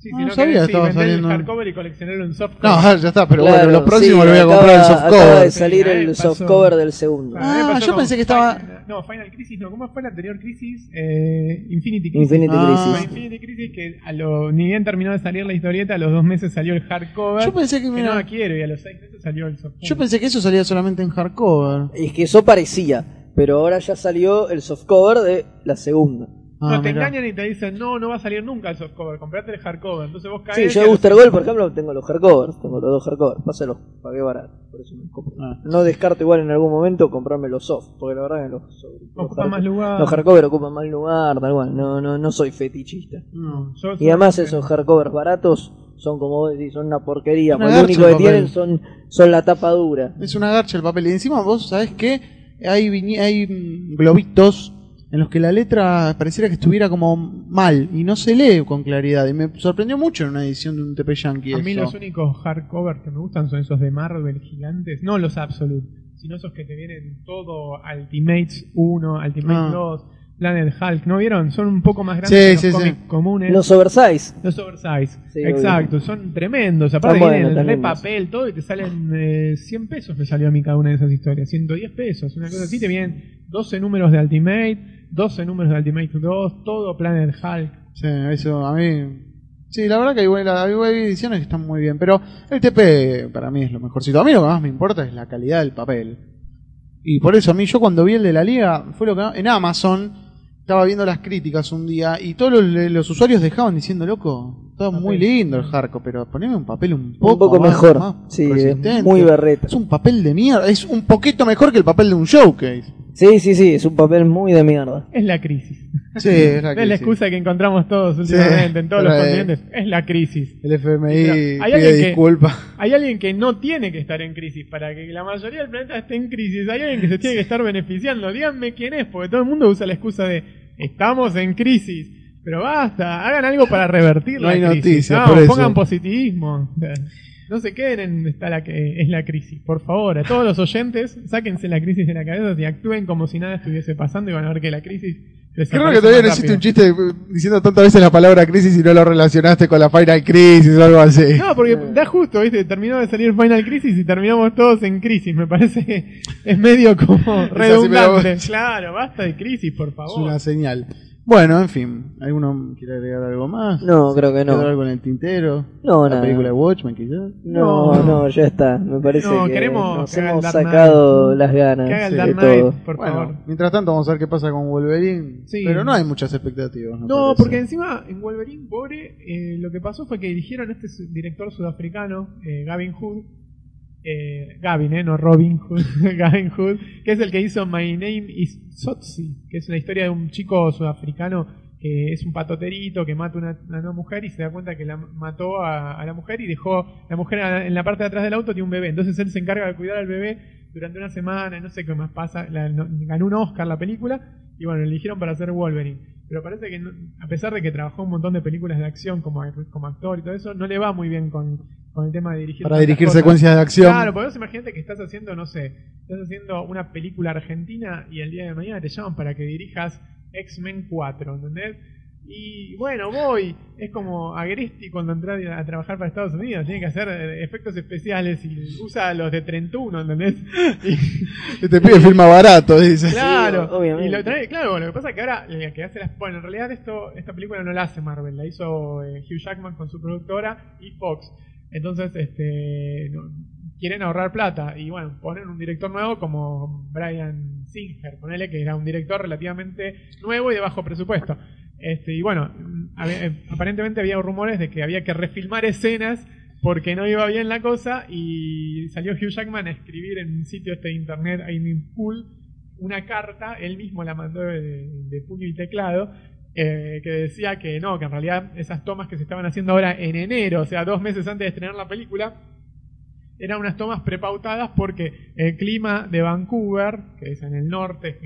Sí, No si no sabía sí, estaba saliendo. el hardcover y coleccionarlo en softcover. No, ah, ya está, pero Claro, bueno, los próximos sí, le voy a acaba- comprar el Acaba de softcover. salir Sí, el softcover del segundo. Ah, pasó yo pensé que estaba- Final- no, Final Crisis, no. ¿Cómo fue la anterior Crisis? Eh, Infinity Crisis. Infinity Ah. Crisis. Infinity Crisis que a lo, ni bien terminó de salir la historieta, a los dos meses salió el hardcover. Yo pensé que, que mira, no la quiero y a los seis meses salió el softcover. yo pensé que eso salía solamente en hardcover. Es que eso parecía. Pero ahora ya salió el softcover de la segunda. Ah, no, te mirá. engañan y te dicen, no, no va a salir nunca el softcover, comprate el hardcover. Entonces vos caes. Sí, yo de Booster Gold, por ejemplo, tengo los hardcovers. Tengo los dos hardcovers. Pásalos, pagué barato. Por eso me compro. Ah. No descarto igual en algún momento comprarme los soft. Porque la verdad que los, los, Ocupa hard- más lugar. los hardcovers ocupan más lugar, tal cual. No, no, no soy fetichista. No. Yo Y además soy- esos hardcovers baratos son como vos decís, son una porquería. Una porque lo único que tienen son, son la tapa dura. Es una garcha el papel. Y encima vos sabés que hay, hay globitos en los que la letra pareciera que estuviera como mal y no se lee con claridad. Y me sorprendió mucho en una edición de un TP Yankee. A mí eso. los únicos hardcovers que me gustan son esos de Marvel gigantes, no los Absolute, sino esos que te vienen todo Ultimates 1, Ultimate Ah. 2, Planet Hulk, ¿no vieron? Son un poco más grandes Sí, que los sí, cómics sí. comunes. Los oversize. Los oversize, Sí, exacto, son tremendos. Aparte Están vienen buenos, el re papel, todo, y te salen eh, 100 pesos me salió a mí cada una de esas historias, 110 pesos, una cosa así, te vienen 12 números de Ultimate, 12 números de Ultimate 2, todo Planet Hulk. Sí, eso a mí. Sí, la verdad que hay hay ediciones que están muy bien. Pero el TP para mí es lo mejorcito. A mí lo que más me importa es la calidad del papel. Y por eso a mí, yo cuando vi el de la liga, fue lo que. En Amazon, estaba viendo las críticas un día y todos los, los usuarios dejaban diciendo, loco, está muy lindo el hardcore, pero poneme un papel un poco, Un poco más- mejor. más Sí, es resistente". muy berreta. Es un papel de mierda, es un poquito mejor que el papel de un showcase. Sí, sí, sí, es un papel muy de mierda. Es la crisis. Sí, es la Es la crisis. excusa que encontramos todos últimamente en todos los continentes. Es la crisis. El FMI Pero, ¿hay pide disculpas. Hay alguien que no tiene que estar en crisis. Para que la mayoría del planeta esté en crisis, hay alguien que se tiene que estar beneficiando. Díganme quién es, porque todo el mundo usa la excusa de estamos en crisis. Pero basta, hagan algo para revertir No la hay crisis. noticias, No, por eso. pongan positivismo. No se queden en está la que es la crisis, por favor. A todos los oyentes, sáquense la crisis de la cabeza y actúen como si nada estuviese pasando y van a ver que la crisis Creo que todavía no hiciste un chiste eh, diciendo tantas veces la palabra crisis y no lo relacionaste con la Final Crisis o algo así. No, porque da justo, ¿viste? Terminó de salir Final Crisis y terminamos todos en crisis. Me parece que es medio como redundante. Claro, basta de crisis, por es favor. una señal. Bueno, en fin, ¿alguno quiere agregar algo más? No, creo que no. ¿Quedó algo en el tintero? No, ¿La nada. película de Watchmen quizás? No, No. no, ya está. Me parece No, que queremos nos que haga el hemos Dark Knight. sacado las ganas Que haga el de Dark todo. Por bueno, favor. mientras tanto vamos a ver qué pasa con Wolverine. Sí. Pero no hay muchas expectativas. No, parece. porque encima en Wolverine, pobre, eh, lo que pasó fue que dirigieron a este director sudafricano, eh, Gavin Hood. Eh, Gavin, eh, no Robin Hood, Gavin Hood, que es el que hizo My Name is Sotsi, que es una historia de un chico sudafricano que es un patoterito que mata una, a una mujer y se da cuenta que la mató a, la mujer y dejó la mujer en la parte de atrás del auto tiene un bebé. Entonces él se encarga de cuidar al bebé durante una semana, no sé qué más pasa. La- ganó un Oscar la película y bueno, lo eligieron para hacer Wolverine. Pero parece que a pesar de que trabajó un montón de películas de acción como, como actor y todo eso, no le va muy bien con, con el tema de dirigir. Para dirigir cosas. secuencias de acción. Claro, porque vos imagínate que estás haciendo, no sé, estás haciendo una película argentina y el día de mañana te llaman para que dirijas X-Men 4, ¿entendés? Y bueno, voy. Es como Agresti cuando entra a trabajar para Estados Unidos. Tiene que hacer eh, efectos especiales y usa los de 31, ¿entendés? Y- Este pibe filma barato, dice. claro. obviamente. Y lo trae- claro, lo que pasa es que ahora que hace las. Bueno, en realidad esto, esta película no la hace Marvel, la hizo eh, Hugh Jackman con su productora y Fox. Entonces, este. quieren ahorrar plata y bueno, ponen un director nuevo como Brian Singer, ponele que era un director relativamente nuevo y de bajo presupuesto. Este, y bueno, mm, eh, aparentemente había rumores de que había que refilmar escenas porque no iba bien la cosa y salió Hugh Jackman a escribir en un sitio este de internet, Aiming Pool, una carta, él mismo la mandó de, de puño y teclado, eh, que decía que no, que en realidad esas tomas que se estaban haciendo ahora en enero, o sea, dos meses antes de estrenar la película, eran unas tomas prepautadas porque el clima de Vancouver, que es en el norte,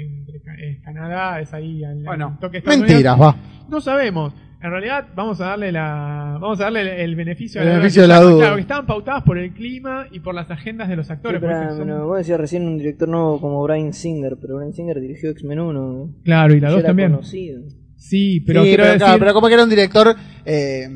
es Canadá, es ahí al Bueno, toque mentiras, Unidos, va. no sabemos. En realidad vamos a darle la vamos a darle el, el beneficio, El a la beneficio de la Claro, duda. que estaban pautadas por el clima y por las agendas de los Sí, actores. pero, porque son- bueno, vos decías recién un director nuevo como Brian Singer, pero Brian Singer dirigió X-Men 1. ¿no? Claro, y la Ya 2 era también. conocido. Sí, pero Sí, quiero pero, decir, claro, pero como que era un director eh,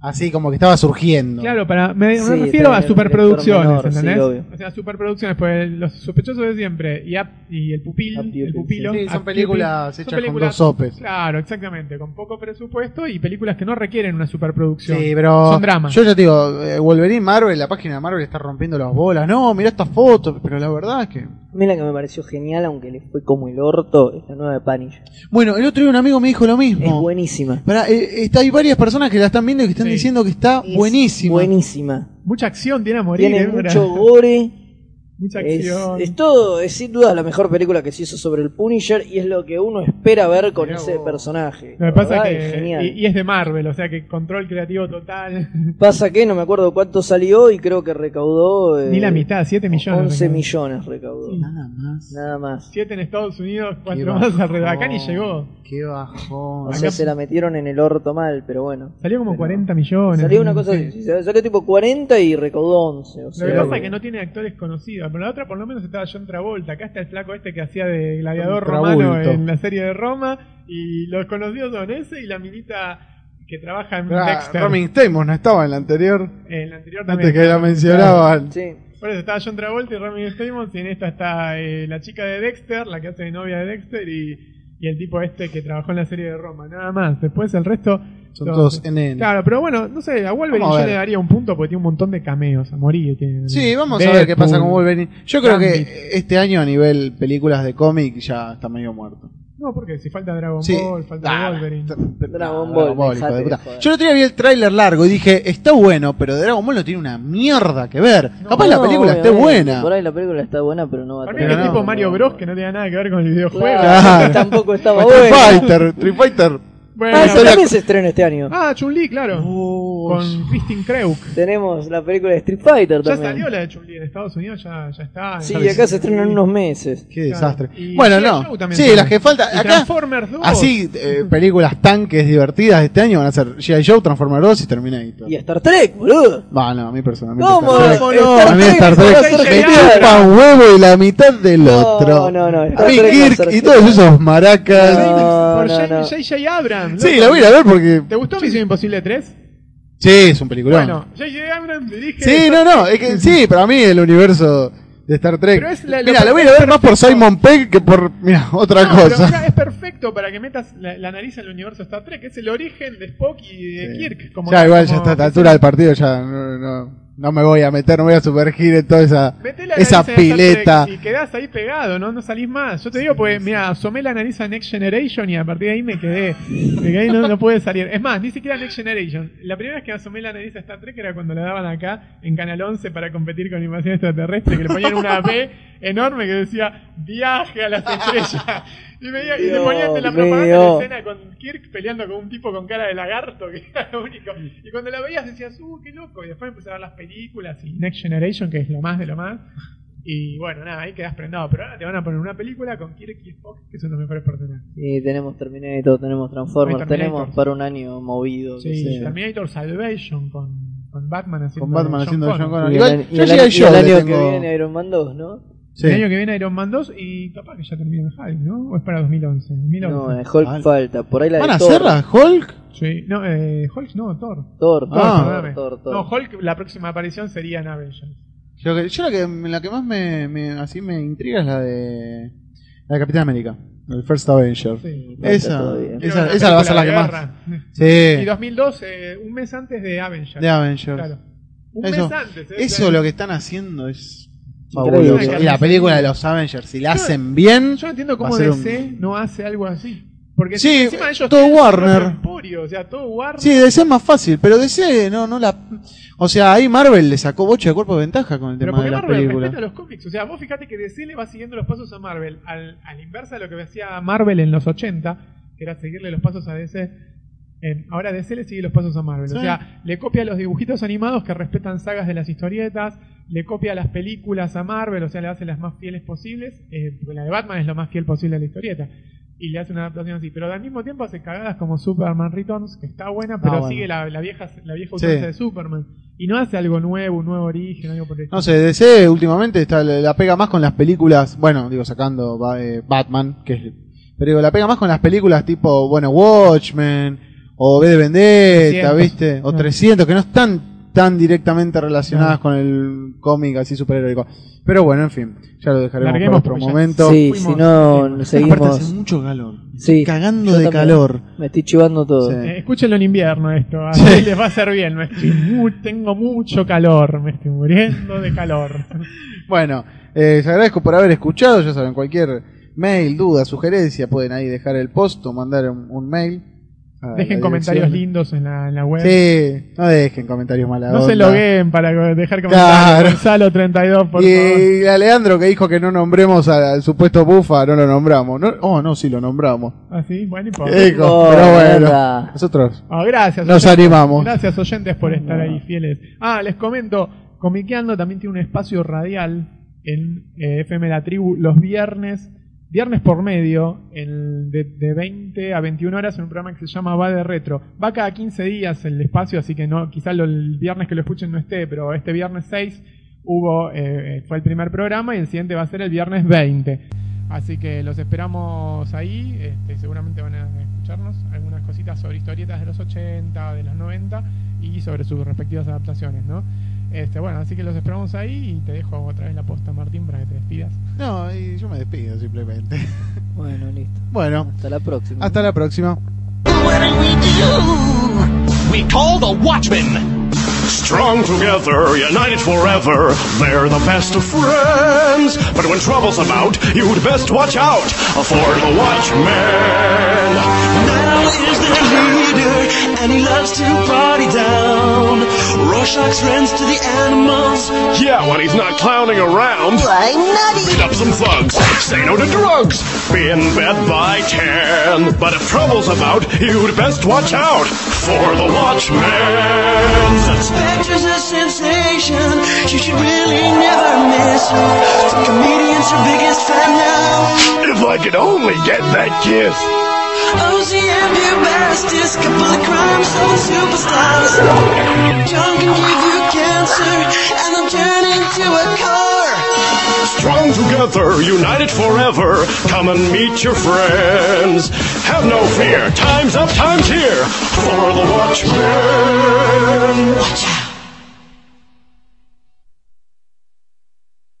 así como que estaba surgiendo. Claro, para, me, me Sí, refiero a superproducciones, menor, sí, ¿entendés? obvio. o sea, superproducciones, pues los sospechosos de siempre y, Up- y el pupil, Up Pupil, el pupilo. Sí, son películas hechas son con películas- dos sopes. Claro, exactamente, con poco presupuesto y películas que no requieren una superproducción. Sí, pero Son dramas. yo ya te digo, eh, Wolverine Marvel, la página de Marvel está rompiendo las bolas. No, mira estas fotos, pero la verdad es que... A mí la que me pareció genial, aunque le fue como el orto, es la nueva de Punisher. Bueno, el otro día un amigo me dijo lo Es mismo. buenísima. Pará, eh, está, hay varias personas que la están viendo y que están Sí. diciendo que está Es buenísima. Buenísima. Mucha acción tiene a morir. Tiene ¿eh? mucho gore. Mucha Es, acción. es todo, es sin duda la mejor película que se hizo sobre el Punisher y es lo que uno espera ver con Mirá ese vos. personaje. Lo que pasa verdad, es es que. genial. Y, y es de Marvel, o sea que control creativo total. Pasa que no me acuerdo cuánto salió y creo que recaudó. eh, Ni la mitad, 7 millones. 11 recaudó. millones recaudó. Sí. Nada más. Nada más. 7 en Estados Unidos, Qué 4 más alrededor. Acá ni llegó. Qué bajón. O sea, se la metieron en el orto mal, pero bueno. Salió como Pero 40 millones. Salió una cosa Sí. Salió tipo 40 y recaudó 11. O Lo sea, que pasa es que no tiene actores conocidos. Pero la otra, por lo menos, estaba John Travolta. Acá está el flaco este que hacía de gladiador romano en la serie de Roma. Y los conocidos son ese y la minita que trabaja en Ah, Dexter. Romin Stamos no estaba en la anterior. En la anterior también. Antes que la mencionaban. Sí. Por eso estaba John Travolta y Romy Stamos. Y en esta está eh, la chica de Dexter, la que hace de novia de Dexter. Y, y el tipo este que trabajó en la serie de Roma. Nada más. Después el resto. Son todos NN. Claro, pero bueno, no sé, a Wolverine Vamos yo le daría un punto porque tiene un montón de cameos a morir. tiene- Sí, vamos a ver qué pasa con. Wolverine. Yo creo Gambit. que este año a nivel películas de cómic ya está medio muerto. No, porque si falta Dragon Sí. Ball, falta Ah, Wolverine. Dragon Ball, hijo de puta. Yo el otro día vi el tráiler largo y dije, está bueno, pero Dragon Ball no tiene una mierda que ver. Capaz la No, película esté buena. Por ahí la película está buena, pero no va a Para mí es no, tipo Mario no, Bros no. que no tenga nada que ver con el videojuego. Claro, Claro. tampoco estaba Street bueno. Fighter, Street Fighter. Bueno, Ah, esa la- también se estrena este año. ah, Chun-Li, claro. Oh, con Christine Kreuk. Tenemos la película de Street Fighter Ya también. salió la de Chun-Li en Estados Unidos, ya, ya está. Sí, Ya y acá se estrena en unos meses. Qué desastre. Y Bueno, no. Sí, las que faltan. Y Acá, Transformers 2. así, eh, películas tanques divertidas este año van a ser G.I. Joe, Transformers 2 y Terminator. Y Star Trek, boludo. Va, no, a mí personalmente. ¿Cómo? Star Trek- ¿Cómo no? A mí Star Trek me genial. chupa un huevo y la mitad del No, otro. no, no, A Star mí Kirk y todos esos maracas. No, Por no, no. J.J. Abrams. Sí, la voy a ir a ver porque. ¿Te gustó Misión Imposible 3? Sí, es un peliculón. Bueno, J.J. Abrams dirige. sí, no, no. Es que, sí, para mí el universo de Star Trek. Pero es la- lo mira, la voy a ver más por. Simon Pegg que por. Mira, otra No, pero cosa. mira, es perfecto para que metas la, la nariz en el universo de Star Trek. Es el origen de Spock y de Sí. Kirk. Como, ya, igual, ya está a esta que altura del partido, ya no, no, no me voy a meter, no voy a sumergir en toda esa, esa pileta. Y quedás ahí pegado, ¿no? No salís más. Yo te digo, pues, mira, asomé la nariz a Next Generation y a partir de ahí me quedé. Me quedé no, no pude salir. Es más, ni siquiera Next Generation. La primera vez que asomé la nariz a Star Trek era cuando la daban acá en Canal 11 para competir con invasión extraterrestre, que le ponían una B enorme que decía viaje a las estrellas. Y, veía, y le ponían de la propaganda la escena con Kirk peleando con un tipo con cara de lagarto, que era lo único. Y cuando la veías decías, uh, qué loco. Y después empecé a ver las películas y Next Generation, que es lo más de lo más. Y bueno, nada, ahí quedás prendado. Pero ahora te van a poner una película con Kirk y Spock, que son los mejores personajes. Y tenemos Terminator, tenemos Transformers, Terminator. tenemos para un año movido. Sí. Terminator Salvation con, con Batman haciendo Con Batman de haciendo John Connor. Y el, y yo el año- el que viene Iron Man 2, ¿no? Sí. El año que viene Iron Man 2 y capaz que ya termina Hulk, ¿no? ¿O es para 2011? 2011. No, eh, Hulk Ah. falta. Por ahí la de ¿Van a Thor. hacerla? ¿Hulk? Sí. No, eh, Hulk no, Thor. Thor, Thor, Ah. Thor, Thor, No, Hulk, la próxima aparición sería en Avengers. Yo, la, que, la que más me, me- así me intriga es la de la de Capitán América, el First Avenger. Sí. Esa, esa, esa va a ser la que más. Y Sí, 2002, eh, un mes antes de Avengers. de Avengers. Claro. Un Eso, mes antes. eh, eso lo que están haciendo es. Fabuloso. Y la película de los Avengers, si la hacen bien, Yo no entiendo cómo ser un- DC no hace algo así. Porque Sí, encima ellos todo Warner. emporio, o sea, todo Warner. Sí, DC es más fácil, pero DC no, no la... O sea, ahí Marvel le sacó boche de cuerpo de ventaja con el Pero tema porque de las Marvel películas. respeta los cómics. O sea, vos fíjate que DC le va siguiendo los pasos a Marvel al, al inversa de lo que hacía Marvel en los 80, que era seguirle los pasos a DC. En- ahora DC le sigue los pasos a Marvel. Sí. O sea, le copia los dibujitos animados que respetan sagas de las historietas, le copia las películas a Marvel, o sea, le hace las más fieles posibles, eh, porque la de Batman es lo más fiel posible a la historieta. Y le hace una adaptación así. Pero al mismo tiempo hace cagadas como Superman Returns, que está buena, pero Ah, bueno. sigue la, la vieja la vieja Sí. usanza de Superman. Y no hace algo nuevo, un nuevo origen, algo por el No sé, DC últimamente está, la pega más con las películas, bueno, digo, sacando eh, Batman, que es, pero digo, la pega más con las películas tipo, bueno, Watchmen, o V de Vendetta, 300. ¿viste? O No. 300, que no están tan directamente relacionadas No. con el cómic así superheroico. Pero bueno, en fin, ya lo dejaremos Larguemos para otro momento. Sí, Fuimos- si no, fuimos. Aparte seguimos. hace mucho calor. Sí, Cagando de calor. Me estoy chivando todo. Sí. Eh, escúchenlo en invierno esto, así Sí. les va a hacer bien. Me estoy mu- tengo mucho calor, me estoy muriendo de calor. Bueno, eh, les agradezco por haber escuchado. Ya saben, cualquier mail, duda, sugerencia, pueden ahí dejar el post o mandar un, un mail. A la Dejen comentarios dirección. lindos en la, en la web. Sí, no dejen comentarios malos. no se logueen para dejar comentarios. Claro. Gonzalo 32, por favor. Y a Leandro que dijo que no nombremos al, al supuesto bufa, no lo nombramos. No, oh, no, sí lo nombramos. Así, bueno, y por- Dijo, Oh, pero bueno, nosotros Ah, gracias. nos oyentes. animamos. Gracias oyentes por estar ahí fieles. Ah, les comento, Comiqueando también tiene un espacio radial en eh, FM La Tribu los viernes, viernes por medio, en- de, de 20 a 21 horas en un programa que se llama Va de Retro. Va cada 15 días el espacio, así que no, quizás el viernes que lo escuchen no esté, pero este viernes 6 hubo, eh, fue el primer programa y el siguiente va a ser el viernes 20. Así que los esperamos ahí, este, seguramente van a escucharnos algunas cositas sobre historietas de los 80, de los 90 y sobre sus respectivas adaptaciones, ¿no? Este, bueno, así que los esperamos ahí y te dejo otra vez la posta, Martín, para que te despidas. No, y yo me despido simplemente. Bueno, listo. Bueno, Hasta la próxima. hasta la próxima. What do we do? We call the Watchmen. Strong together, united forever. They're the best of friends. But when trouble's about, you'd best watch out for the Watchmen. Now is their leader, and he loves to party down. Rorschach's friends to the animals. Yeah, when he's not clowning around. Why nutty? Beat up some thugs, say no to drugs, be in bed by ten. But if trouble's about, you'd best watch out for the Watchmen. Spectre's a sensation. You should really never miss her. The comedian's her biggest fan now. If I could only get that kiss. OCM Bubastis, couple of crimes of superstars. John can give you cancer, and they'll turn into a car. Strong together, united forever. Come and meet your friends. Have no fear, time's up, time's here for the Watchmen.